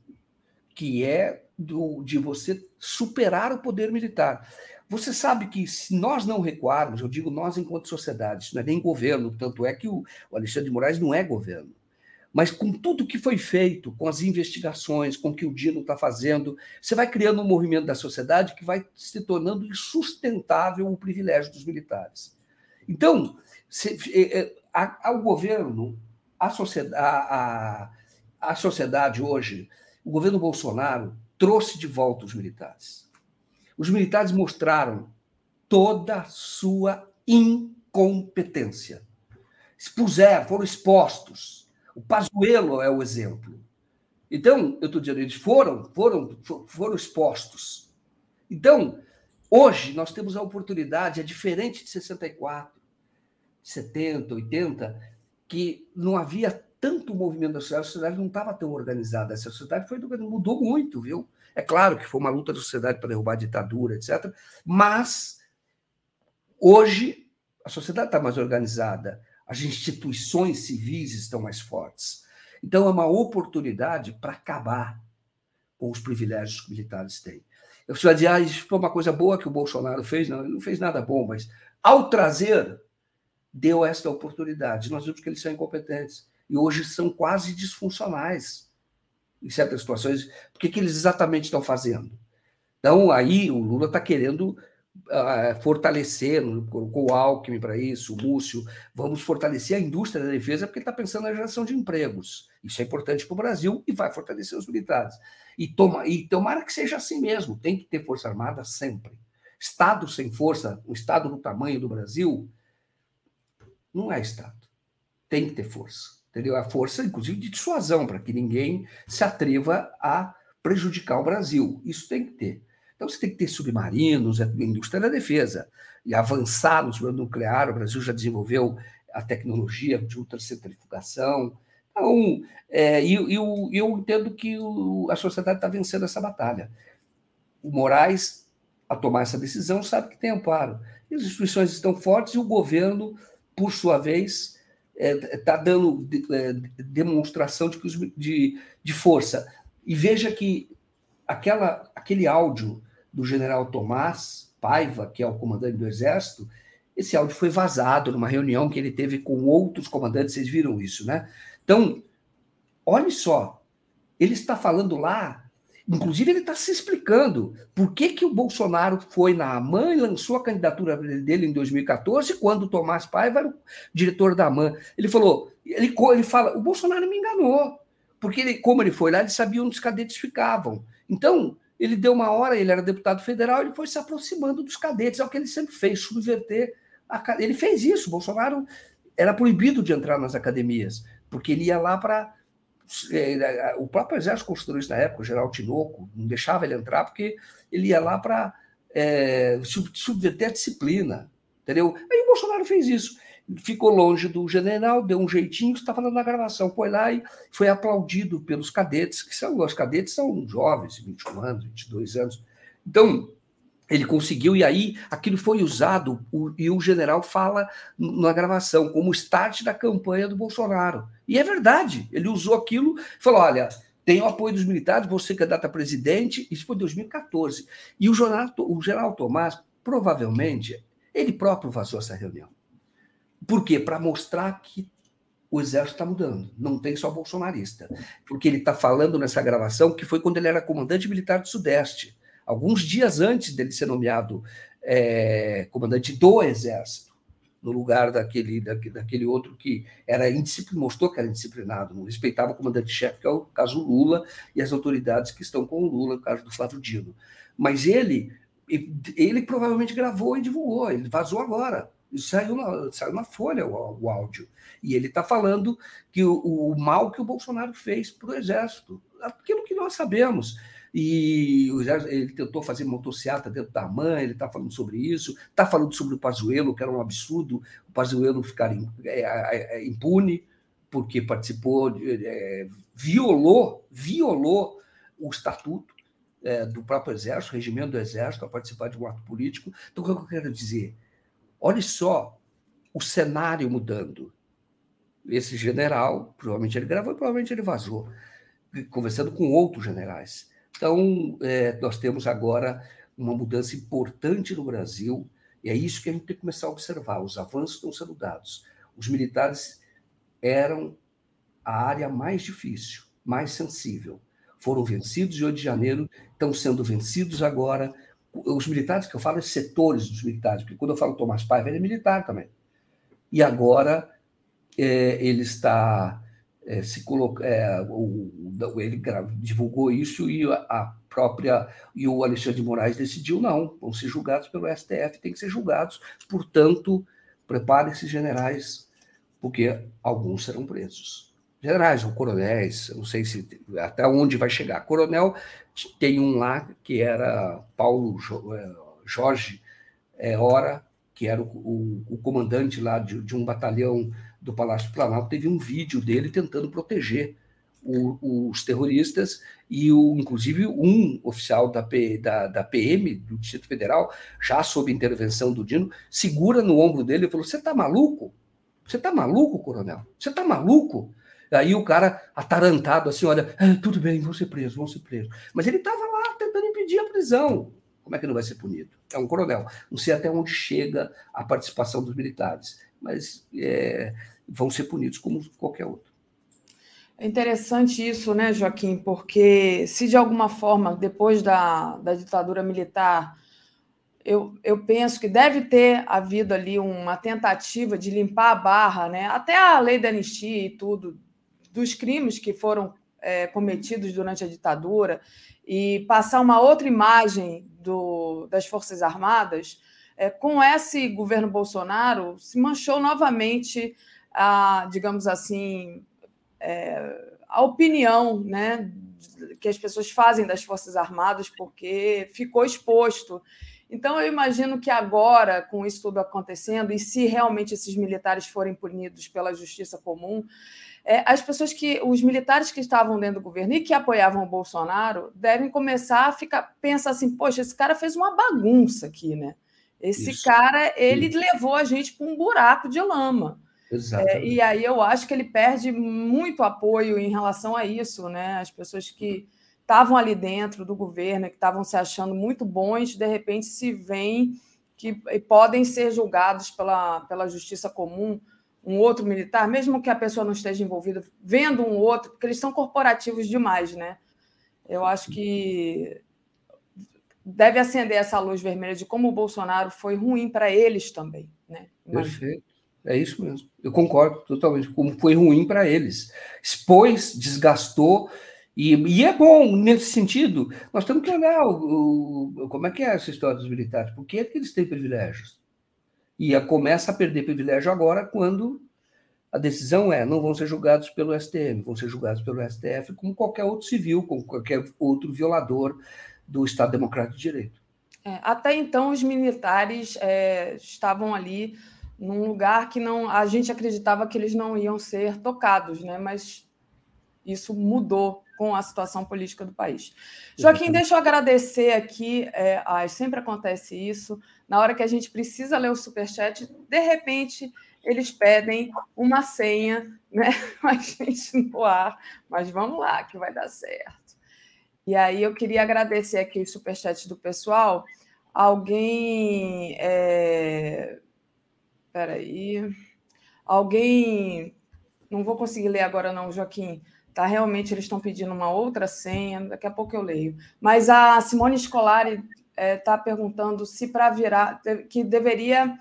que é do, de você superar o poder militar. Você sabe que se nós não recuarmos, eu digo nós enquanto sociedade, isso não é nem governo, tanto é que o, Alexandre de Moraes não é governo. Mas com tudo que foi feito, com as investigações, com o que o Dino está fazendo, você vai criando um movimento da sociedade que vai se tornando insustentável o privilégio dos militares. Então, se, é, é, a, ao governo, a sociedade, a, a, a sociedade hoje, o governo Bolsonaro trouxe de volta os militares. Os militares mostraram toda a sua incompetência. Expuseram, foram expostos o Pazuello é o exemplo. Então, eu estou dizendo, eles foram, foram, foram expostos. Então, hoje nós temos a oportunidade, é diferente de 64, 70, 80, que não havia tanto movimento da sociedade, a sociedade não estava tão organizada. Essa sociedade foi mudou muito, viu? É claro que foi uma luta da sociedade para derrubar a ditadura, etc. Mas hoje a sociedade está mais organizada as instituições civis estão mais fortes. Então, é uma oportunidade para acabar com os privilégios que os militares têm. Eu preciso dizer, ah, isso foi uma coisa boa que o Bolsonaro fez. Não, ele não fez nada bom, mas ao trazer, deu esta oportunidade. Nós vimos que eles são incompetentes e hoje são quase disfuncionais em certas situações. O que, que eles exatamente estão fazendo? Então, aí o Lula está querendo uh, fortalecer, colocou o Alckmin para isso, o Múcio, vamos fortalecer a indústria da defesa, porque ele está pensando na geração de empregos. Isso é importante para o Brasil e vai fortalecer os militares. E, toma, e tomara que seja assim mesmo, tem que ter Força Armada sempre. Estado sem força, um Estado do tamanho do Brasil, não é Estado. Tem que ter força. Entendeu? A força, inclusive, de dissuasão, para que ninguém se atreva a prejudicar o Brasil. Isso tem que ter. Então você tem que ter submarinos, a indústria da defesa, e avançar no submarino nuclear. O Brasil já desenvolveu a tecnologia de ultracentrifugação. Então, é, e, eu, eu entendo que o, a sociedade está vencendo essa batalha. O Moraes, a tomar essa decisão, sabe que tem amparo. E as instituições estão fortes e o governo, por sua vez, está é, tá dando é, demonstração de, de, de força. E veja que aquela, aquele áudio do general Tomás Paiva, que é o comandante do Exército, esse áudio foi vazado numa reunião que ele teve com outros comandantes, vocês viram isso, né? Então, olhe só, ele está falando lá, inclusive ele está se explicando por que, que o Bolsonaro foi na AMAN e lançou a candidatura dele em 2014, quando o Tomás Paiva era o diretor da AMAN. Ele falou, ele, ele fala, o Bolsonaro me enganou, porque ele, como ele foi lá, ele sabia onde os cadetes ficavam. Então, ele deu uma hora, ele era deputado federal, ele foi se aproximando dos cadetes, é o que ele sempre fez, subverter. A, ele fez isso, Bolsonaro era proibido de entrar nas academias, porque ele ia lá para. É, o próprio exército construiu isso na época, o general Tinoco, não deixava ele entrar, porque ele ia lá para é, subverter a disciplina. Entendeu? Aí o Bolsonaro fez isso ficou longe do general, deu um jeitinho, está falando na gravação, foi lá e foi aplaudido pelos cadetes, que são, os cadetes são jovens, 21 anos, 22 anos. Então, ele conseguiu, e aí aquilo foi usado, o, e o general fala na gravação, como start da campanha do Bolsonaro. E é verdade, ele usou aquilo, falou: olha, tem o apoio dos militares, você candidato a presidente, isso foi em 2014. E o, o general Tomás, provavelmente, ele próprio vazou essa reunião. Por quê? Para mostrar que o exército está mudando, não tem só bolsonarista. Porque ele está falando nessa gravação que foi quando ele era comandante militar do Sudeste, alguns dias antes dele ser nomeado é, comandante do exército, no lugar daquele, daquele outro que era indisciplinado, mostrou que era indisciplinado, não respeitava o comandante-chefe, que é o caso Lula, e as autoridades que estão com o Lula, no caso do Flávio Dino. Mas ele, ele provavelmente gravou e divulgou, ele vazou agora saiu na, saiu na Folha o, o áudio. E ele está falando que o, o, mal que o Bolsonaro fez para o Exército, aquilo que nós sabemos. E ele tentou fazer motocicleta dentro da mãe, ele está falando sobre isso, está falando sobre o Pazuello, que era um absurdo o Pazuello ficar é, é, é, impune, porque participou, é, violou, violou o estatuto, é, do próprio Exército, regimento do Exército, a participar de um ato político. Então, o que eu quero dizer? Olhe só o cenário mudando. Esse general, provavelmente ele gravou provavelmente ele vazou, conversando com outros generais. Então, é, nós temos agora uma mudança importante no Brasil, e é isso que a gente tem que começar a observar. Os avanços estão sendo dados. Os militares eram a área mais difícil, mais sensível. Foram vencidos em 8 de janeiro, estão sendo vencidos agora. Os militares, que eu falo, é setores dos militares, porque quando eu falo Tomás Paiva, ele é militar também. E agora é, ele está é, se coloca, é, o, ele divulgou isso e a própria e o Alexandre de Moraes decidiu não, vão ser julgados pelo STF, tem que ser julgados, portanto, prepare esses generais, porque alguns serão presos. Generais ou coronéis, não sei se até onde vai chegar. Coronel tem um lá que era Paulo é, Jorge é, Hora, que era o, o, o comandante lá de, de, um batalhão do Palácio Planalto, teve um vídeo dele tentando proteger o, os terroristas e, o, inclusive, um oficial da, P, da, da, PM, do Distrito Federal, já sob intervenção do Dino, segura no ombro dele e falou: Você está maluco? Você está maluco, coronel? Você está maluco? Aí o cara, atarantado, assim, olha, ah, tudo bem, vão ser presos, vão ser presos. Mas ele estava lá tentando impedir a prisão. Como é que não vai ser punido? É um coronel. Não sei até onde chega a participação dos militares, mas é, vão ser punidos como qualquer outro. É interessante isso, né, Joaquim? Porque se de alguma forma, depois da, da ditadura militar, eu, eu penso que deve ter havido ali uma tentativa de limpar a barra, né? Até a lei da anistia e tudo, dos crimes que foram é, cometidos durante a ditadura e passar uma outra imagem do, das Forças Armadas, é, com esse governo Bolsonaro, se manchou novamente, a, digamos assim, é, a opinião né, que as pessoas fazem das Forças Armadas, porque ficou exposto. Então, eu imagino que agora, com isso tudo acontecendo, e se realmente esses militares forem punidos pela justiça comum, é, as pessoas que, os militares que estavam dentro do governo e que apoiavam o Bolsonaro, devem começar a ficar pensar assim, poxa, esse cara fez uma bagunça aqui, né? Esse Isso. cara, ele Isso. levou a gente para um buraco de lama. É, e aí eu acho que ele perde muito apoio em relação a isso, né? As pessoas que estavam ali dentro do governo, que estavam se achando muito bons, de repente se veem que podem ser julgados pela, pela justiça comum um outro militar, mesmo que a pessoa não esteja envolvida, vendo um outro, porque eles são corporativos demais, né? Eu acho que deve acender essa luz vermelha de como o Bolsonaro foi ruim para eles também, né? Perfeito. É isso mesmo. Eu concordo totalmente. Como foi ruim para eles. Expôs, desgastou. E, e, é bom nesse sentido. Nós temos que olhar o, o, como é que é essa história dos militares. Por que, é que eles têm privilégios? E a, começa a perder privilégio agora quando a decisão é não vão ser julgados pelo STM, vão ser julgados pelo STF como qualquer outro civil, como qualquer outro violador do Estado Democrático de Direito. É, até então, os militares é, estavam ali num lugar que não a gente acreditava que eles não iam ser tocados, né? mas isso mudou com a situação política do país. Joaquim, deixa eu agradecer aqui, é, ah, sempre acontece isso, na hora que a gente precisa ler o superchat, de repente eles pedem uma senha, né? A gente no ar, mas vamos lá, que vai dar certo. E aí eu queria agradecer aqui o superchat do pessoal. Alguém. É... Peraí. Alguém. Não vou conseguir ler agora, não, Joaquim Tá, realmente eles estão pedindo uma outra senha, daqui a pouco eu leio. Mas a Simone Scolari está é, tá perguntando se para virar, que deveria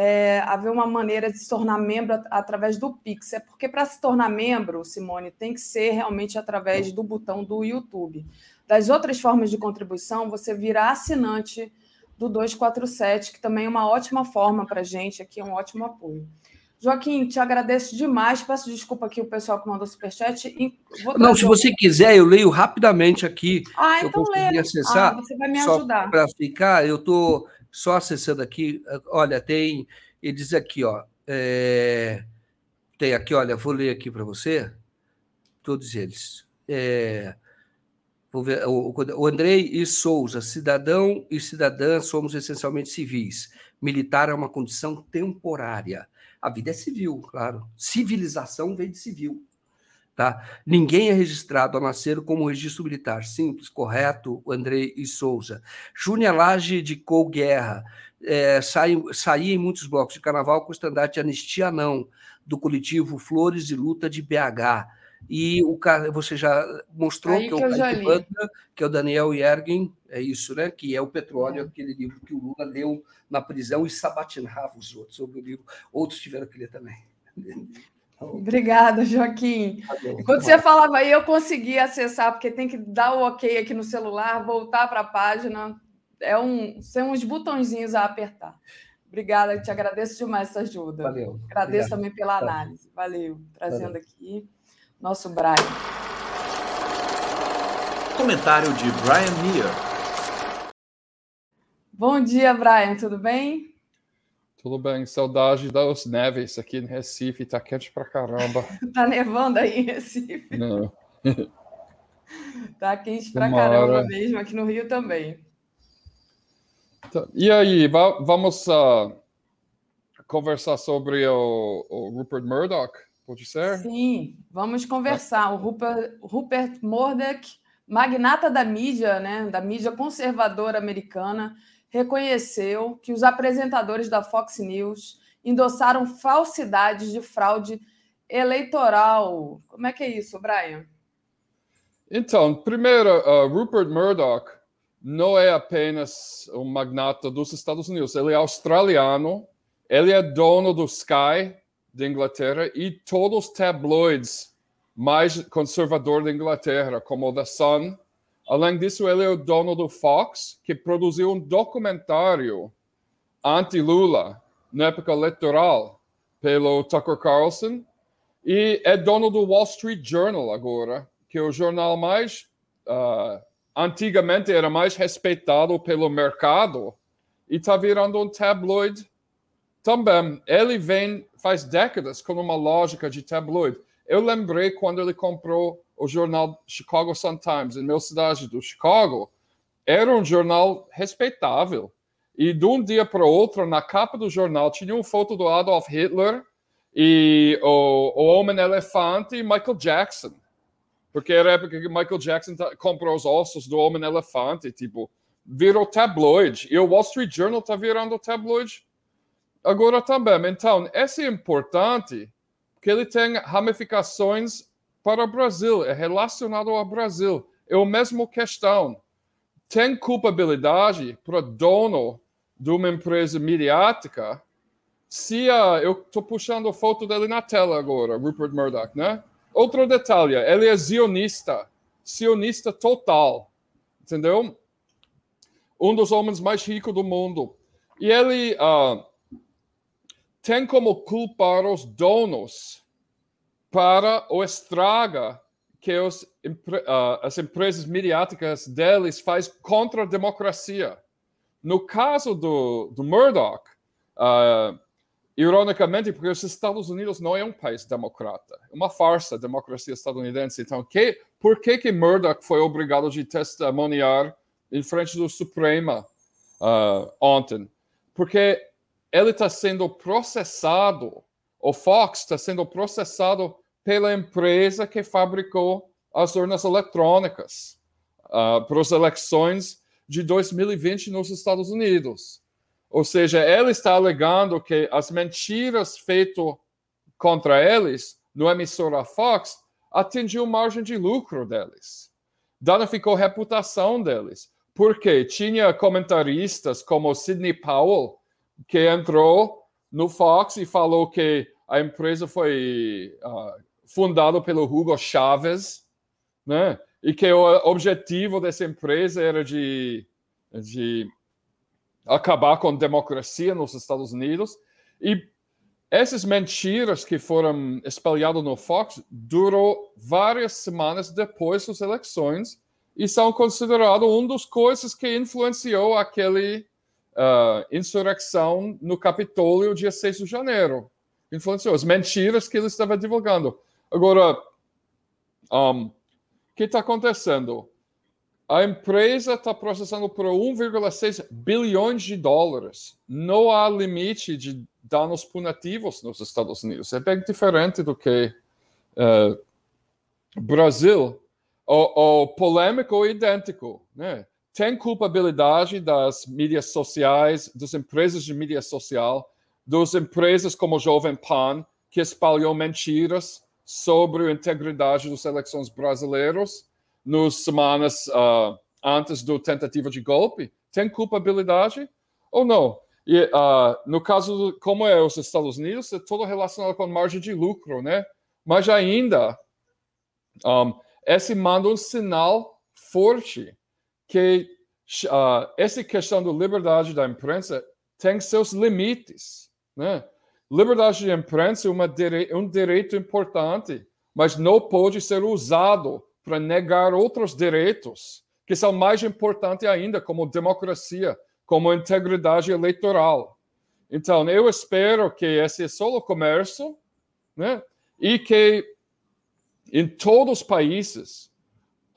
é, haver uma maneira de se tornar membro através do Pix. É porque para se tornar membro, Simone, tem que ser realmente através do botão do YouTube. Das outras formas de contribuição, você vira assinante do 247, que também é uma ótima forma para a gente aqui, é um ótimo apoio. Joaquim, te agradeço demais. Peço desculpa aqui o pessoal que mandou superchat. Não, se você quiser, eu leio rapidamente aqui. Ah, então lê. acessar. Ah, você vai me ajudar. Para ficar, eu estou só acessando aqui. Olha, tem. Ele diz aqui, ó. É, tem aqui, olha, vou ler aqui para você. Todos eles. É, Vou ver, o, o Andrei e Souza, cidadão e cidadã somos essencialmente civis. Militar é uma condição temporária. A vida é civil, claro. Civilização vem de civil. Tá? Ninguém é registrado ao nascer como registro militar. Simples, correto, Andrei e Souza. Júnior Lage de Cou Guerra. É, saía em muitos blocos de carnaval com o estandarte anistia não, do coletivo Flores de Luta de BH. E o você já mostrou Aí que, é o Banda, que é o Daniel Yergin, é isso, né? Que é o Petróleo, é. aquele livro que o Lula leu na prisão e sabatinava os outros sobre o livro. Outros tiveram que ler também. Obrigada, Joaquim. Tá Enquanto você falava aí, eu consegui acessar, porque tem que dar o ok aqui no celular, voltar para a página. É um, são uns botõezinhos a apertar. Obrigada, te agradeço demais essa ajuda. Valeu. Agradeço Obrigado. também pela análise. Valeu. Trazendo Valeu. aqui nosso Brian. Comentário de Brian Meir. Bom dia, Brian, tudo bem? Tudo bem, saudade das neves aqui em Recife, tá quente pra caramba. tá nevando aí em Recife? Não. tá quente pra Tomara. caramba mesmo, aqui no Rio também. Tá. E aí, vamos uh, conversar sobre o, o, Rupert Murdoch, pode ser? Sim, vamos conversar. O Rupert, Rupert Murdoch, magnata da mídia, né, da mídia conservadora americana, reconheceu que os apresentadores da Fox News endossaram falsidades de fraude eleitoral. Como é que é isso, Brian? Então, primeiro, uh, Rupert Murdoch não é apenas um magnata dos Estados Unidos, ele é australiano, ele é dono do Sky de Inglaterra e todos os tabloides mais conservadores da Inglaterra, como o The Sun, Além disso, ele é o dono do Fox, que produziu um documentário anti-Lula na época eleitoral pelo Tucker Carlson e é dono do Wall Street Journal agora, que é o jornal mais uh, antigamente era mais respeitado pelo mercado e está virando um tabloide também. Ele vem faz décadas com uma lógica de tabloide. Eu lembrei quando ele comprou o jornal Chicago Sun-Times, em minha cidade do Chicago, era um jornal respeitável. E de um dia para o outro, na capa do jornal, tinha uma foto do Adolf Hitler e o, o Homem-Elefante e Michael Jackson. Porque era a época que Michael Jackson comprou os ossos do Homem-Elefante, tipo, virou tabloide. E o Wall Street Journal está virando tabloide agora também. Então, esse é importante, porque ele tem ramificações para o Brasil, é relacionado ao Brasil. É a mesma questão. Tem culpabilidade para dono de uma empresa midiática se uh, eu estou puxando a foto dele na tela agora, Rupert Murdoch, né? Outro detalhe, ele é zionista, sionista total, entendeu? Um dos homens mais ricos do mundo. E ele uh, tem como culpar os donos para o estraga que os, uh, as empresas midiáticas deles faz contra a democracia. No caso do, do Murdoch, uh, ironicamente, porque os Estados Unidos não é um país democrata, é uma farsa a democracia estadunidense. Então, que, por que que Murdoch foi obrigado a testemunhar em frente do Suprema uh, ontem? Porque ele está sendo processado o Fox está sendo processado pela empresa que fabricou as urnas eletrônicas uh, para as eleições de 2020 nos Estados Unidos. Ou seja, ele está alegando que as mentiras feitas contra eles no emissora Fox atingiu margem de lucro deles. Danificou a reputação deles. Porque tinha comentaristas como Sidney Powell, que entrou no Fox e falou que a empresa foi uh, fundada pelo Hugo Chávez, né? E que o objetivo dessa empresa era de, de acabar com a democracia nos Estados Unidos. E essas mentiras que foram espalhadas no Fox durou várias semanas depois das eleições e são consideradas uma das coisas que influenciou aquele uh, insurreição no Capitólio dia 6 de janeiro. Influenciou as mentiras que ele estava divulgando. Agora, um, o que está acontecendo? a empresa está processando por 1,6 bilhões de dólares. Não há limite de danos punitivos nos Estados Unidos. É bem diferente do que uh, Brasil. O, o polêmico é idêntico. Né? Tem culpabilidade das mídias sociais, das empresas de mídia social, das empresas como o Jovem Pan, que espalhou mentiras sobre a integridade das eleições brasileiras nas semanas uh, antes da tentativa de golpe? Tem culpabilidade ou não? E, uh, no caso, como é os Estados Unidos, é tudo relacionado com margem de lucro, né? Mas ainda, um, esse manda um sinal forte que uh, essa questão da liberdade da imprensa tem seus limites, né? Liberdade de imprensa é uma, um direito importante, mas não pode ser usado para negar outros direitos que são mais importantes ainda, como democracia, como integridade eleitoral. Então, eu espero que esse é só o comércio, né? E que em todos os países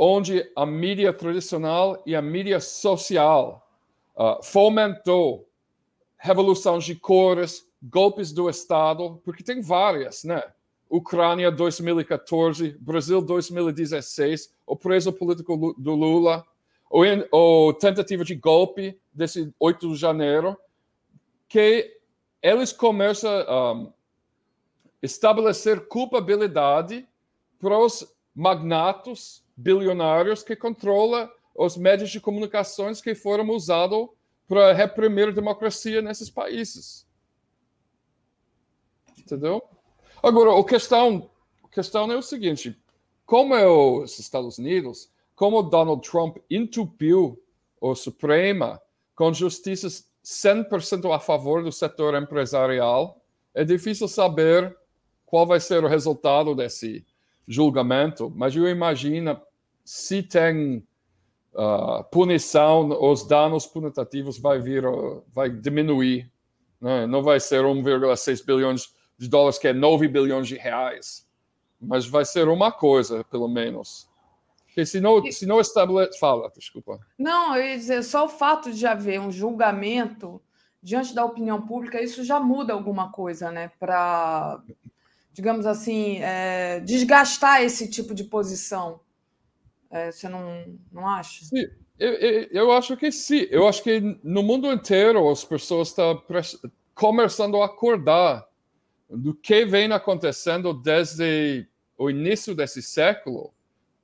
onde a mídia tradicional e a mídia social uh, fomentou revolução de cores, golpes do Estado, porque tem várias, né? Ucrânia 2014, Brasil 2016, o preso político do Lula, ou, ou tentativa de golpe desse 8 de janeiro, que eles começam a um, estabelecer culpabilidade para os magnatos bilionários que controlam os meios de comunicações que foram usados para reprimir a democracia nesses países. Entendeu? Agora, a questão, a questão é o seguinte: como é os Estados Unidos, como Donald Trump entupiu o Suprema com justiças 100% a favor do setor empresarial, é difícil saber qual vai ser o resultado desse julgamento, mas eu imagino se tem uh, punição, os danos punitivos vai vir, vai diminuir, né? não vai ser 1,6 bilhões de dólares, que é 9 bilhões de reais. Mas vai ser uma coisa, pelo menos. Porque se não, se não estabelece. Fala, desculpa. Não, eu ia dizer, só o fato de haver um julgamento diante da opinião pública, isso já muda alguma coisa, né? Para, digamos assim, é, desgastar esse tipo de posição. É, você não, não acha? Sim. Eu, eu, eu, acho que sim. Eu acho que no mundo inteiro as pessoas estão começando a acordar do que vem acontecendo desde o início desse século,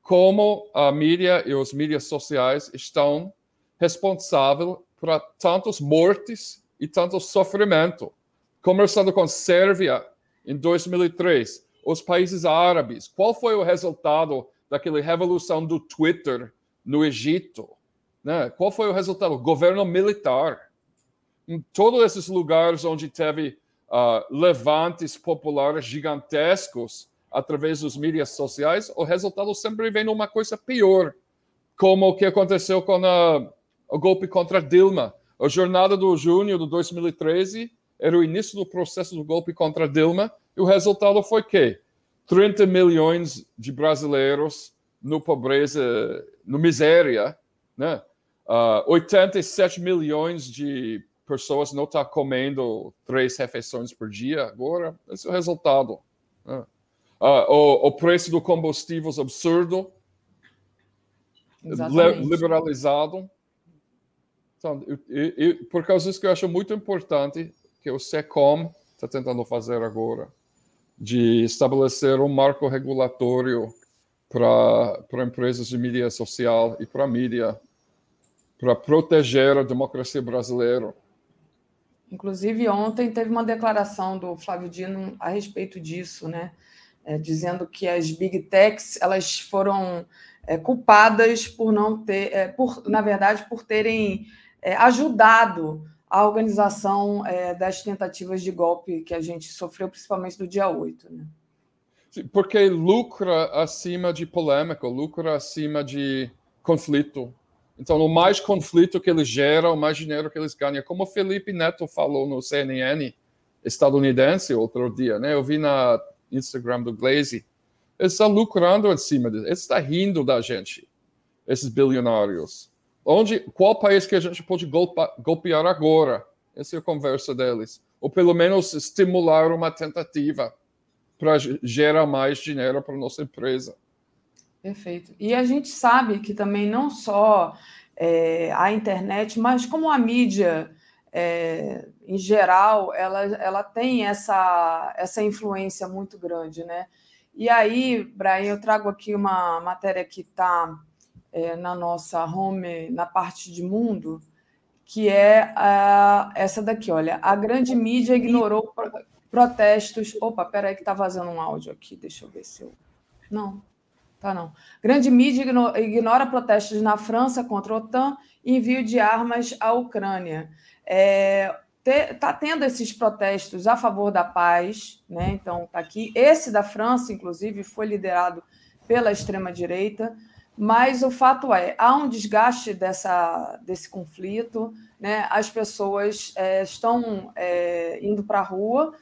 como a mídia e os mídias sociais estão responsáveis por tantos mortes e tanto sofrimento. Começando com Sérvia em 2003, os países árabes. Qual foi o resultado daquela revolução do Twitter no Egito? Né? Qual foi o resultado? Governo militar. Em todos esses lugares onde teve uh, levantes populares gigantescos através dos mídias sociais, o resultado sempre vem numa coisa pior, como o que aconteceu com a, o golpe contra Dilma. A jornada do junho de 2013 era o início do processo do golpe contra Dilma, e o resultado foi que 30 milhões de brasileiros no pobreza, no miséria, né? Uh, ah, 87 milhões de pessoas não estão tá comendo três refeições por dia agora. Esse é o resultado. Né? Uh, o, o, preço do combustível é absurdo, liberalizado. Então, eu, eu, por causa disso que eu acho muito importante que o SECOM está tentando fazer agora, de estabelecer um marco regulatório para empresas de mídia social e para mídia, para proteger a democracia brasileira. Inclusive, ontem teve uma declaração do Flávio Dino a respeito disso, né? É, dizendo que as big techs elas foram é, culpadas por não ter, é, por, na verdade, por terem é, ajudado a organização é, das tentativas de golpe que a gente sofreu, principalmente do dia 8. Né? Porque lucra acima de polêmica, lucra acima de conflito. Então, o mais conflito que eles geram, o mais dinheiro que eles ganham. Como o Felipe Neto falou no CNN estadunidense outro dia, né? Eu vi na Instagram do Glaze. Ele está lucrando em cima disso. Ele está rindo da gente. esses bilionários? Onde, qual país que a gente pode golpear agora? Essa é a conversa deles. Ou pelo menos estimular uma tentativa para gerar mais dinheiro para nossa empresa. Perfeito. E a gente sabe que também não só é, a internet, mas como a mídia é, em geral, ela, ela tem essa, essa influência muito grande, né? E aí, Brian, eu trago aqui uma matéria que está é, na nossa home, na parte de mundo, que é a, essa daqui, olha. A grande mídia ignorou protestos. Opa, peraí que está vazando um áudio aqui, deixa eu ver se eu. Não, tá não. Grande mídia ignora protestos na França contra a OTAN e envio de armas à Ucrânia. É, está tendo esses protestos a favor da paz, né? Então está aqui. Esse da França, inclusive, foi liderado pela extrema direita. Mas o fato é, há um desgaste dessa, desse conflito, né? as pessoas é, estão é, indo para a rua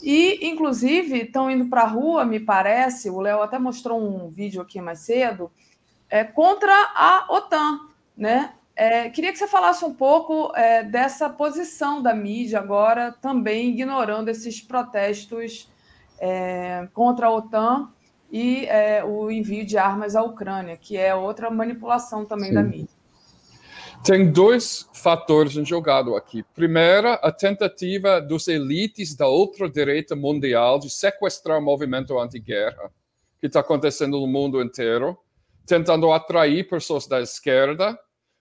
e, inclusive, estão indo para a rua, me parece, o Léo até mostrou um vídeo aqui mais cedo, é, contra a OTAN. Né? É, queria que você falasse um pouco é, dessa posição da mídia agora, também ignorando esses protestos é, contra a OTAN e é, o envio de armas à Ucrânia, que é outra manipulação também Sim. da mídia. Tem dois fatores em jogado aqui. Primeira, a tentativa dos elites da ultradireita mundial de sequestrar o movimento anti-guerra, que está acontecendo no mundo inteiro, tentando atrair pessoas da esquerda,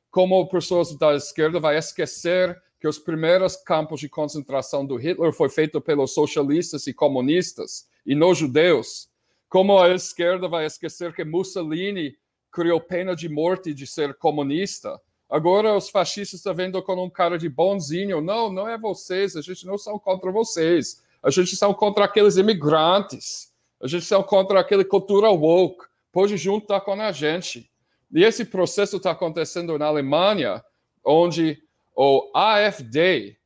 como pessoas da esquerda vai esquecer que os primeiros campos de concentração do Hitler foi feito pelos socialistas e comunistas e não judeus como a esquerda vai esquecer que Mussolini criou pena de morte de ser comunista? Agora os fascistas estão vendo com um cara de bonzinho. Não, não é vocês, a gente não são contra vocês. A gente são contra aqueles imigrantes. A gente são contra aquela cultura woke. Pode juntar com a gente. E esse processo está acontecendo na Alemanha, onde o AfD,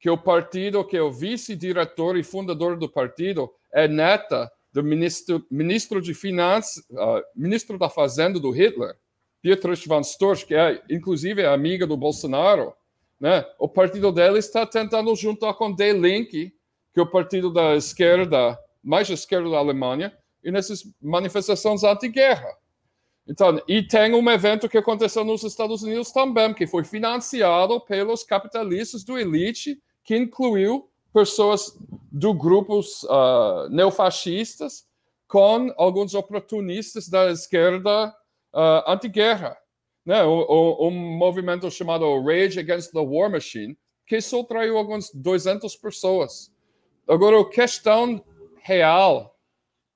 que é o partido que é o vice-diretor e fundador do partido, é neta do ministro, ministro de Finanças, uh, ministro da Fazenda do Hitler, Dietrich von Storch, que é inclusive é amiga do Bolsonaro, né? O partido dele está tentando juntar com Die Linke, que é o partido da esquerda, mais esquerda da Alemanha, e nessas manifestações anti-guerra. Então, e tem um evento que aconteceu nos Estados Unidos também, que foi financiado pelos capitalistas do elite, que incluiu pessoas do grupos uh, neofascistas com alguns oportunistas da esquerda uh, anti-guerra. Né? Um, um, movimento chamado Rage Against the War Machine, que só traiu algumas 200 pessoas. Agora, a questão real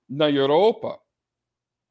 na Europa,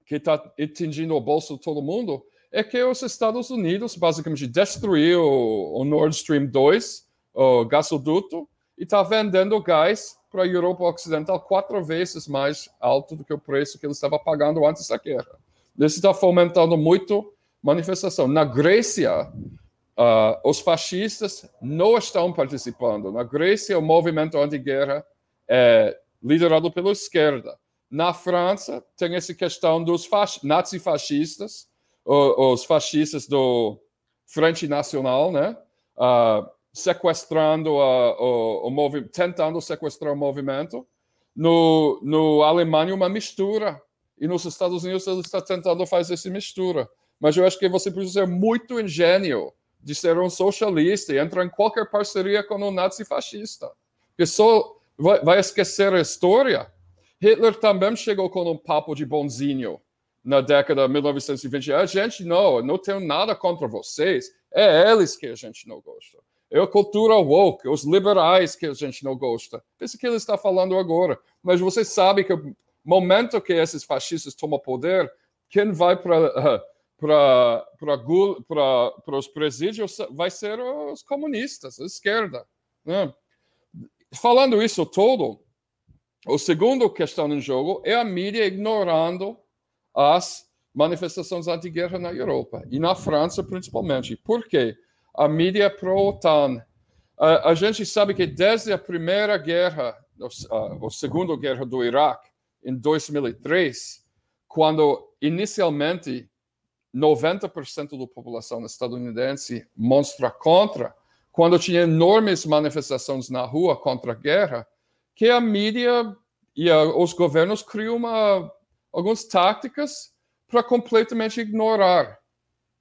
que está atingindo o bolso de todo mundo, é que os Estados Unidos basicamente destruiu o Nord Stream 2, o gasoduto, e está vendendo gás para a Europa Ocidental quatro vezes mais alto do que o preço que ele estava pagando antes da guerra. Isso está fomentando muito manifestação. Na Grécia, uh, os fascistas não estão participando. Na Grécia, o movimento anti-guerra é liderado pela esquerda. Na França, tem essa questão dos nazi-fascistas, os fascistas do Frente Nacional, né? Uh, sequestrando o, o movimento, tentando sequestrar o movimento. No, no Alemanha, uma mistura. E nos Estados Unidos, ele está tentando fazer essa mistura. Mas eu acho que você precisa ser muito ingênuo de ser um socialista e entrar em qualquer parceria com um nazi-fascista. Porque só vai, vai esquecer a história. Hitler também chegou com um papo de bonzinho na década de 1920. A gente não, não tem nada contra vocês. É eles que a gente não gosta. É a cultura woke, os liberais que a gente não gosta. Isso que ele está falando agora. Mas você sabe que o momento que esses fascistas tomam poder, quem vai para para os presídios vai ser os comunistas, a esquerda. Né? Falando isso todo, o segundo questão em jogo é a mídia ignorando as manifestações anti-guerra na Europa e na França principalmente. Por quê? A mídia pro-OTAN. A, a, gente sabe que desde a primeira guerra, a, a segunda guerra do Iraque, em 2003, quando inicialmente 90% da população estadunidense mostra contra, quando tinha enormes manifestações na rua contra a guerra, que a mídia e a, os governos criam uma, algumas táticas para completamente ignorar.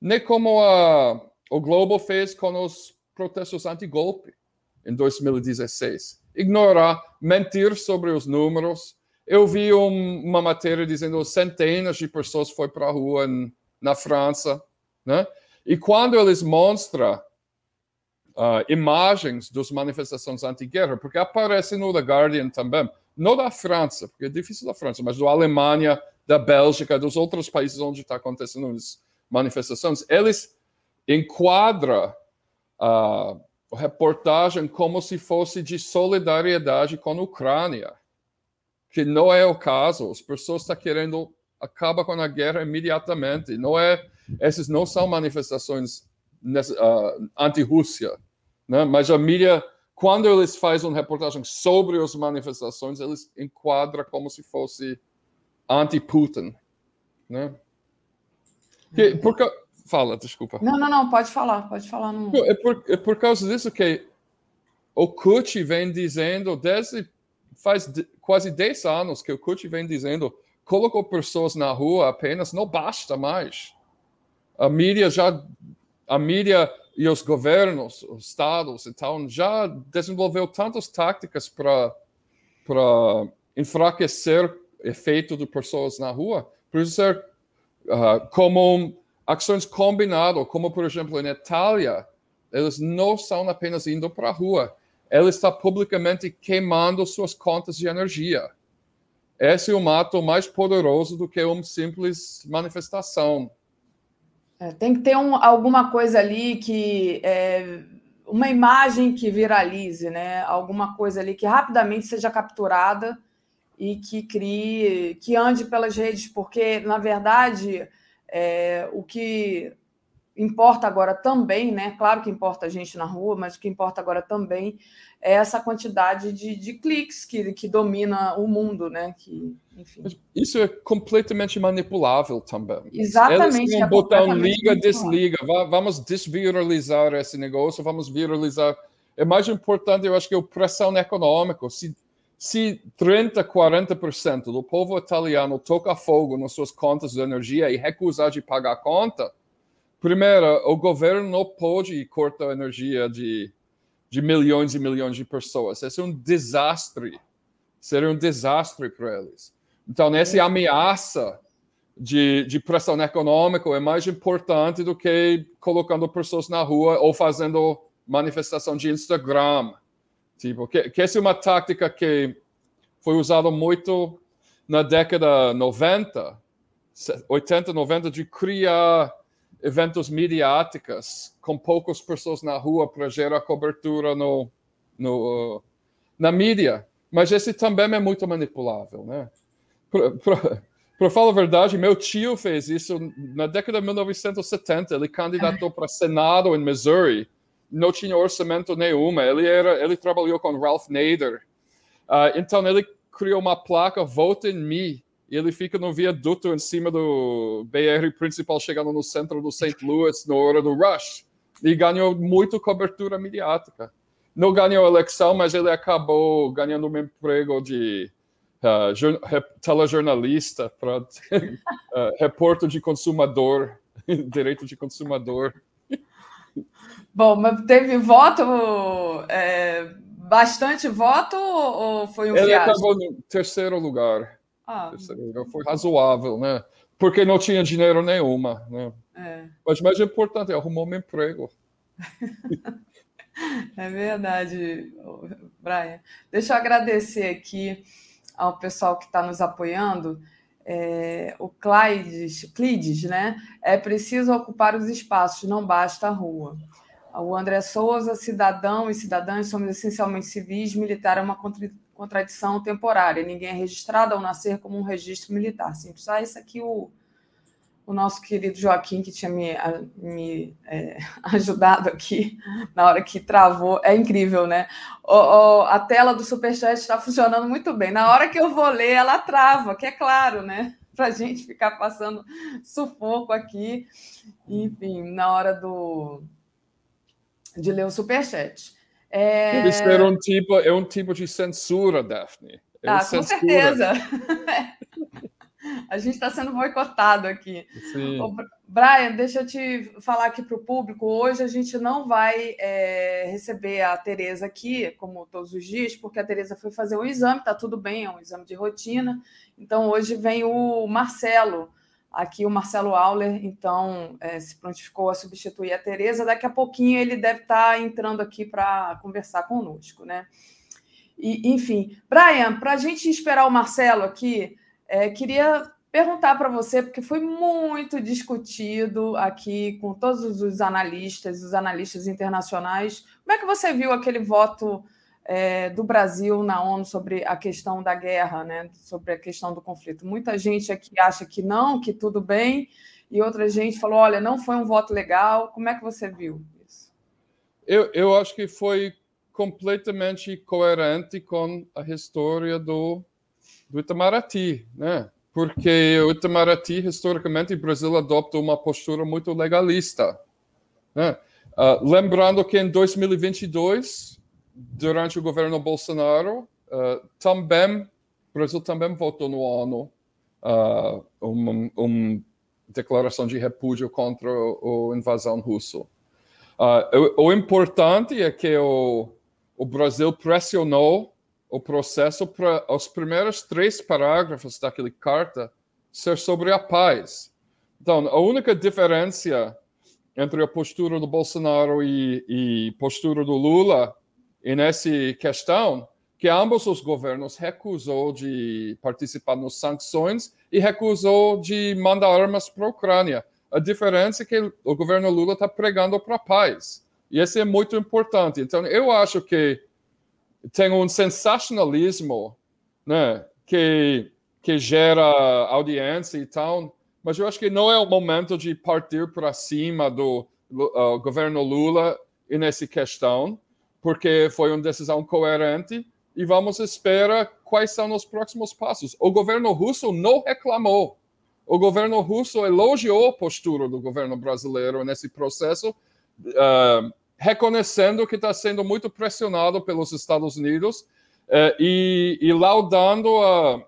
Nem como a, o Globo fez com os protestos anti-golpe em 2016. Ignorar, mentir sobre os números. Eu vi um, uma matéria dizendo centenas de pessoas foram para a rua em, na França. Né? E quando eles mostram uh, imagens das manifestações anti-guerra, porque aparece no The Guardian também, não da França, porque é difícil da França, mas da Alemanha, da Bélgica, dos outros países onde está acontecendo as manifestações, eles enquadram a reportagem como se fosse de solidariedade com a Ucrânia, que não é o caso. As pessoas estão querendo acabar com a guerra imediatamente. Não é, essas não são manifestações uh, anti-Rússia, né? mas a mídia, quando eles fazem uma reportagem sobre as manifestações, eles enquadram como se fosse anti-Putin. Né? Que, porque, fala, desculpa. Não, não, não, pode falar, pode falar. No... É, por, é por causa disso que o Kuti vem dizendo, desde faz quase 10 anos que o Kuti vem dizendo, colocou pessoas na rua apenas não basta mais. A mídia já a mídia e os governos, os estados então já desenvolveu tantas táticas para enfraquecer o efeito de pessoas na rua, por isso ser uh, como ações combinadas, como por exemplo na Itália, eles não são apenas indo para a rua, ela está publicamente queimando suas contas de energia. Esse é um ato mais poderoso do que uma simples manifestação. É, tem que ter um, alguma coisa ali que. É, uma imagem que viralize, né? Alguma coisa ali que rapidamente seja capturada e que crie, que ande pelas redes, porque, na verdade, é, o que importa agora também, né? Claro que importa a gente na rua, mas o que importa agora também é essa quantidade de, de cliques que, que domina o mundo, né? Que, enfim. Isso é completamente manipulável também. Exatamente. Eles é um liga, desliga, vamos desviralizar esse negócio, vamos viralizar. É mais importante, eu acho que é a pressão econômica. Se, se 30, 40% do povo italiano toca fogo nas suas contas de energia e recusar de pagar a conta, primeiro, o governo não pode cortar a energia de de milhões e milhões de pessoas. Esse é um desastre. Seria um desastre para eles. Então, essa é. ameaça de, de pressão econômica é mais importante do que colocando pessoas na rua ou fazendo manifestação de Instagram. Tipo, que, que essa é uma tática que foi usada muito na década 90, 80, 90, de criar eventos midiáticos com poucas pessoas na rua para gerar cobertura no, no, na mídia. Mas esse também é muito manipulável, né? Para falar a verdade, meu tio fez isso na década de 1970. Ele candidatou para Senado em Missouri. Não tinha orçamento nenhum. Ele, era, ele trabalhou com Ralph Nader. Uh, então, ele criou uma placa Vote in Me e ele fica no viaduto em cima do BR principal, chegando no centro do St. Louis na hora do rush. E ganhou muito cobertura mediática. Não ganhou a eleição, mas ele acabou ganhando um emprego de uh, telejornalista para uh, repórter de consumidor, direito de consumidor. Bom, mas teve voto, é, bastante voto ou foi um Ele fiasco? acabou no terceiro lugar. Ah. Foi razoável, né? Porque não tinha dinheiro nenhuma, né? É. Mas mais importante, arrumou um emprego. é verdade, Brian. Deixa eu agradecer aqui ao pessoal que está nos apoiando. É, o Clydes, Clides, né? É preciso ocupar os espaços, não basta a rua. O André Souza, cidadão e cidadãs somos essencialmente civis, militar é uma contradição temporária. Ninguém é registrado ao nascer como um registro militar. Simples. Ah, isso aqui o, o nosso querido Joaquim, que tinha me, me é, ajudado aqui na hora que travou. É incrível, né? O, o, a tela do Superchat está funcionando muito bem. Na hora que eu vou ler, ela trava, que é claro, né? para a gente ficar passando sufoco aqui, enfim, na hora do de ler o superchat. É... Isso é um tipo, é um tipo de censura, Daphne. É ah, com certeza. A gente está sendo boicotado aqui. Ô, Brian, deixa eu te falar aqui para o público. Hoje a gente não vai é, receber a Tereza aqui, como todos os dias, porque a Tereza foi fazer um exame, está tudo bem, é um exame de rotina. Então hoje vem o Marcelo, aqui o Marcelo Auler, então é, se prontificou a substituir a Tereza. Daqui a pouquinho ele deve estar tá entrando aqui para conversar conosco, né? E, enfim, Brian, para a gente esperar o Marcelo aqui, é, queria perguntar para você, porque foi muito discutido aqui com todos os analistas, os analistas internacionais. Como é que você viu aquele voto é, do Brasil na ONU sobre a questão da guerra, né? sobre a questão do conflito? Muita gente aqui acha que não, que tudo bem, e outra gente falou: olha, não foi um voto legal. Como é que você viu isso? Eu, eu acho que foi completamente coerente com a história do do Itamaraty, né? Porque o Itamaraty, historicamente, o Brasil adopta uma postura muito legalista. Né? Uh, lembrando que em 2022, durante o governo Bolsonaro, uh, também, o Brasil também votou no ONU uh, uma, uma declaração de repúdio contra a invasão russa. O, o, importante é que o, o Brasil pressionou o processo para os primeiros três parágrafos daquela carta ser sobre a paz. Então, a única diferença entre a postura do Bolsonaro e, e postura do Lula nessa questão que ambos os governos recusou de participar nas sanções e recusou de mandar armas para a Ucrânia. A diferença é que o governo Lula está pregando para a paz. E isso é muito importante. Então, eu acho que tem um sensacionalismo né, que, que gera audiência e tal, mas eu acho que não é o momento de partir para cima do uh, governo Lula nessa questão, porque foi uma decisão coerente e vamos esperar quais são os próximos passos. O governo russo não reclamou. O governo russo elogiou a postura do governo brasileiro nesse processo. Uh, reconhecendo que está sendo muito pressionado pelos Estados Unidos eh, e, e, laudando a,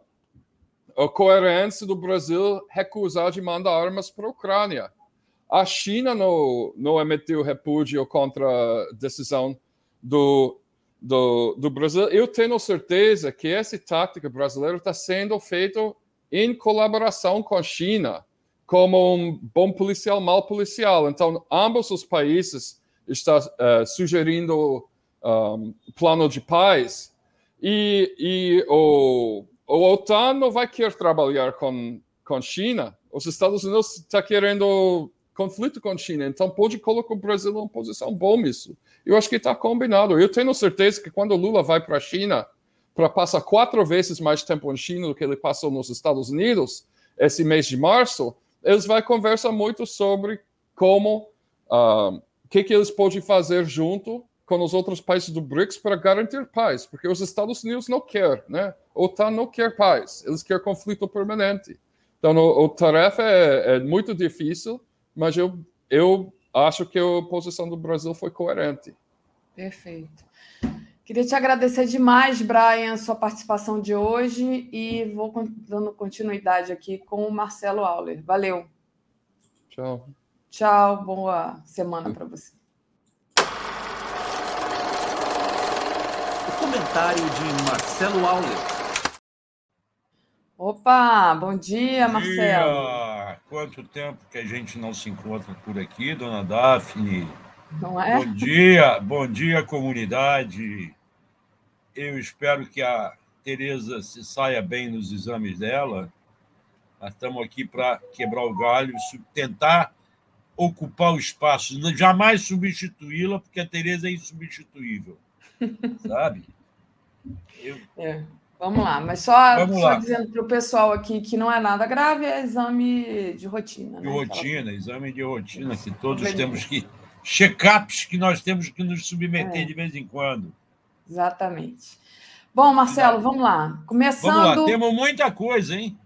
a, coerência do Brasil recusar de mandar armas para a Ucrânia. A China não, não emitiu repúdio contra a decisão do, do, do Brasil. Eu tenho certeza que essa tática brasileira está sendo feita em colaboração com a China, como um bom policial, mal policial. Então, ambos os países está uh, sugerindo um, plano de paz e, e o, o OTAN não vai querer trabalhar com com China. Os Estados Unidos está querendo conflito com a China, então pode colocar o Brasil uma posição bom nisso. Eu acho que está combinado. Eu tenho certeza que quando Lula vai para a China, para passar quatro vezes mais tempo em China do que ele passou nos Estados Unidos, esse mês de março, eles vão conversar muito sobre como uh, que, que eles podem fazer junto com os outros países do BRICS para garantir paz, porque os Estados Unidos não querem, né? A OTAN não quer paz, eles querem conflito permanente. Então, o, a tarefa é, é, muito difícil, mas eu, eu acho que a posição do Brasil foi coerente. Perfeito. Queria te agradecer demais, Brian, sua participação de hoje e vou dando continuidade aqui com o Marcelo Auler. Valeu. Tchau. Tchau, boa semana para você. O comentário de Marcelo Auler. Opa, bom dia, bom Marcelo. Dia. Quanto tempo que a gente não se encontra por aqui, dona Daphne? Não é? Bom dia, bom dia, comunidade. Eu espero que a Tereza se saia bem nos exames dela. Nós estamos aqui para quebrar o galho, tentar ocupar o espaço, jamais substituí-la, porque a Tereza é insubstituível. Sabe? Eu... É, vamos lá, mas só, só lá. dizendo para o pessoal aqui que não é nada grave, é exame de rotina. Né? De rotina, exame de rotina, que todos temos que. Check-ups que nós temos que nos submeter é. de vez em quando. Exatamente. Bom, Marcelo, vamos lá. Começando. Vamos lá, temos muita coisa, hein?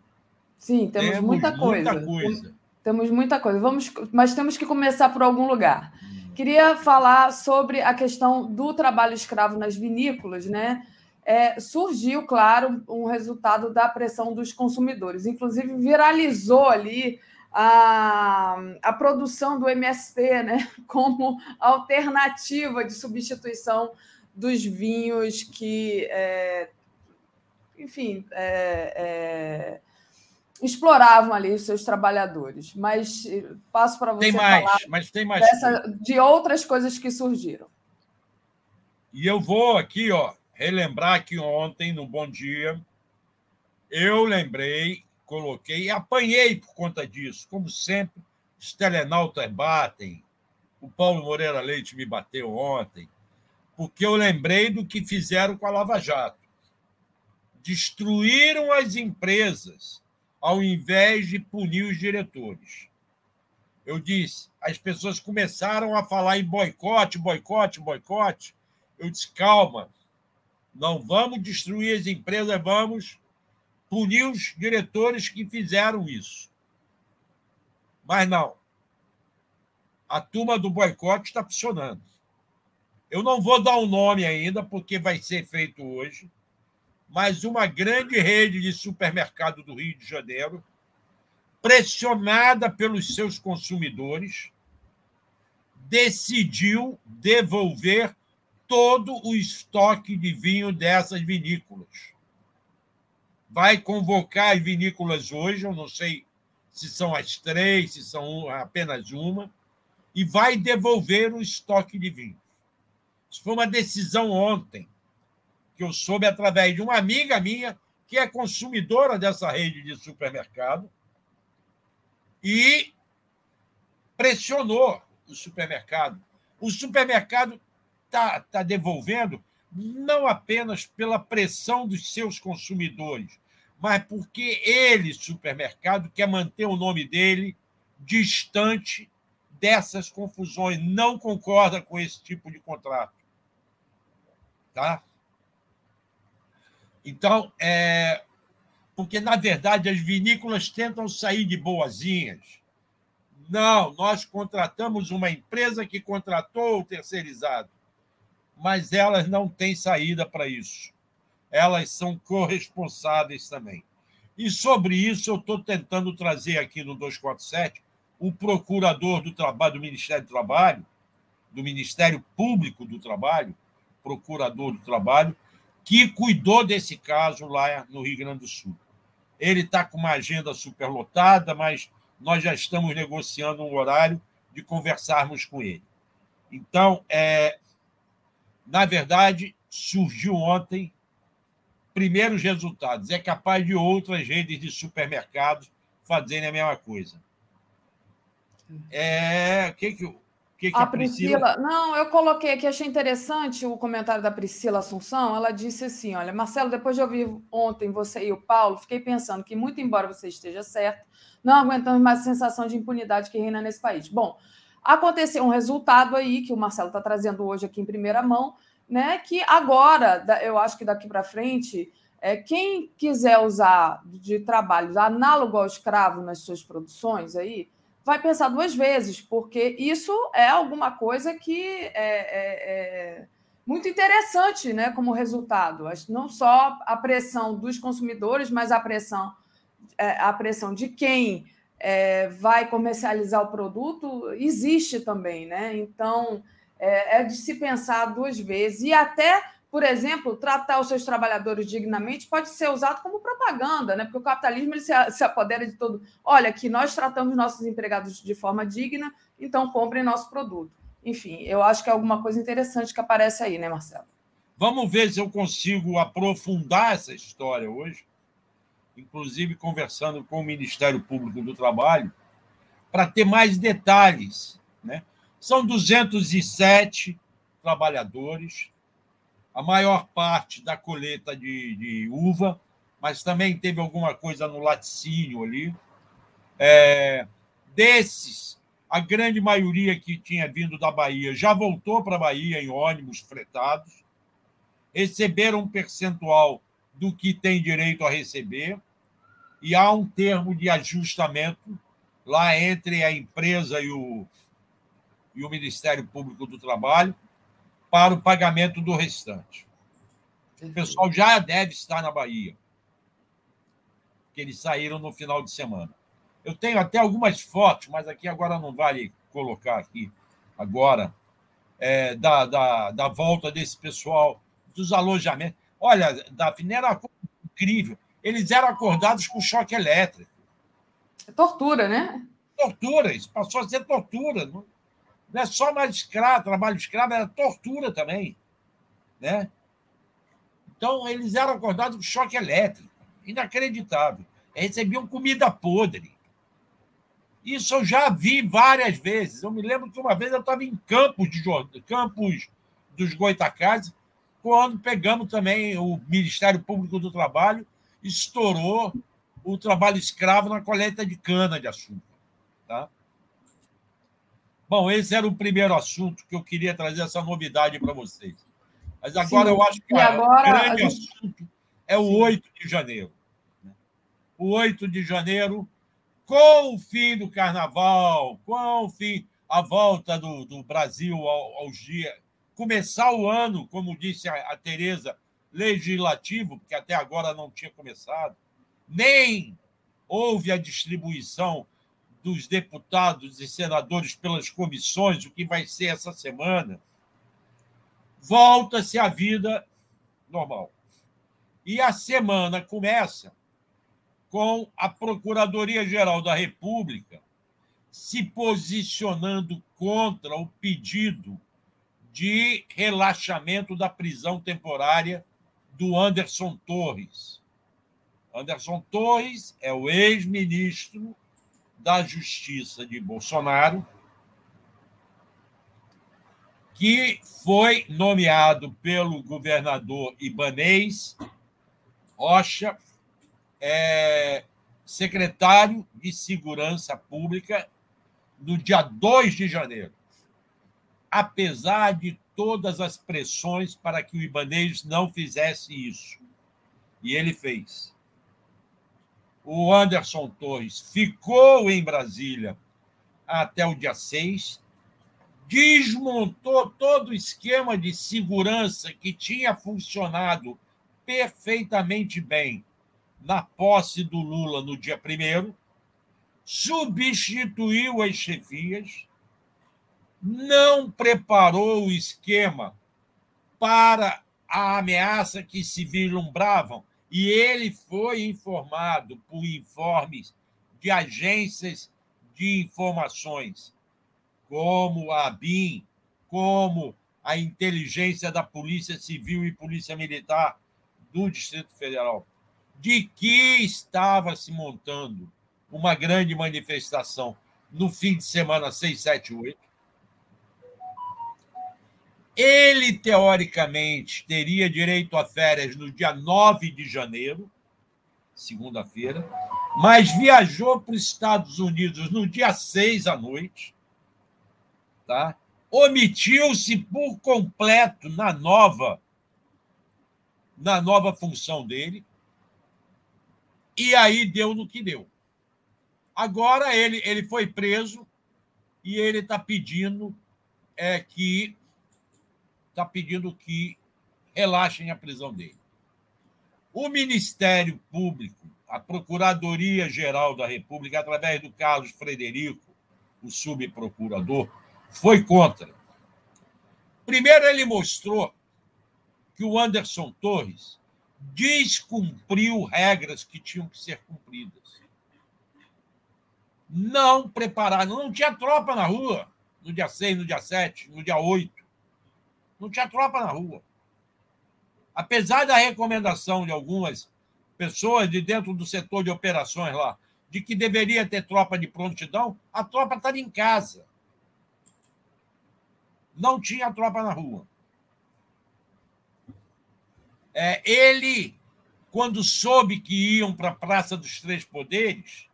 Sim, temos, temos muita coisa. Muita coisa. Temos muita coisa. Vamos, mas temos que começar por algum lugar. Queria falar sobre a questão do trabalho escravo nas vinícolas, né? É, surgiu, claro, um resultado da pressão dos consumidores. Inclusive, viralizou ali a, a produção do MST né, como alternativa de substituição dos vinhos que, é, enfim, é, é exploravam ali os seus trabalhadores. Mas eh, passo para você tem mais, falar mas tem mais dessa, de outras coisas que surgiram. E eu vou aqui, ó, relembrar que ontem, no Bom Dia, eu lembrei, coloquei e apanhei por conta disso. Como sempre, os telenautas batem. O Paulo Moreira Leite me bateu ontem, porque eu lembrei do que fizeram com a Lava Jato. Destruíram as empresas ao invés de punir os diretores. Eu disse, as pessoas começaram a falar em boicote, boicote, boicote. Eu disse, calma, não vamos destruir as empresas, vamos punir os diretores que fizeram isso. Mas não. A turma do boicote está funcionando. Eu não vou dar um nome ainda, porque vai ser feito hoje mas uma grande rede de supermercado do Rio de Janeiro, pressionada pelos seus consumidores, decidiu devolver todo o estoque de vinho dessas vinícolas. Vai convocar as vinícolas hoje, eu não sei se são as três, se são apenas uma, e vai devolver o estoque de vinho. Isso foi uma decisão ontem que eu soube através de uma amiga minha, que é consumidora dessa rede de supermercado, e pressionou o supermercado. O supermercado está tá devolvendo não apenas pela pressão dos seus consumidores, mas porque ele, supermercado, quer manter o nome dele distante dessas confusões, não concorda com esse tipo de contrato. Tá? Então, é, porque, na verdade, as vinícolas tentam sair de boazinhas. Não, nós contratamos uma empresa que contratou o terceirizado, mas elas não têm saída para isso. Elas são corresponsáveis também. E sobre isso, eu estou tentando trazer aqui no 247 o procurador do trabalho do Ministério do Trabalho, do Ministério Público do Trabalho, procurador do trabalho, que cuidou desse caso lá no Rio Grande do Sul. Ele está com uma agenda superlotada, mas nós já estamos negociando um horário de conversarmos com ele. Então, é, na verdade, surgiu ontem primeiros resultados. É capaz de outras redes de supermercados fazerem a mesma coisa. É, que, que que, que a, Priscila... Priscila... Não, eu coloquei aqui, achei interessante o comentário da Priscila Assunção. Ela disse assim: olha, Marcelo, depois de ouvir ontem você e o Paulo, fiquei pensando que, muito embora você esteja certo, não aguentamos mais a sensação de impunidade que reina nesse país. Bom, aconteceu um resultado aí que o Marcelo está trazendo hoje aqui em primeira mão, né? Que agora, eu acho que daqui para frente. É, quem quiser usar de trabalho análogo ao escravo nas suas produções aí, vai pensar duas vezes, porque isso é alguma coisa que é, é, é muito interessante né, como resultado. Não só a pressão dos consumidores, mas a pressão, é, a pressão de quem é, vai comercializar o produto existe também. Né? Então, é, é de se pensar duas vezes. E até por exemplo, tratar os seus trabalhadores dignamente pode ser usado como propaganda, né? porque o capitalismo ele se, se apodera de todo. Olha, que nós tratamos nossos empregados de forma digna, então comprem nosso produto. Enfim, eu acho que é alguma coisa interessante que aparece aí, né, Marcelo? Vamos ver se eu consigo aprofundar essa história hoje, inclusive conversando com o Ministério Público do Trabalho, para ter mais detalhes. Né? São 207 trabalhadores a maior parte da colheita de, de uva, mas também teve alguma coisa no laticínio ali. É, desses, a grande maioria que tinha vindo da Bahia já voltou para a Bahia em ônibus fretados, receberam um percentual do que tem direito a receber, e há um termo de ajustamento lá entre a empresa e o, e o Ministério Público do Trabalho para o pagamento do restante. O pessoal já deve estar na Bahia, que eles saíram no final de semana. Eu tenho até algumas fotos, mas aqui agora não vale colocar aqui agora, é, da, da, da volta desse pessoal, dos alojamentos. Olha, Daphne, era incrível. Eles eram acordados com choque elétrico. É tortura, né? Tortura, isso passou a ser tortura. Não, não é só mais escravo, trabalho escravo, era tortura também. Né? Então, eles eram acordados com choque elétrico. Inacreditável. Recebiam comida podre. Isso eu já vi várias vezes. Eu me lembro que uma vez eu estava em Campos, de, Campos dos Goitacazes, quando pegamos também o Ministério Público do Trabalho, estourou o trabalho escravo na coleta de cana de açúcar. Tá? Bom, esse era o primeiro assunto que eu queria trazer essa novidade para vocês. Mas agora Sim, eu acho que o grande gente... assunto é o Sim. 8 de janeiro. Né? O 8 de janeiro, com o fim do carnaval, com o fim, a volta do, do Brasil ao, aos dias, começar o ano, como disse a, a Tereza, legislativo, porque até agora não tinha começado, nem houve a distribuição dos deputados e senadores pelas comissões, o que vai ser essa semana, volta-se à vida normal. E a semana começa com a Procuradoria-Geral da República se posicionando contra o pedido de relaxamento da prisão temporária do Anderson Torres. Anderson Torres é o ex-ministro da Justiça de Bolsonaro, que foi nomeado pelo governador Ibanês Rocha, é, secretário de Segurança Pública, no dia 2 de janeiro apesar de todas as pressões para que o Ibanez não fizesse isso. E ele fez. O Anderson Torres ficou em Brasília até o dia 6, desmontou todo o esquema de segurança que tinha funcionado perfeitamente bem na posse do Lula no dia 1, substituiu as chefias, não preparou o esquema para a ameaça que se vislumbravam e ele foi informado por informes de agências de informações, como a ABIN, como a inteligência da Polícia Civil e Polícia Militar do Distrito Federal, de que estava se montando uma grande manifestação no fim de semana 6, 7, 8, ele, teoricamente, teria direito a férias no dia 9 de janeiro, segunda-feira, mas viajou para os Estados Unidos no dia 6 à noite, tá? omitiu-se por completo na nova na nova função dele e aí deu no que deu. Agora ele, ele foi preso e ele está pedindo é, que está pedindo que relaxem a prisão dele. O Ministério Público, a Procuradoria-Geral da República, através do Carlos Frederico, o subprocurador, foi contra. Primeiro, ele mostrou que o Anderson Torres descumpriu regras que tinham que ser cumpridas. Não prepararam, não tinha tropa na rua no dia 6, no dia 7, no dia 8. Não tinha tropa na rua. Apesar da recomendação de algumas pessoas de dentro do setor de operações lá, de que deveria ter tropa de prontidão, a tropa estava em casa. Não tinha tropa na rua. É, ele, quando soube que iam para a Praça dos Três Poderes,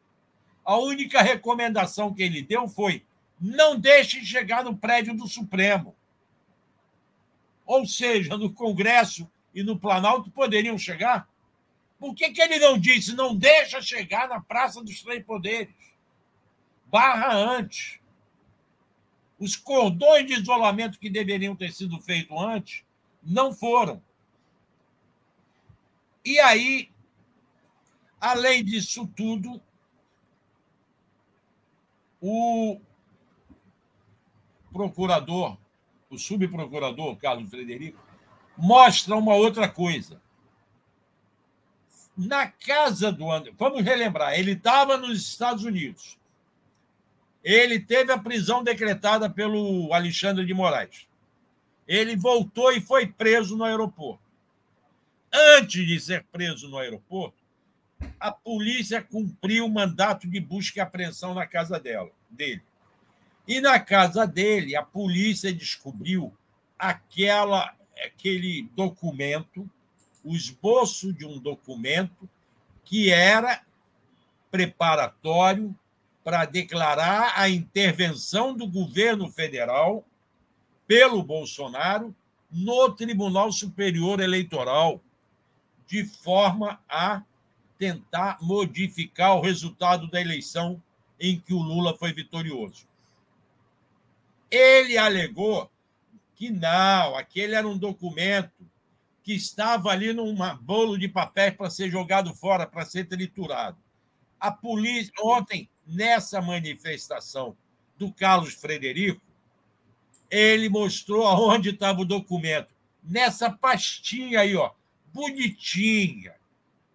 a única recomendação que ele deu foi: não deixem chegar no prédio do Supremo ou seja, no Congresso e no Planalto poderiam chegar, Por que, que ele não disse, não deixa chegar na Praça dos Três Poderes? Barra antes. Os cordões de isolamento que deveriam ter sido feitos antes não foram. E aí, além disso tudo, o procurador, o subprocurador Carlos Frederico, mostra uma outra coisa. Na casa do Anderson, vamos relembrar, ele estava nos Estados Unidos. Ele teve a prisão decretada pelo Alexandre de Moraes. Ele voltou e foi preso no aeroporto. Antes de ser preso no aeroporto, a polícia cumpriu o mandato de busca e apreensão na casa dela, dele. E na casa dele, a polícia descobriu aquela, aquele documento, o esboço de um documento que era preparatório para declarar a intervenção do governo federal pelo Bolsonaro no Tribunal Superior Eleitoral, de forma a tentar modificar o resultado da eleição em que o Lula foi vitorioso. Ele alegou que não, aquele era um documento que estava ali num bolo de papéis para ser jogado fora, para ser triturado. A polícia, ontem, nessa manifestação do Carlos Frederico, ele mostrou aonde estava o documento. Nessa pastinha aí, ó, bonitinha,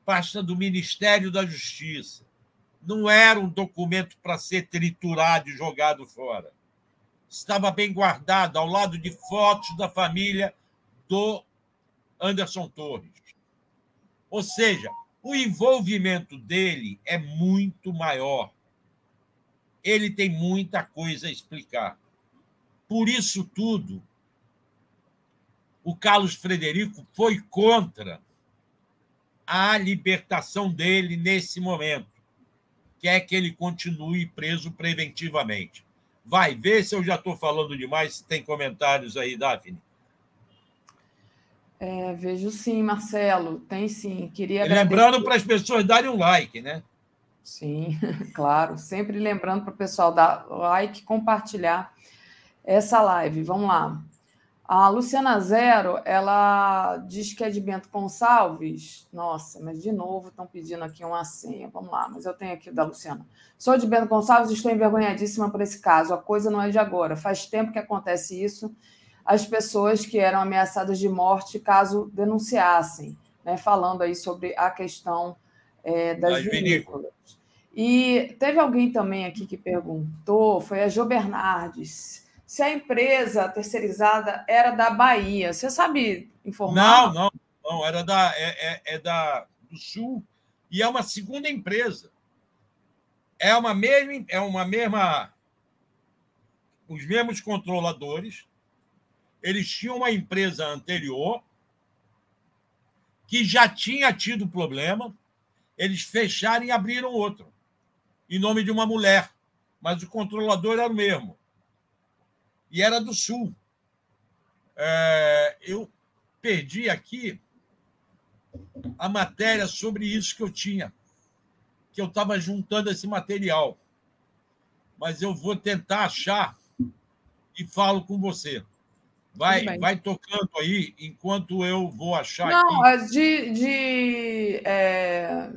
pasta do Ministério da Justiça. Não era um documento para ser triturado e jogado fora. Estava bem guardado, ao lado de fotos da família do Anderson Torres. Ou seja, o envolvimento dele é muito maior. Ele tem muita coisa a explicar. Por isso tudo, o Carlos Frederico foi contra a libertação dele nesse momento. Quer que ele continue preso preventivamente. Vai ver se eu já estou falando demais. Tem comentários aí, Daphne? É, vejo sim, Marcelo. Tem sim. Queria Lembrando para as pessoas darem um like, né? Sim, claro. Sempre lembrando para o pessoal dar like, compartilhar essa live. Vamos lá. A Luciana Zero, ela diz que é de Bento Gonçalves. Nossa, mas de novo estão pedindo aqui uma senha. Vamos lá, mas eu tenho aqui da Luciana. Sou de Bento Gonçalves e estou envergonhadíssima por esse caso. A coisa não é de agora. Faz tempo que acontece isso. As pessoas que eram ameaçadas de morte caso denunciassem, né? falando aí sobre a questão é, das vinícolas. E teve alguém também aqui que perguntou, foi a Jo Bernardes se a empresa terceirizada era da Bahia. Você sabe informar? Não, não, não era da, é, é, é da, do Sul e é uma segunda empresa. É uma mesma, é uma mesma, os mesmos controladores. Eles tinham uma empresa anterior que já tinha tido problema. Eles fecharam e abriram outra, em nome de uma mulher, mas o controlador era o mesmo e era do Sul. É, eu perdi aqui a matéria sobre isso que eu tinha, que eu estava juntando esse material. Mas eu vou tentar achar e falo com você. Vai, vai tocando aí enquanto eu vou achar. Não, aqui. de, de, é,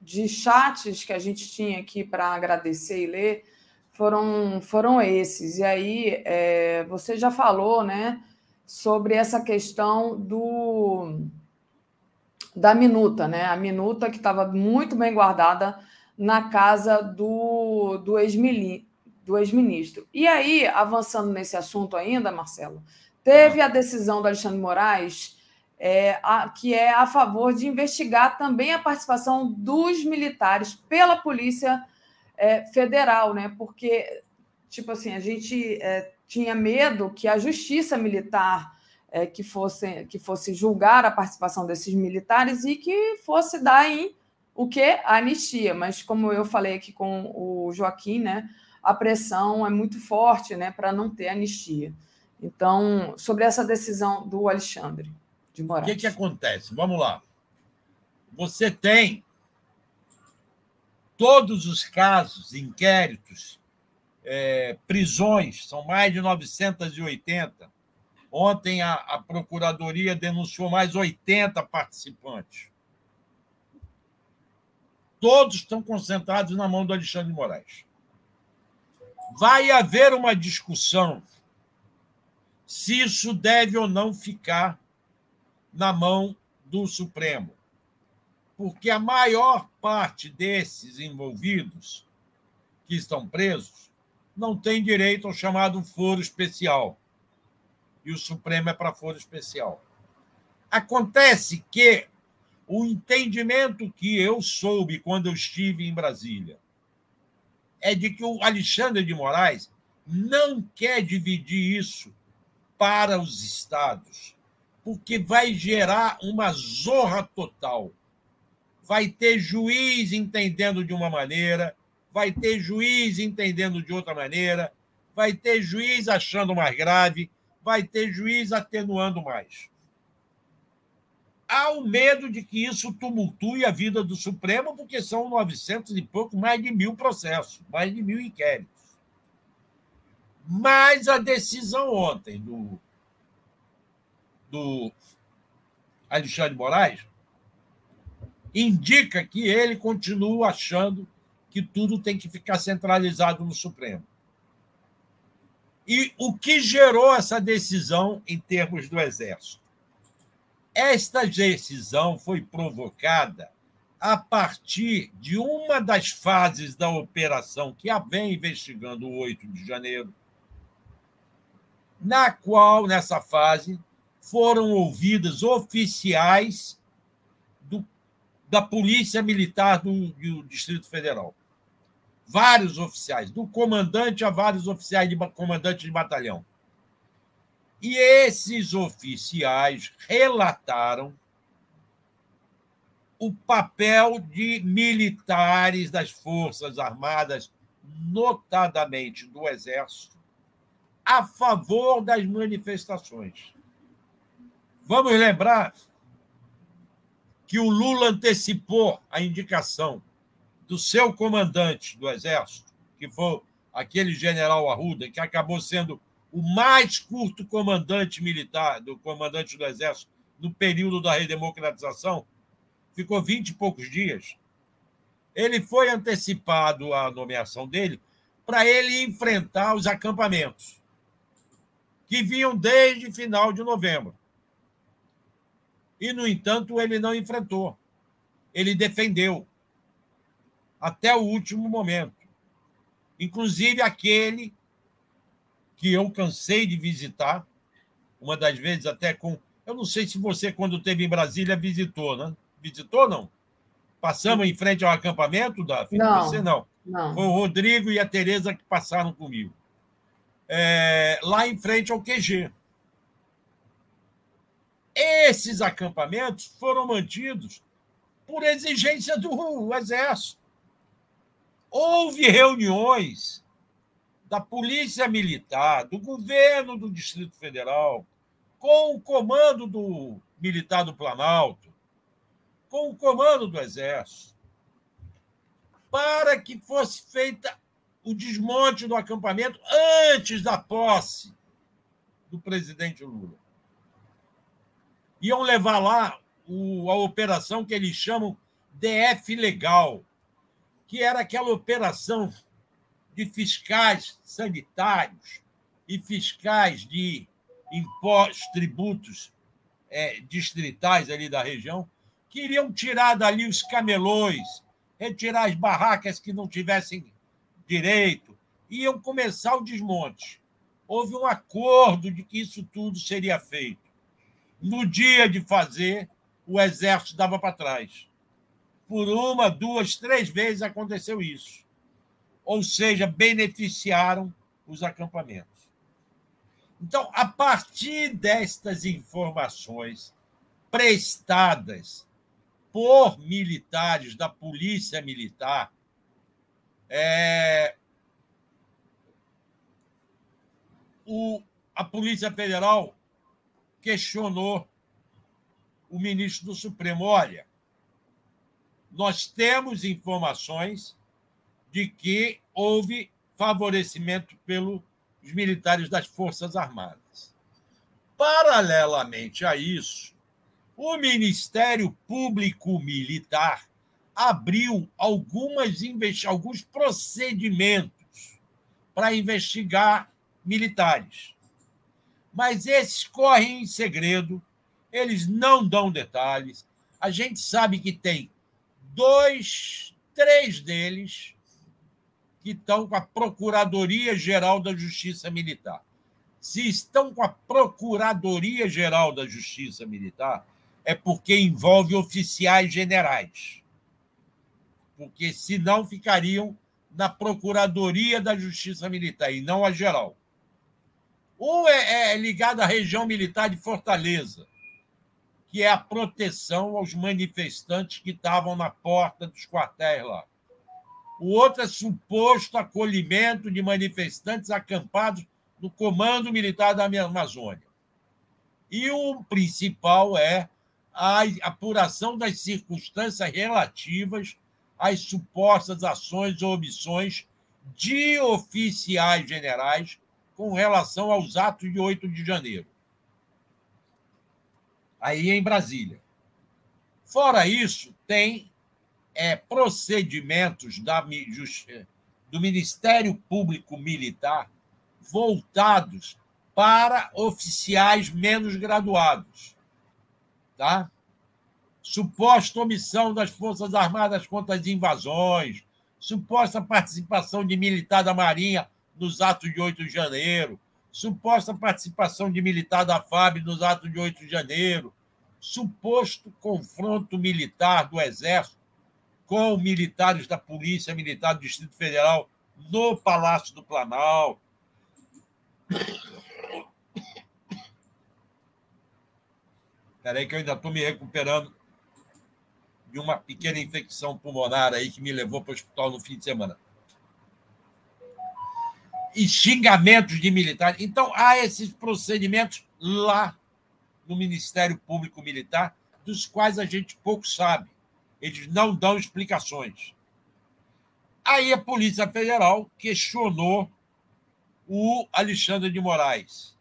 de chats que a gente tinha aqui para agradecer e ler, foram, foram esses. E aí, é, você já falou né, sobre essa questão do da minuta, né? A minuta que estava muito bem guardada na casa do, do ex-ministro. e aí, avançando nesse assunto ainda, Marcelo, teve a decisão do Alexandre Moraes, é, a, que é a favor de investigar também a participação dos militares pela Polícia é, federal, né? Porque, tipo assim, a gente é, tinha medo que a justiça militar é, que, fosse, que fosse julgar a participação desses militares e que fosse dar em o que? A anistia. Mas, como eu falei aqui com o Joaquim, né? A pressão é muito forte né, para não ter anistia. Então, sobre essa decisão do Alexandre de Moraes. O que, que acontece? Vamos lá. você tem todos os casos, inquéritos, é, prisões, são mais de 980. Ontem a, a Procuradoria denunciou mais 80 participantes. Todos estão concentrados na mão do Alexandre de Moraes. Vai haver uma discussão se isso deve ou não ficar na mão do Supremo. Porque a maior parte desses envolvidos que estão presos não tem direito ao chamado foro especial. E o Supremo é para foro especial. Acontece que o entendimento que eu soube quando eu estive em Brasília é de que o Alexandre de Moraes não quer dividir isso para os estados, porque vai gerar uma zorra total. Vai ter juiz entendendo de uma maneira, vai ter juiz entendendo de outra maneira, vai ter juiz achando mais grave, vai ter juiz atenuando mais. Há o medo de que isso tumultue a vida do Supremo, porque são 900 e pouco, mais de mil processos, mais de mil inquéritos. Mas a decisão ontem do, do Alexandre Moraes indica que ele continua achando que tudo tem que ficar centralizado no Supremo. E o que gerou essa decisão em termos do Exército? Esta decisão foi provocada a partir de uma das fases da operação que a vem investigando o 8 de janeiro, na qual, nessa fase, foram ouvidas oficiais da Polícia Militar do, do, Distrito Federal. Vários oficiais, do comandante a vários oficiais de comandante de batalhão. E esses oficiais relataram o papel de militares das Forças Armadas, notadamente do Exército, a favor das manifestações. Vamos lembrar que o Lula antecipou a indicação do seu comandante do Exército, que foi aquele general Arruda, que acabou sendo o mais curto comandante militar, do comandante do Exército, no período da redemocratização, ficou 20 e poucos dias. Ele foi antecipado a nomeação dele para ele enfrentar os acampamentos, que vinham desde final de novembro. E, no entanto, ele não enfrentou. Ele defendeu até o último momento. Inclusive aquele que eu cansei de visitar, uma das vezes até com. Eu não sei se você, quando esteve em Brasília, visitou, né? Visitou não? Passamos em frente ao acampamento, da Não. Você não. Não. Foi o Rodrigo e a Tereza que passaram comigo. É, lá em frente ao QG. Esses acampamentos foram mantidos por exigência do Exército. Houve reuniões da Polícia Militar, do governo do Distrito Federal, com o comando do Militar do Planalto, com o comando do Exército, para que fosse feita o desmonte do acampamento antes da posse do presidente Lula iam levar lá o, a operação que eles chamam DF Legal, que era aquela operação de fiscais sanitários e fiscais de impostos, tributos é, distritais ali da região, que iriam tirar dali os camelões, retirar as barracas que não tivessem direito, iam começar o desmonte. Houve um acordo de que isso tudo seria feito. No dia de fazer, o exército dava para trás. Por uma, duas, três vezes aconteceu isso. Ou seja, beneficiaram os acampamentos. Então, a partir destas informações prestadas por militares da Polícia Militar, é, o, a Polícia Federal questionou o ministro do Supremo: olha, nós temos informações de que houve favorecimento pelos militares das Forças Armadas. Paralelamente a isso, o Ministério Público Militar abriu algumas alguns procedimentos para investigar militares. Mas esses correm em segredo, eles não dão detalhes. A gente sabe que tem dois, três deles que estão com a Procuradoria-Geral da Justiça Militar. Se estão com a Procuradoria-Geral da Justiça Militar, é porque envolve oficiais generais. Porque senão ficariam na Procuradoria da Justiça Militar e não a geral. Um é, é ligado à região militar de Fortaleza, que é a proteção aos manifestantes que estavam na porta dos quartéis lá. O outro é suposto acolhimento de manifestantes acampados no Comando Militar da Amazônia. E o principal é a apuração das circunstâncias relativas às supostas ações ou omissões de oficiais generais com relação aos atos de 8 de janeiro. Aí em Brasília. Fora isso, tem é, procedimentos da, do Ministério Público Militar voltados para oficiais menos graduados. Tá? Suposta omissão das Forças Armadas contra as invasões, suposta participação de militar da Marinha nos atos de 8 de janeiro, suposta participação de militar da FAB nos atos de 8 de janeiro, suposto confronto militar do Exército com militares da Polícia Militar do Distrito Federal no Palácio do Planalto. Espera aí que eu ainda estou me recuperando de uma pequena infecção pulmonar aí que me levou para o hospital no fim de semana. E xingamentos de militares. Então, há esses procedimentos lá no Ministério Público Militar, dos quais a gente pouco sabe. Eles não dão explicações. Aí a Polícia Federal questionou o Alexandre de Moraes.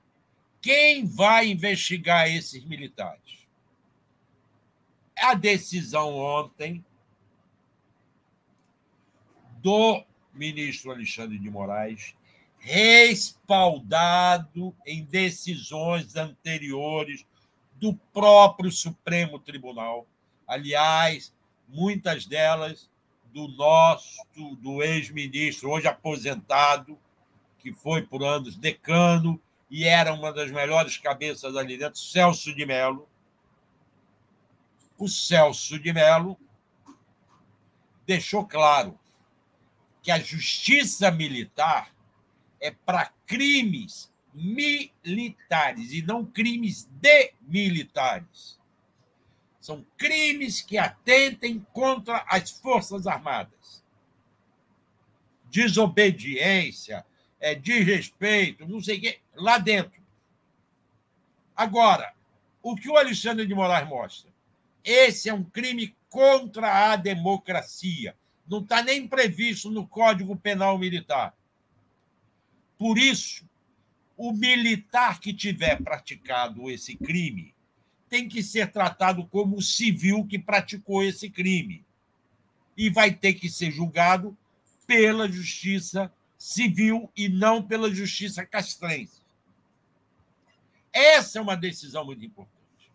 Quem vai investigar esses militares? A decisão ontem do ministro Alexandre de Moraes, respaldado em decisões anteriores do próprio Supremo Tribunal. Aliás, muitas delas do nosso, do ex-ministro, hoje aposentado, que foi por anos decano e era uma das melhores cabeças ali dentro, Celso de Mello. O Celso de Mello deixou claro que a justiça militar é para crimes militares e não crimes de militares. São crimes que atentem contra as Forças Armadas. Desobediência, é, desrespeito, não sei o quê, lá dentro. Agora, o que o Alexandre de Moraes mostra? Esse é um crime contra a democracia. Não está nem previsto no Código Penal Militar. Por isso, o militar que tiver praticado esse crime tem que ser tratado como o civil que praticou esse crime. E vai ter que ser julgado pela justiça civil e não pela justiça castrense. Essa é uma decisão muito importante.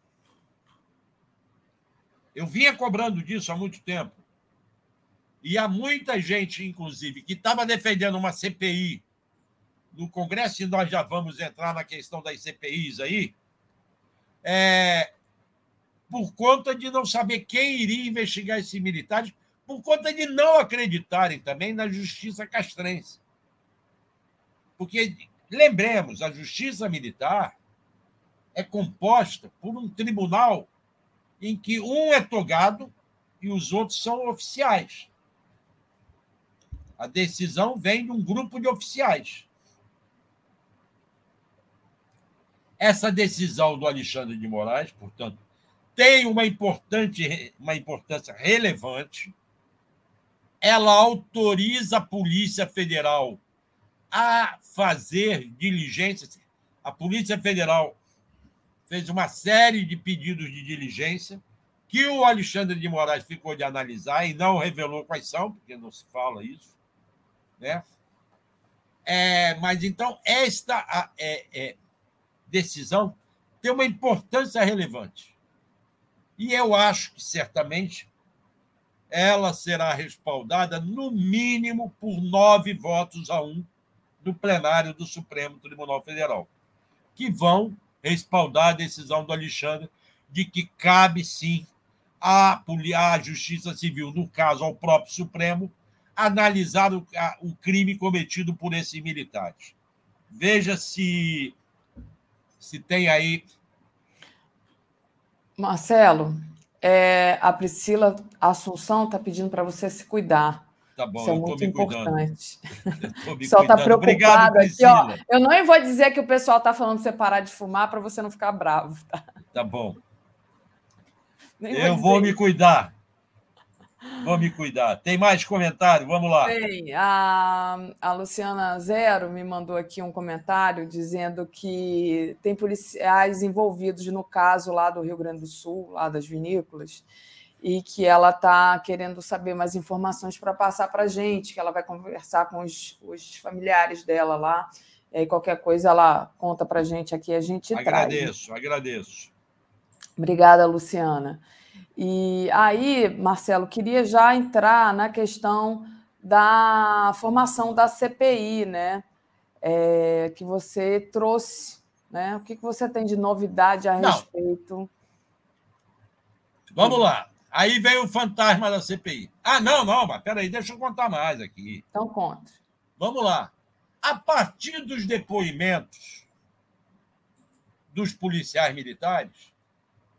Eu vinha cobrando disso há muito tempo. E há muita gente, inclusive, que estava defendendo uma CPI no Congresso, e nós já vamos entrar na questão das CPIs aí, é, por conta de não saber quem iria investigar esses militares, por conta de não acreditarem também na justiça castrense. Porque, lembremos, a justiça militar é composta por um tribunal em que um é togado e os outros são oficiais. A decisão vem de um grupo de oficiais. Essa decisão do Alexandre de Moraes, portanto, tem uma, importante, uma importância relevante. Ela autoriza a Polícia Federal a fazer diligências. A Polícia Federal fez uma série de pedidos de diligência que o Alexandre de Moraes ficou de analisar e não revelou quais são, porque não se fala isso. Né? É, mas então, esta é, é, decisão tem uma importância relevante. E eu acho que, certamente, ela será respaldada, no mínimo, por nove votos a um no plenário do Supremo Tribunal Federal, que vão respaldar a decisão do Alexandre de que cabe sim à, à Justiça Civil, no caso ao próprio Supremo, analisar o, a, o crime cometido por esses militares. Veja se, se tem aí. Marcelo, é, a Priscila Assunção está pedindo para você se cuidar. Tá bom, Isso é muito importante. O pessoal está preocupado Obrigado, aqui, ó. Eu não vou dizer que o pessoal está falando para você parar de fumar para você não ficar bravo, tá? Tá bom. Nem Eu vou dizer me cuidar. Vou me cuidar. Tem mais comentário? Vamos lá. Bem, a, a Luciana Zero me mandou aqui um comentário dizendo que tem policiais envolvidos no caso lá do Rio Grande do Sul, lá das vinícolas, e que ela está querendo saber mais informações para passar para a gente, que ela vai conversar com os, os familiares dela lá, e aí qualquer coisa ela conta para a gente aqui, a gente traz. Agradeço, agradeço. Obrigada, Luciana. E aí, Marcelo, queria já entrar na questão da formação da CPI, né? É, que você trouxe, né? O que que você tem de novidade a Não. respeito? Vamos lá. Aí vem o fantasma da CPI. Ah, não, não, mas peraí, deixa eu contar mais aqui. Então, conta. Vamos lá. A partir dos depoimentos dos policiais militares,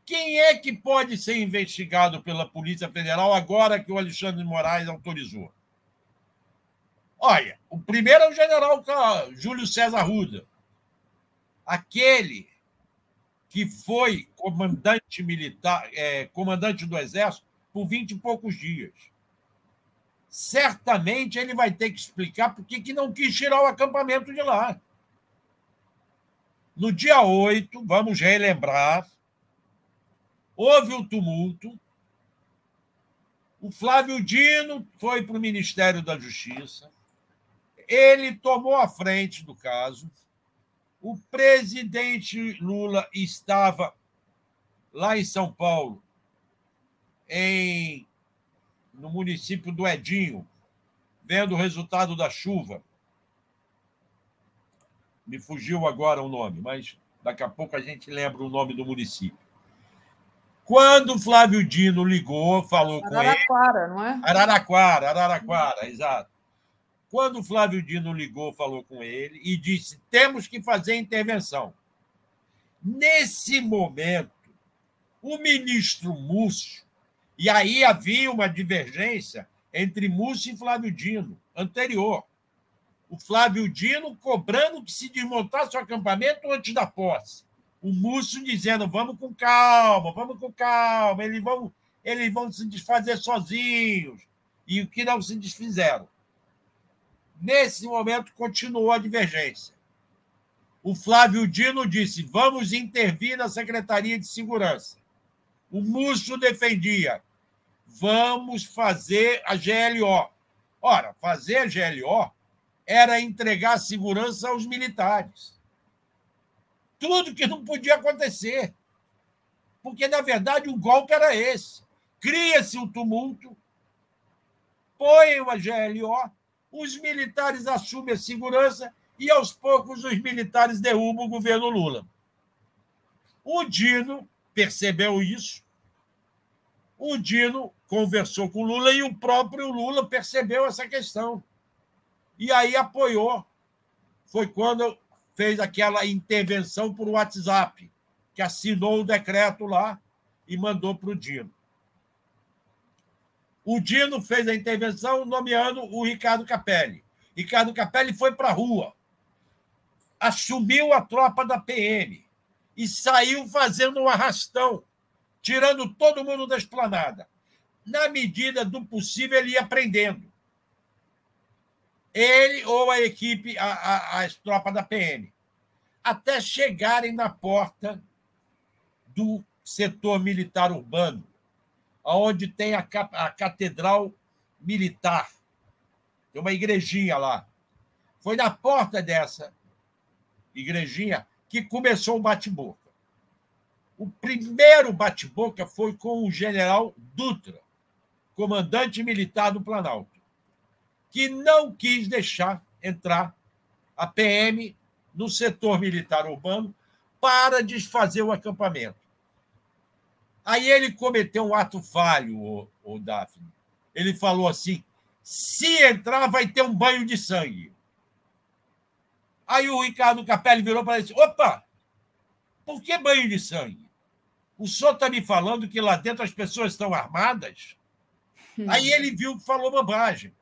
quem é que pode ser investigado pela Polícia Federal agora que o Alexandre de Moraes autorizou? Olha, o primeiro é o general Júlio César Ruda, aquele que foi comandante militar, é, comandante do Exército por vinte e poucos dias. Certamente ele vai ter que explicar por que não quis tirar o acampamento de lá. No dia 8, vamos relembrar, houve o tumulto. O Flávio Dino foi para o Ministério da Justiça. Ele tomou a frente do caso. O presidente Lula estava lá em São Paulo, em, no município do Edinho, vendo o resultado da chuva. Me fugiu agora o nome, mas daqui a pouco a gente lembra o nome do município. Quando o Flávio Dino ligou, falou com ele. Araraquara, não é? Araraquara, Araraquara, exato. Quando o Flávio Dino ligou, falou com ele e disse: temos que fazer intervenção. Nesse momento, o ministro Múcio, e aí havia uma divergência entre Múcio e Flávio Dino, anterior. O Flávio Dino cobrando que se desmontasse o acampamento antes da posse. O Múcio dizendo: vamos com calma, vamos com calma, eles vão, eles vão se desfazer sozinhos. E o que não se desfizeram. Nesse momento, continuou a divergência. O Flávio Dino disse: vamos intervir na Secretaria de Segurança. O Múcio defendia: vamos fazer a GLO. Ora, fazer a GLO era entregar a segurança aos militares. Tudo que não podia acontecer. Porque, na verdade, o golpe era esse. Cria-se o tumulto, põe uma GLO, os militares assumem a segurança e, aos poucos, os militares derrubam o governo Lula. O Dino percebeu isso. O Dino conversou com o Lula e o próprio Lula percebeu essa questão. E aí apoiou. Foi quando fez aquela intervenção por WhatsApp, que assinou o decreto lá e mandou para o Dino. O Dino fez a intervenção nomeando o Ricardo Capelli. Ricardo Capelli foi para a rua, assumiu a tropa da PM e saiu fazendo um arrastão, tirando todo mundo da esplanada. Na medida do possível, ele ia prendendo. Ele ou a equipe, a, a, as tropas da PM. Até chegarem na porta do setor militar urbano, onde tem a, a catedral militar. Tem uma igrejinha lá. Foi na porta dessa igrejinha que começou o bate-boca. O primeiro bate-boca foi com o general Dutra, comandante militar do Planalto, que não quis deixar entrar a PM no setor militar urbano para desfazer o acampamento. Aí ele cometeu um ato falho, o, o Daphne. Ele falou assim: se entrar, vai ter um banho de sangue. Aí o Ricardo Capelli virou para ele e disse: opa, por que banho de sangue? O senhor está me falando que lá dentro as pessoas estão armadas? Aí ele viu que falou bobagem.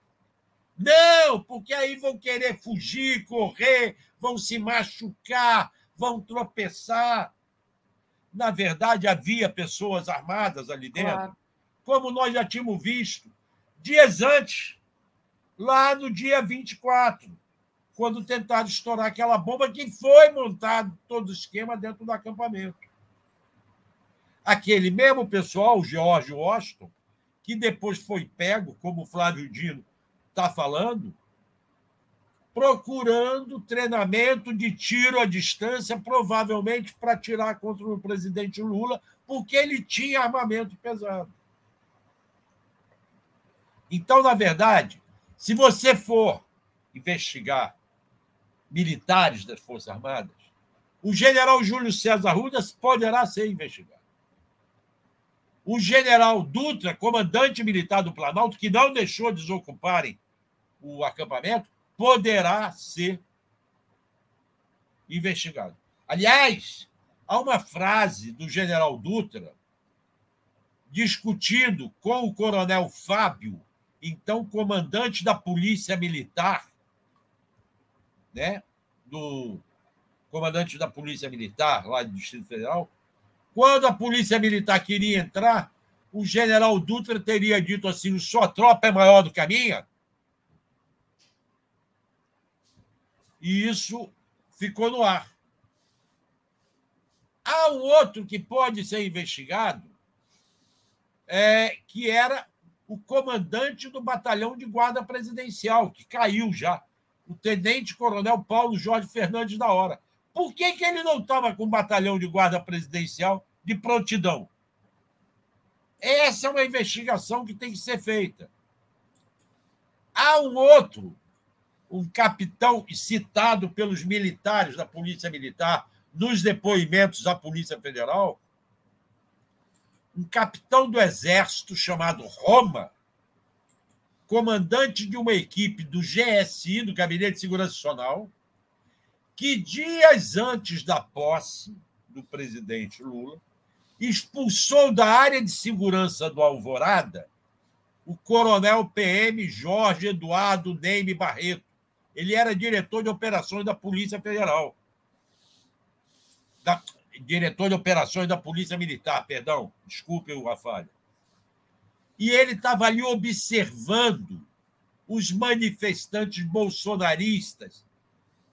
Não, porque aí vão querer fugir, correr, vão se machucar, vão tropeçar. Na verdade, havia pessoas armadas ali dentro, claro. como nós já tínhamos visto dias antes, lá no dia 24 quando tentaram estourar aquela bomba que foi montado todo o esquema dentro do acampamento. Aquele mesmo pessoal, o George Washington, que depois foi pego, como o Flávio Dino está falando, procurando treinamento de tiro à distância, provavelmente para atirar contra o presidente Lula, porque ele tinha armamento pesado. Então, na verdade, se você for investigar militares das Forças Armadas, o general Júlio César Rudas poderá ser investigado. O general Dutra, comandante militar do Planalto, que não deixou desocuparem o acampamento, poderá ser investigado. Aliás, há uma frase do general Dutra discutindo com o coronel Fábio, então comandante da Polícia Militar, né, do comandante da Polícia Militar, lá do Distrito Federal, quando a Polícia Militar queria entrar, o general Dutra teria dito assim: sua tropa é maior do que a minha? E isso ficou no ar. Há um outro que pode ser investigado, é, que era o comandante do batalhão de guarda presidencial, que caiu já o tenente-coronel Paulo Jorge Fernandes da Hora. Por que, que ele não estava com um batalhão de guarda presidencial de prontidão? Essa é uma investigação que tem que ser feita. Há um outro, um capitão citado pelos militares da Polícia Militar nos depoimentos à Polícia Federal, um capitão do Exército chamado Roma, comandante de uma equipe do GSI, do Gabinete de Segurança Nacional, que dias antes da posse do presidente Lula, expulsou da área de segurança do Alvorada o coronel PM Jorge Eduardo Neime Barreto. Ele era diretor de operações da Polícia Federal. Da, diretor de operações da Polícia Militar, perdão, desculpe o falha e ele estava ali observando os manifestantes bolsonaristas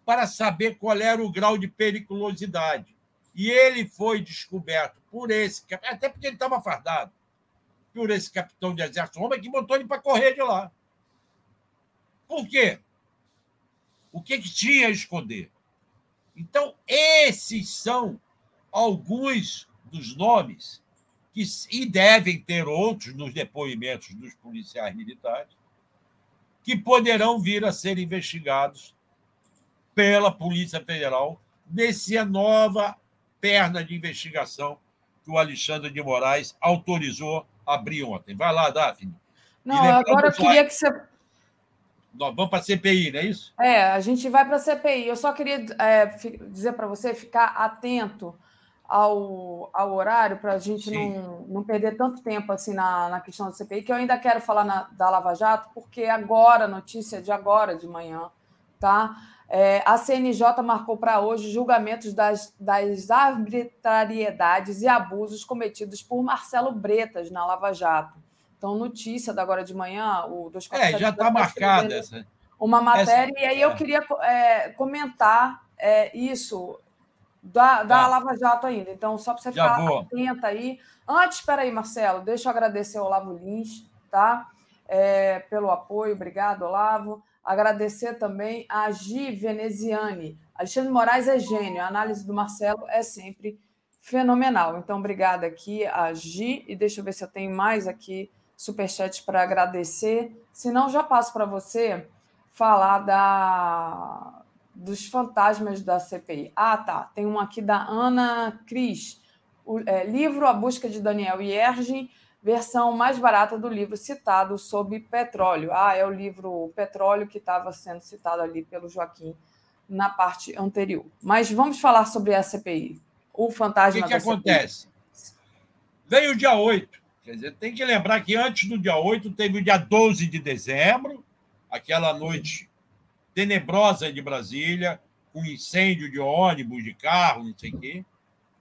para saber qual era o grau de periculosidade. E ele foi descoberto por esse, até porque ele estava fardado, por esse capitão de exército homem que botou ele para correr de lá. Por quê? O que, que tinha a esconder? Então, esses são alguns dos nomes que, e devem ter outros nos depoimentos dos policiais militares, que poderão vir a ser investigados pela Polícia Federal nessa nova perna de investigação que o Alexandre de Moraes autorizou abrir ontem. Vai lá, Daphne. Não, agora eu queria que você. Nós vamos para a CPI, não é isso? É, a gente vai para a CPI. Eu só queria é, dizer para você ficar atento ao, ao horário para a gente não, não perder tanto tempo assim na, na questão da CPI, que eu ainda quero falar na, da Lava Jato, porque agora, notícia de agora de manhã, tá? É, a CNJ marcou para hoje julgamentos das, das arbitrariedades e abusos cometidos por Marcelo Bretas na Lava Jato. Então, notícia da agora de manhã, o dos É, já está marcada essa. Uma matéria, essa, e aí é. eu queria é, comentar é, isso da, da tá. Lava Jato ainda. Então, só para você ficar atenta aí. Antes, espera aí, Marcelo, deixa eu agradecer ao Olavo Lins, tá? É, pelo apoio, obrigado, Olavo. Agradecer também a Gi Veneziane. Alexandre Moraes é gênio, a análise do Marcelo é sempre fenomenal. Então, obrigada aqui a Gi, e deixa eu ver se eu tenho mais aqui superchat para agradecer. Se não, já passo para você falar da dos fantasmas da CPI. Ah, tá. Tem um aqui da Ana Cris. O, é, livro A Busca de Daniel Iergin, versão mais barata do livro citado sobre petróleo. Ah, é o livro Petróleo que estava sendo citado ali pelo Joaquim na parte anterior. Mas vamos falar sobre a CPI. O fantasma O que, que acontece? Veio o dia 8. Quer dizer, tem que lembrar que antes do dia 8 teve o dia 12 de dezembro, aquela noite tenebrosa de Brasília, com incêndio de ônibus, de carro, não sei o quê.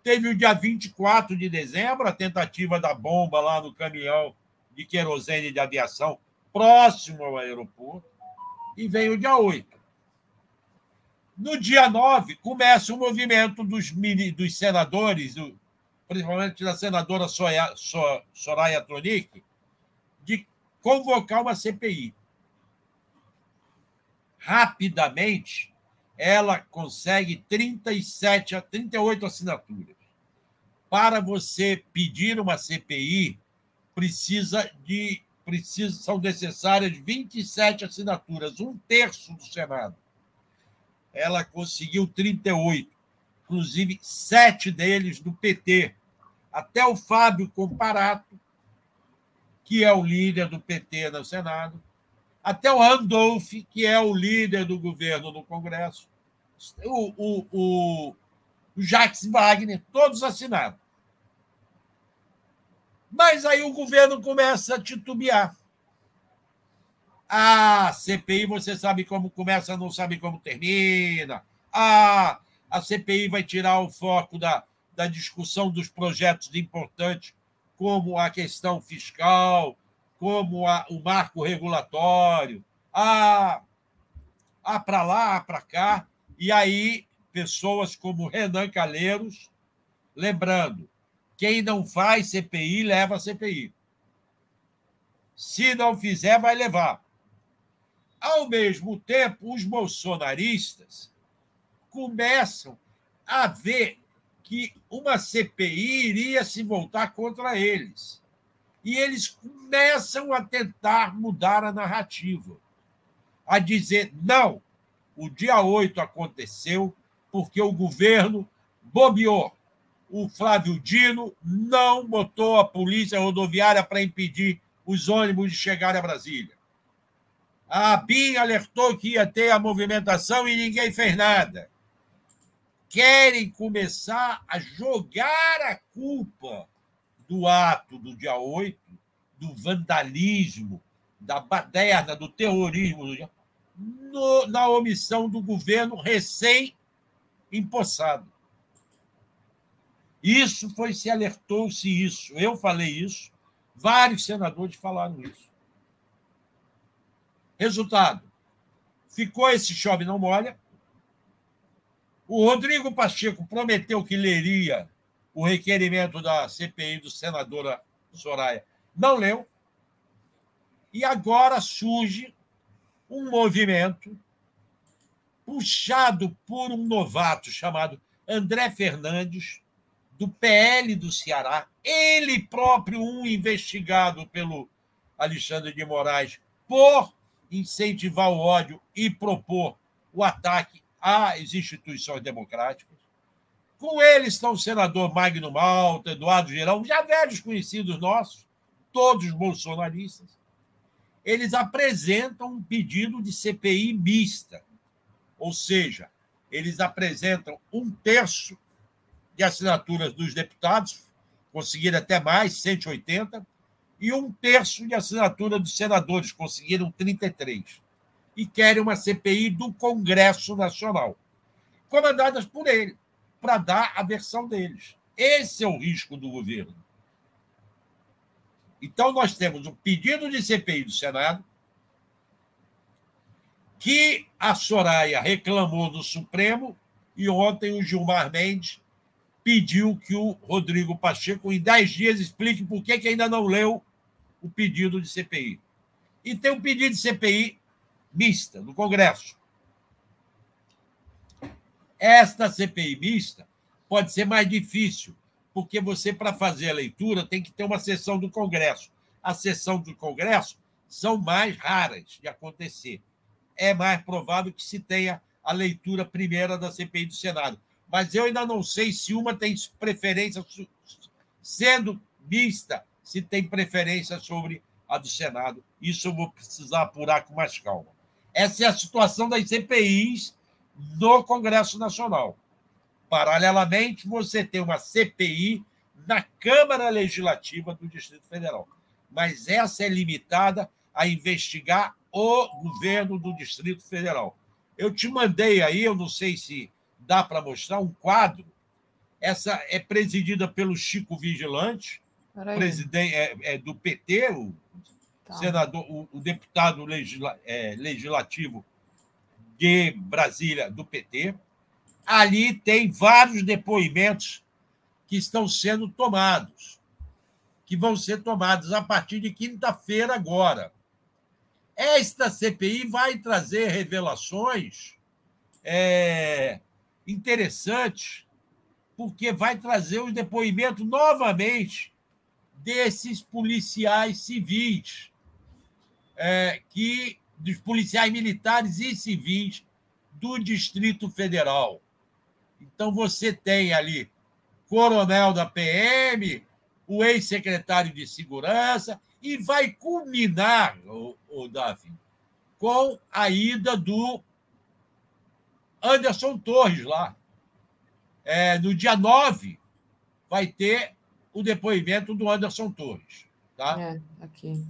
Teve o dia 24 de dezembro, a tentativa da bomba lá no caminhão de querosene de aviação, próximo ao aeroporto. E vem o dia 8. No dia 9, começa o movimento dos, dos senadores, principalmente da senadora Soraya Tronic, de convocar uma CPI rapidamente, ela consegue 37 a 38 assinaturas. Para você pedir uma CPI, precisa de precisa, são necessárias 27 assinaturas, um terço do Senado. Ela conseguiu 38, inclusive sete deles do PT. Até o Fábio Comparato, que é o líder do PT no Senado, até o Randolph, que é o líder do governo no Congresso, o, o, o, o Jacques Wagner, todos assinaram. Mas aí o governo começa a titubear. Ah, CPI, você sabe como começa, não sabe como termina. Ah, a CPI vai tirar o foco da, da discussão dos projetos importantes, como a questão fiscal, como a, o marco regulatório, a, a para lá, a para cá, e aí pessoas como Renan Calheiros, lembrando, quem não faz CPI leva CPI. Se não fizer, vai levar. Ao mesmo tempo, os bolsonaristas começam a ver que uma CPI iria se voltar contra eles e eles começam a tentar mudar a narrativa, a dizer: não, o dia 8 aconteceu porque o governo bobeou. O Flávio Dino não botou a polícia rodoviária para impedir os ônibus de chegar a Brasília. A BIM alertou que ia ter a movimentação e ninguém fez nada. Querem começar a jogar a culpa do ato do dia 8, do vandalismo, da baderna, do terrorismo, no, na omissão do governo recém-empossado. Isso foi, se alertou-se isso. Eu falei isso, vários senadores falaram isso. Resultado: ficou esse chove não molha. O Rodrigo Pacheco prometeu que leria o requerimento da CPI do senadora Soraya. Não leu. E agora surge um movimento puxado por um novato chamado André Fernandes, do PL do Ceará, ele próprio um investigado pelo Alexandre de Moraes por incentivar o ódio e propor o ataque às instituições democráticas. Com ele estão o senador Magno Malta, Eduardo Girão, já velhos conhecidos nossos, todos bolsonaristas. Eles apresentam um pedido de CPI mista, ou seja, eles apresentam um terço de assinaturas dos deputados, conseguiram até mais, 180, e um terço de assinatura dos senadores, conseguiram 33. E querem uma CPI do Congresso Nacional, comandadas por ele, para dar a versão deles. Esse é o risco do governo. Então, nós temos um pedido de CPI do Senado, que a Soraya reclamou do Supremo, e ontem o Gilmar Mendes pediu que o Rodrigo Pacheco, em dez dias, explique por que, que ainda não leu o pedido de CPI. E tem um pedido de CPI mista no Congresso. Esta CPI mista pode ser mais difícil, porque você, para fazer a leitura, tem que ter uma sessão do Congresso. A sessão do Congresso são mais raras de acontecer. É mais provável que se tenha a leitura primeira da CPI do Senado. Mas eu ainda não sei se uma tem preferência, sendo mista, se tem preferência sobre a do Senado. Isso eu vou precisar apurar com mais calma. Essa é a situação das CPIs no Congresso Nacional. Paralelamente, você tem uma CPI na Câmara Legislativa do Distrito Federal. Mas essa é limitada a investigar o governo do Distrito Federal. Eu te mandei aí, eu não sei se dá para mostrar, um quadro. Essa é presidida pelo Chico Vigilante, presidente é, é, do PT, o. senador, o, o deputado legisla, é, legislativo de Brasília do PT. Ali tem vários depoimentos que estão sendo tomados, que vão ser tomados a partir de quinta-feira agora. Esta CPI vai trazer revelações é, interessantes, porque vai trazer os depoimentos novamente desses policiais civis, é, que dos policiais militares e civis do Distrito Federal. Então, você tem ali coronel da PM, o ex-secretário de Segurança, e vai culminar, o, o Davi, com a ida do Anderson Torres lá. É, no dia 9, vai ter o depoimento do Anderson Torres. Tá? É, aqui.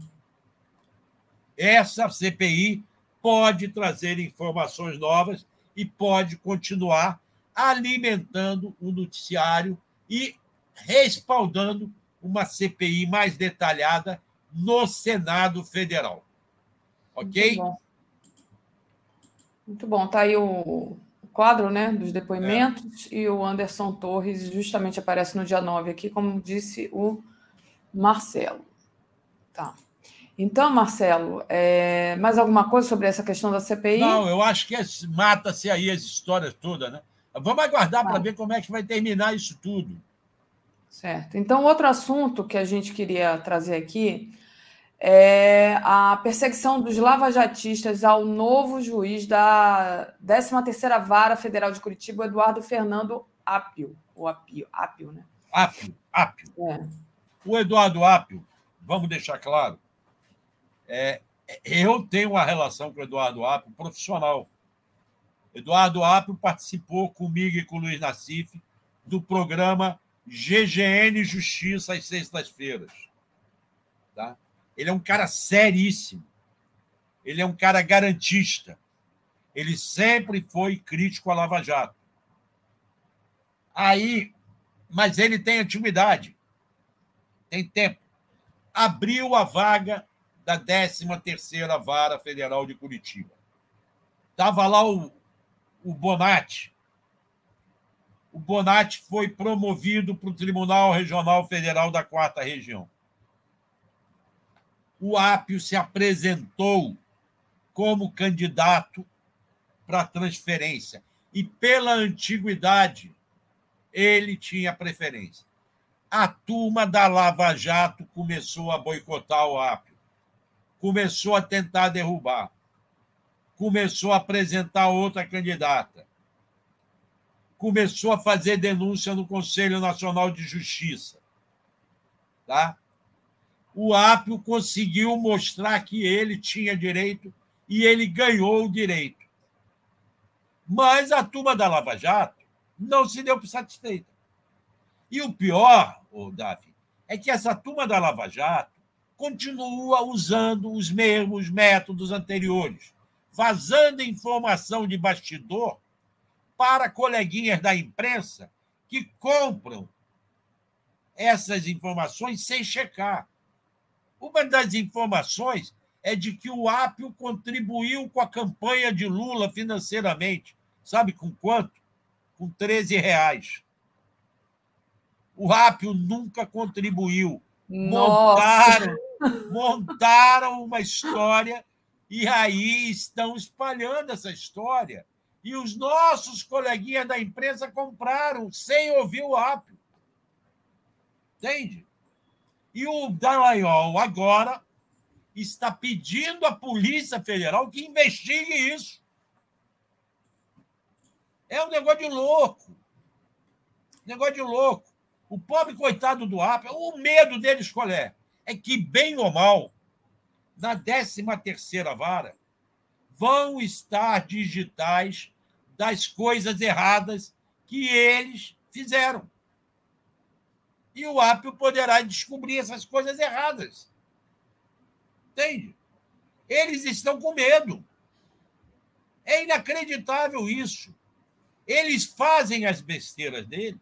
Essa CPI pode trazer informações novas e pode continuar alimentando o noticiário e respaldando uma CPI mais detalhada no Senado Federal. Ok? Muito bom. Muito bom. Tá aí o quadro né, dos depoimentos é. e o Anderson Torres justamente aparece no dia 9 aqui, como disse o Marcelo. Tá. Então, Marcelo, é... mais alguma coisa sobre essa questão da CPI? Não, eu acho que mata-se aí as histórias todas, né? Vamos aguardar para ver como é que vai terminar isso tudo. Certo. Então, outro assunto que a gente queria trazer aqui é a perseguição dos lavajatistas ao novo juiz da 13ª Vara Federal de Curitiba, Eduardo Fernando Apio. O Apio, Apio né? Apio, Apio. É. O Eduardo Apio, vamos deixar claro, é, eu tenho uma relação com o Eduardo Apio profissional. Eduardo Apio participou comigo e com o Luiz Nassif do programa GGN Justiça às sextas-feiras. Tá? Ele é um cara seríssimo. Ele é um cara garantista. Ele sempre foi crítico à Lava Jato. Aí, mas ele tem antiguidade. Tem tempo. Abriu a vaga da 13ª Vara Federal de Curitiba. Estava lá o, o Bonatti. O Bonatti foi promovido para o Tribunal Regional Federal da Quarta Região. O Apio se apresentou como candidato para transferência. E pela antiguidade, ele tinha preferência. A turma da Lava Jato começou a boicotar o Apio começou a tentar derrubar, começou a apresentar outra candidata, começou a fazer denúncia no Conselho Nacional de Justiça. Tá? O Apio conseguiu mostrar que ele tinha direito e ele ganhou o direito. Mas a turma da Lava Jato não se deu por satisfeita. E o pior, o Davi, é que essa turma da Lava Jato continua usando os mesmos métodos anteriores, vazando informação de bastidor para coleguinhas da imprensa que compram essas informações sem checar. Uma das informações é de que o Apio contribuiu com a campanha de Lula financeiramente. Sabe com quanto? Com 13 reais. O Apio nunca contribuiu. Montaram, montaram uma história e aí estão espalhando essa história. E os nossos coleguinhas da imprensa compraram sem ouvir o Apio. Entende? E o Dallagnol agora está pedindo à Polícia Federal que investigue isso. É um negócio de louco. Negócio de louco. O pobre coitado do Apple, o medo deles qual é? É que, bem ou mal, na 13 terceira vara, vão estar digitais das coisas erradas que eles fizeram. E o Apple poderá descobrir essas coisas erradas. Entende? Eles estão com medo. É inacreditável isso. Eles fazem as besteiras dele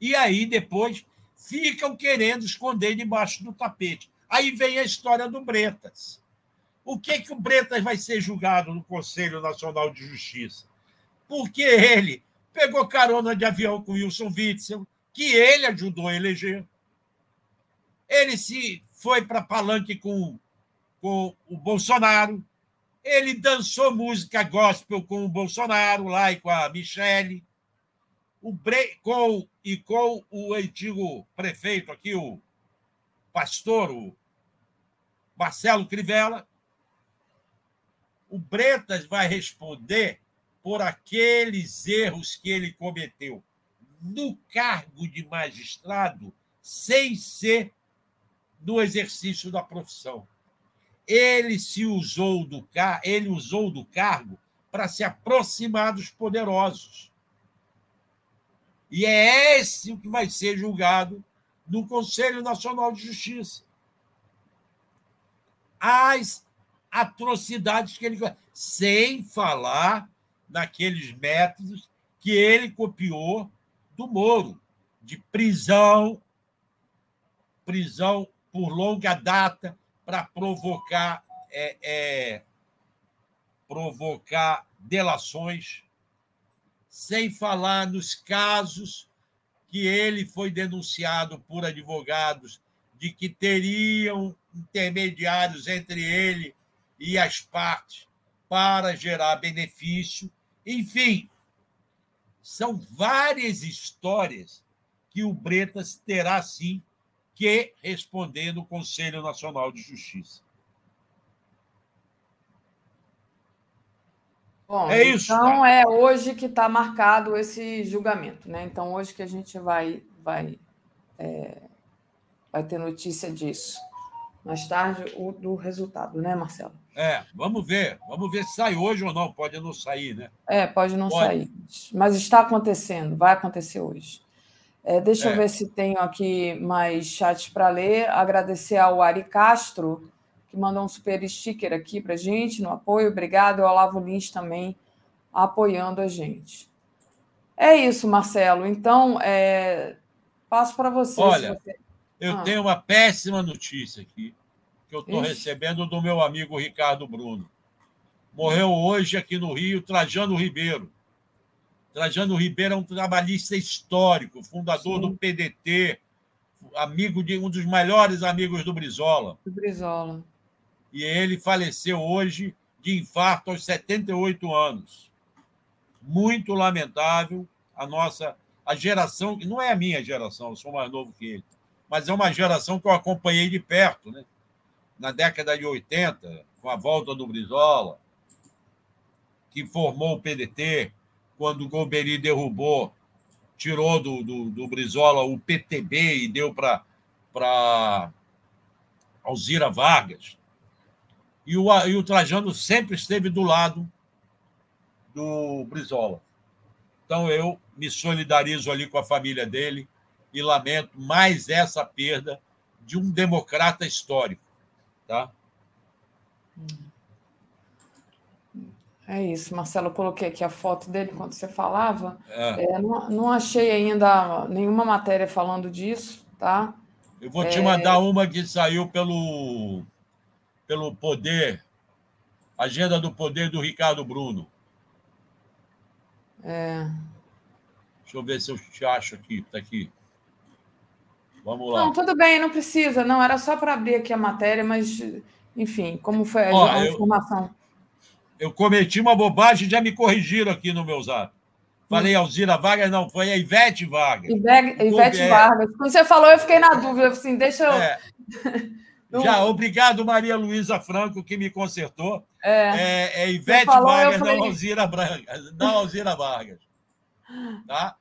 e aí depois ficam querendo esconder debaixo do tapete. Aí vem a história do Bretas. O que que o Bretas vai ser julgado no Conselho Nacional de Justiça? Porque ele pegou carona de avião com Wilson Witzel, que ele ajudou a eleger. Ele se foi para palanque com, com o Bolsonaro. Ele dançou música gospel com o Bolsonaro lá e com a Michelle o com, e com o antigo prefeito aqui, o pastor, o Marcelo Crivella, o Bretas vai responder por aqueles erros que ele cometeu no cargo de magistrado, sem ser no exercício da profissão. Ele se usou do car... ele usou do cargo para se aproximar dos poderosos. E é esse o que vai ser julgado no Conselho Nacional de Justiça. As atrocidades que ele. Sem falar naqueles métodos que ele copiou do Moro, de prisão, prisão por longa data para provocar, é, é, provocar delações sem falar nos casos que ele foi denunciado por advogados de que teriam intermediários entre ele e as partes para gerar benefício. Enfim, são várias histórias que o Bretas terá sim que responder no Conselho Nacional de Justiça. Bom, é isso. Então tá? é hoje que está marcado esse julgamento, né? Então hoje que a gente vai vai é, vai ter notícia disso. Mais tarde o do resultado, né, Marcelo? É, vamos ver, vamos ver se sai hoje ou não. Pode não sair, né? É, pode não pode. sair, mas está acontecendo, vai acontecer hoje. É, deixa é. eu ver se tenho aqui mais chats para ler. Agradecer ao Ari Castro que mandou um super sticker aqui para gente no apoio. Obrigado. O Olavo Lins também apoiando a gente. É isso, Marcelo. Então, é... passo para você. Olha, você... eu ah. tenho uma péssima notícia aqui, que eu estou recebendo do meu amigo Ricardo Bruno. Morreu hoje aqui no Rio Trajano Ribeiro. Trajano Ribeiro é um trabalhista histórico, fundador Sim. do PDT, amigo de um dos melhores amigos do Brizola. Do Brizola e ele faleceu hoje de infarto aos 78 anos. Muito lamentável a nossa a geração, que não é a minha geração, eu sou mais novo que ele, mas é uma geração que eu acompanhei de perto, né? Na década de 80, com a volta do Brizola, que formou o PDT, quando o Golbery derrubou, tirou do, do, do Brizola o PTB e deu para Alzira Vargas e o, e o Trajano sempre esteve do lado do Brizola. Então eu me solidarizo ali com a família dele e lamento mais essa perda de um democrata histórico, tá? É isso, Marcelo. Eu coloquei aqui a foto dele enquanto você falava. É. É, não, não, achei ainda nenhuma matéria falando disso, tá? Eu vou te mandar é. uma que saiu pelo, pelo Poder, Agenda do Poder do Ricardo Bruno. É. Deixa eu ver se eu te acho aqui. Está aqui. Vamos lá. Não, tudo bem, não precisa. Não, era só para abrir aqui a matéria, mas, enfim, como foi a, Ó, a informação? Eu, eu, cometi uma bobagem, já me corrigiram aqui no meu zap. Falei hum. Alzira Vargas, não, foi a Ivete Vargas. Ivete, Ivete é. Vargas. Quando você falou, eu fiquei na dúvida, assim, deixa eu. É. Já, obrigado, Maria Luísa Franco, que me consertou. É, é, é Ivete falou, Vargas, falei... não Alzira Vargas. Não Alzira Vargas. Tá?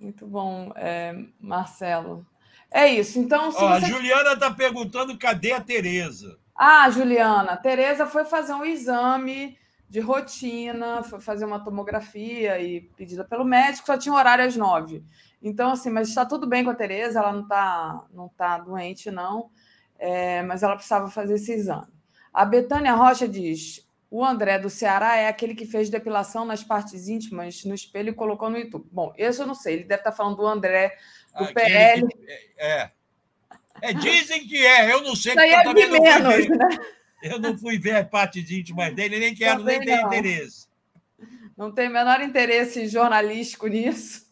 Muito bom, é, Marcelo. É isso. Então, Ó, você... A Juliana está perguntando cadê a Tereza. Ah, Juliana, a Tereza foi fazer um exame de rotina, foi fazer uma tomografia e pedida pelo médico, só tinha horário às nove. Então, assim, mas está tudo bem com a Tereza, ela não está não tá doente, não, é, mas ela precisava fazer esse exame. A Betânia Rocha diz: o André do Ceará é aquele que fez depilação nas partes íntimas no espelho e colocou no YouTube. Bom, esse eu não sei, ele deve estar falando do André do aquele PL. Que, é, é, dizem que é, eu não sei. Isso aí é de menos, né? Eu não fui ver as partes íntimas dele, nem quero, Também nem tenho interesse. Não tem o menor interesse jornalístico nisso,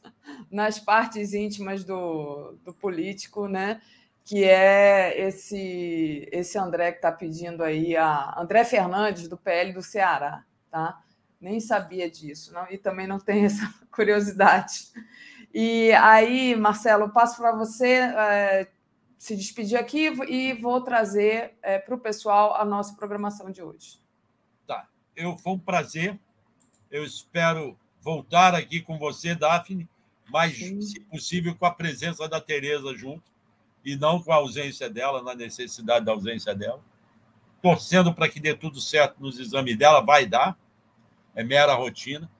nas partes íntimas do, do político, né? que é esse esse André que está pedindo aí, a André Fernandes, do PL do Ceará, tá? Nem sabia disso, não, e também não tem essa curiosidade. E aí, Marcelo, passo para você é, se despedir aqui e vou trazer é, para o pessoal a nossa programação de hoje. Tá, eu foi um prazer. Eu espero voltar aqui com você, Daphne, mas, Sim. se possível, com a presença da Tereza junto e não com a ausência dela, na necessidade da ausência dela. Torcendo para que dê tudo certo nos exames dela, vai dar, é mera rotina.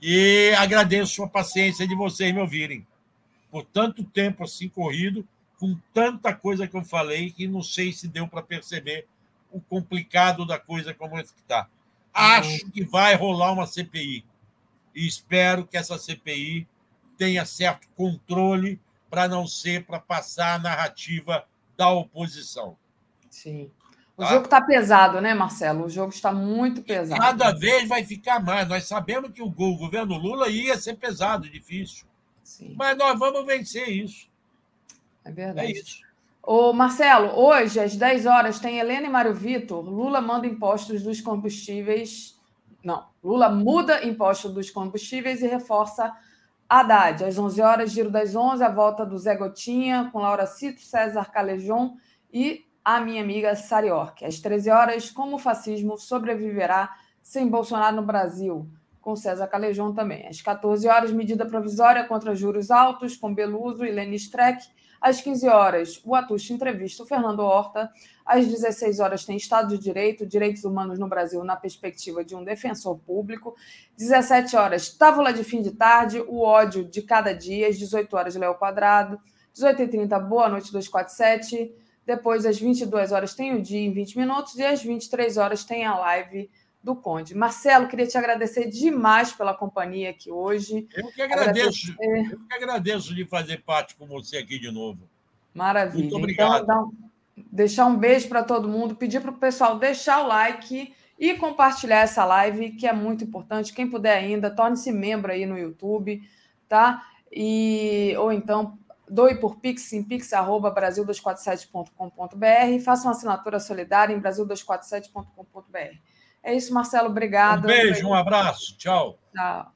E agradeço a paciência de vocês me ouvirem. Por tanto tempo assim corrido, com tanta coisa que eu falei, que não sei se deu para perceber o complicado da coisa como está. Acho que vai rolar uma CPI. E espero que essa CPI tenha certo controle para não ser para passar a narrativa da oposição. Sim. O tá? jogo está pesado, né, Marcelo? O jogo está muito pesado. Cada vez vai ficar mais. Nós sabemos que o governo Lula ia ser pesado, difícil. Sim. Mas nós vamos vencer isso. É verdade. É isso. Ô, Marcelo, hoje, às 10 horas, tem Helena e Mário Vitor. Lula manda impostos dos combustíveis. Não, Lula muda imposto dos combustíveis e reforça Haddad, às 11 horas, Giro das 11, a volta do Zé Gotinha, com Laura Cito, César Calejon e a minha amiga Sariorque. Às 13 horas, como o fascismo sobreviverá sem Bolsonaro no Brasil, com César Calejon também. Às 14 horas, medida provisória contra juros altos, com Beluso e Leni Streck. Às 15 horas, o Atush entrevista o Fernando Horta. Às 16 horas, tem Estado de Direito, Direitos Humanos no Brasil na perspectiva de um defensor público. 17 horas, Távola de Fim de Tarde, o ódio de cada dia. Às 18 horas, Léo Quadrado. 18h30, Boa Noite 247. Depois, às 22 horas, tem o dia em 20 minutos. E às 23 horas, tem a live do Conde. Marcelo, queria te agradecer demais pela companhia aqui hoje. Eu que agradeço. Agradecer... Eu que agradeço de fazer parte com você aqui de novo. Maravilha. Muito obrigado. Então, deixar um beijo para todo mundo, pedir para o pessoal deixar o like e compartilhar essa live, que é muito importante. Quem puder ainda, torne-se membro aí no YouTube, tá? E, ou então doe por Pix em pix.brasil247.com.br e faça uma assinatura solidária em brasil247.com.br. É isso, Marcelo. Obrigada. Um beijo, um abraço. Tchau. Tchau.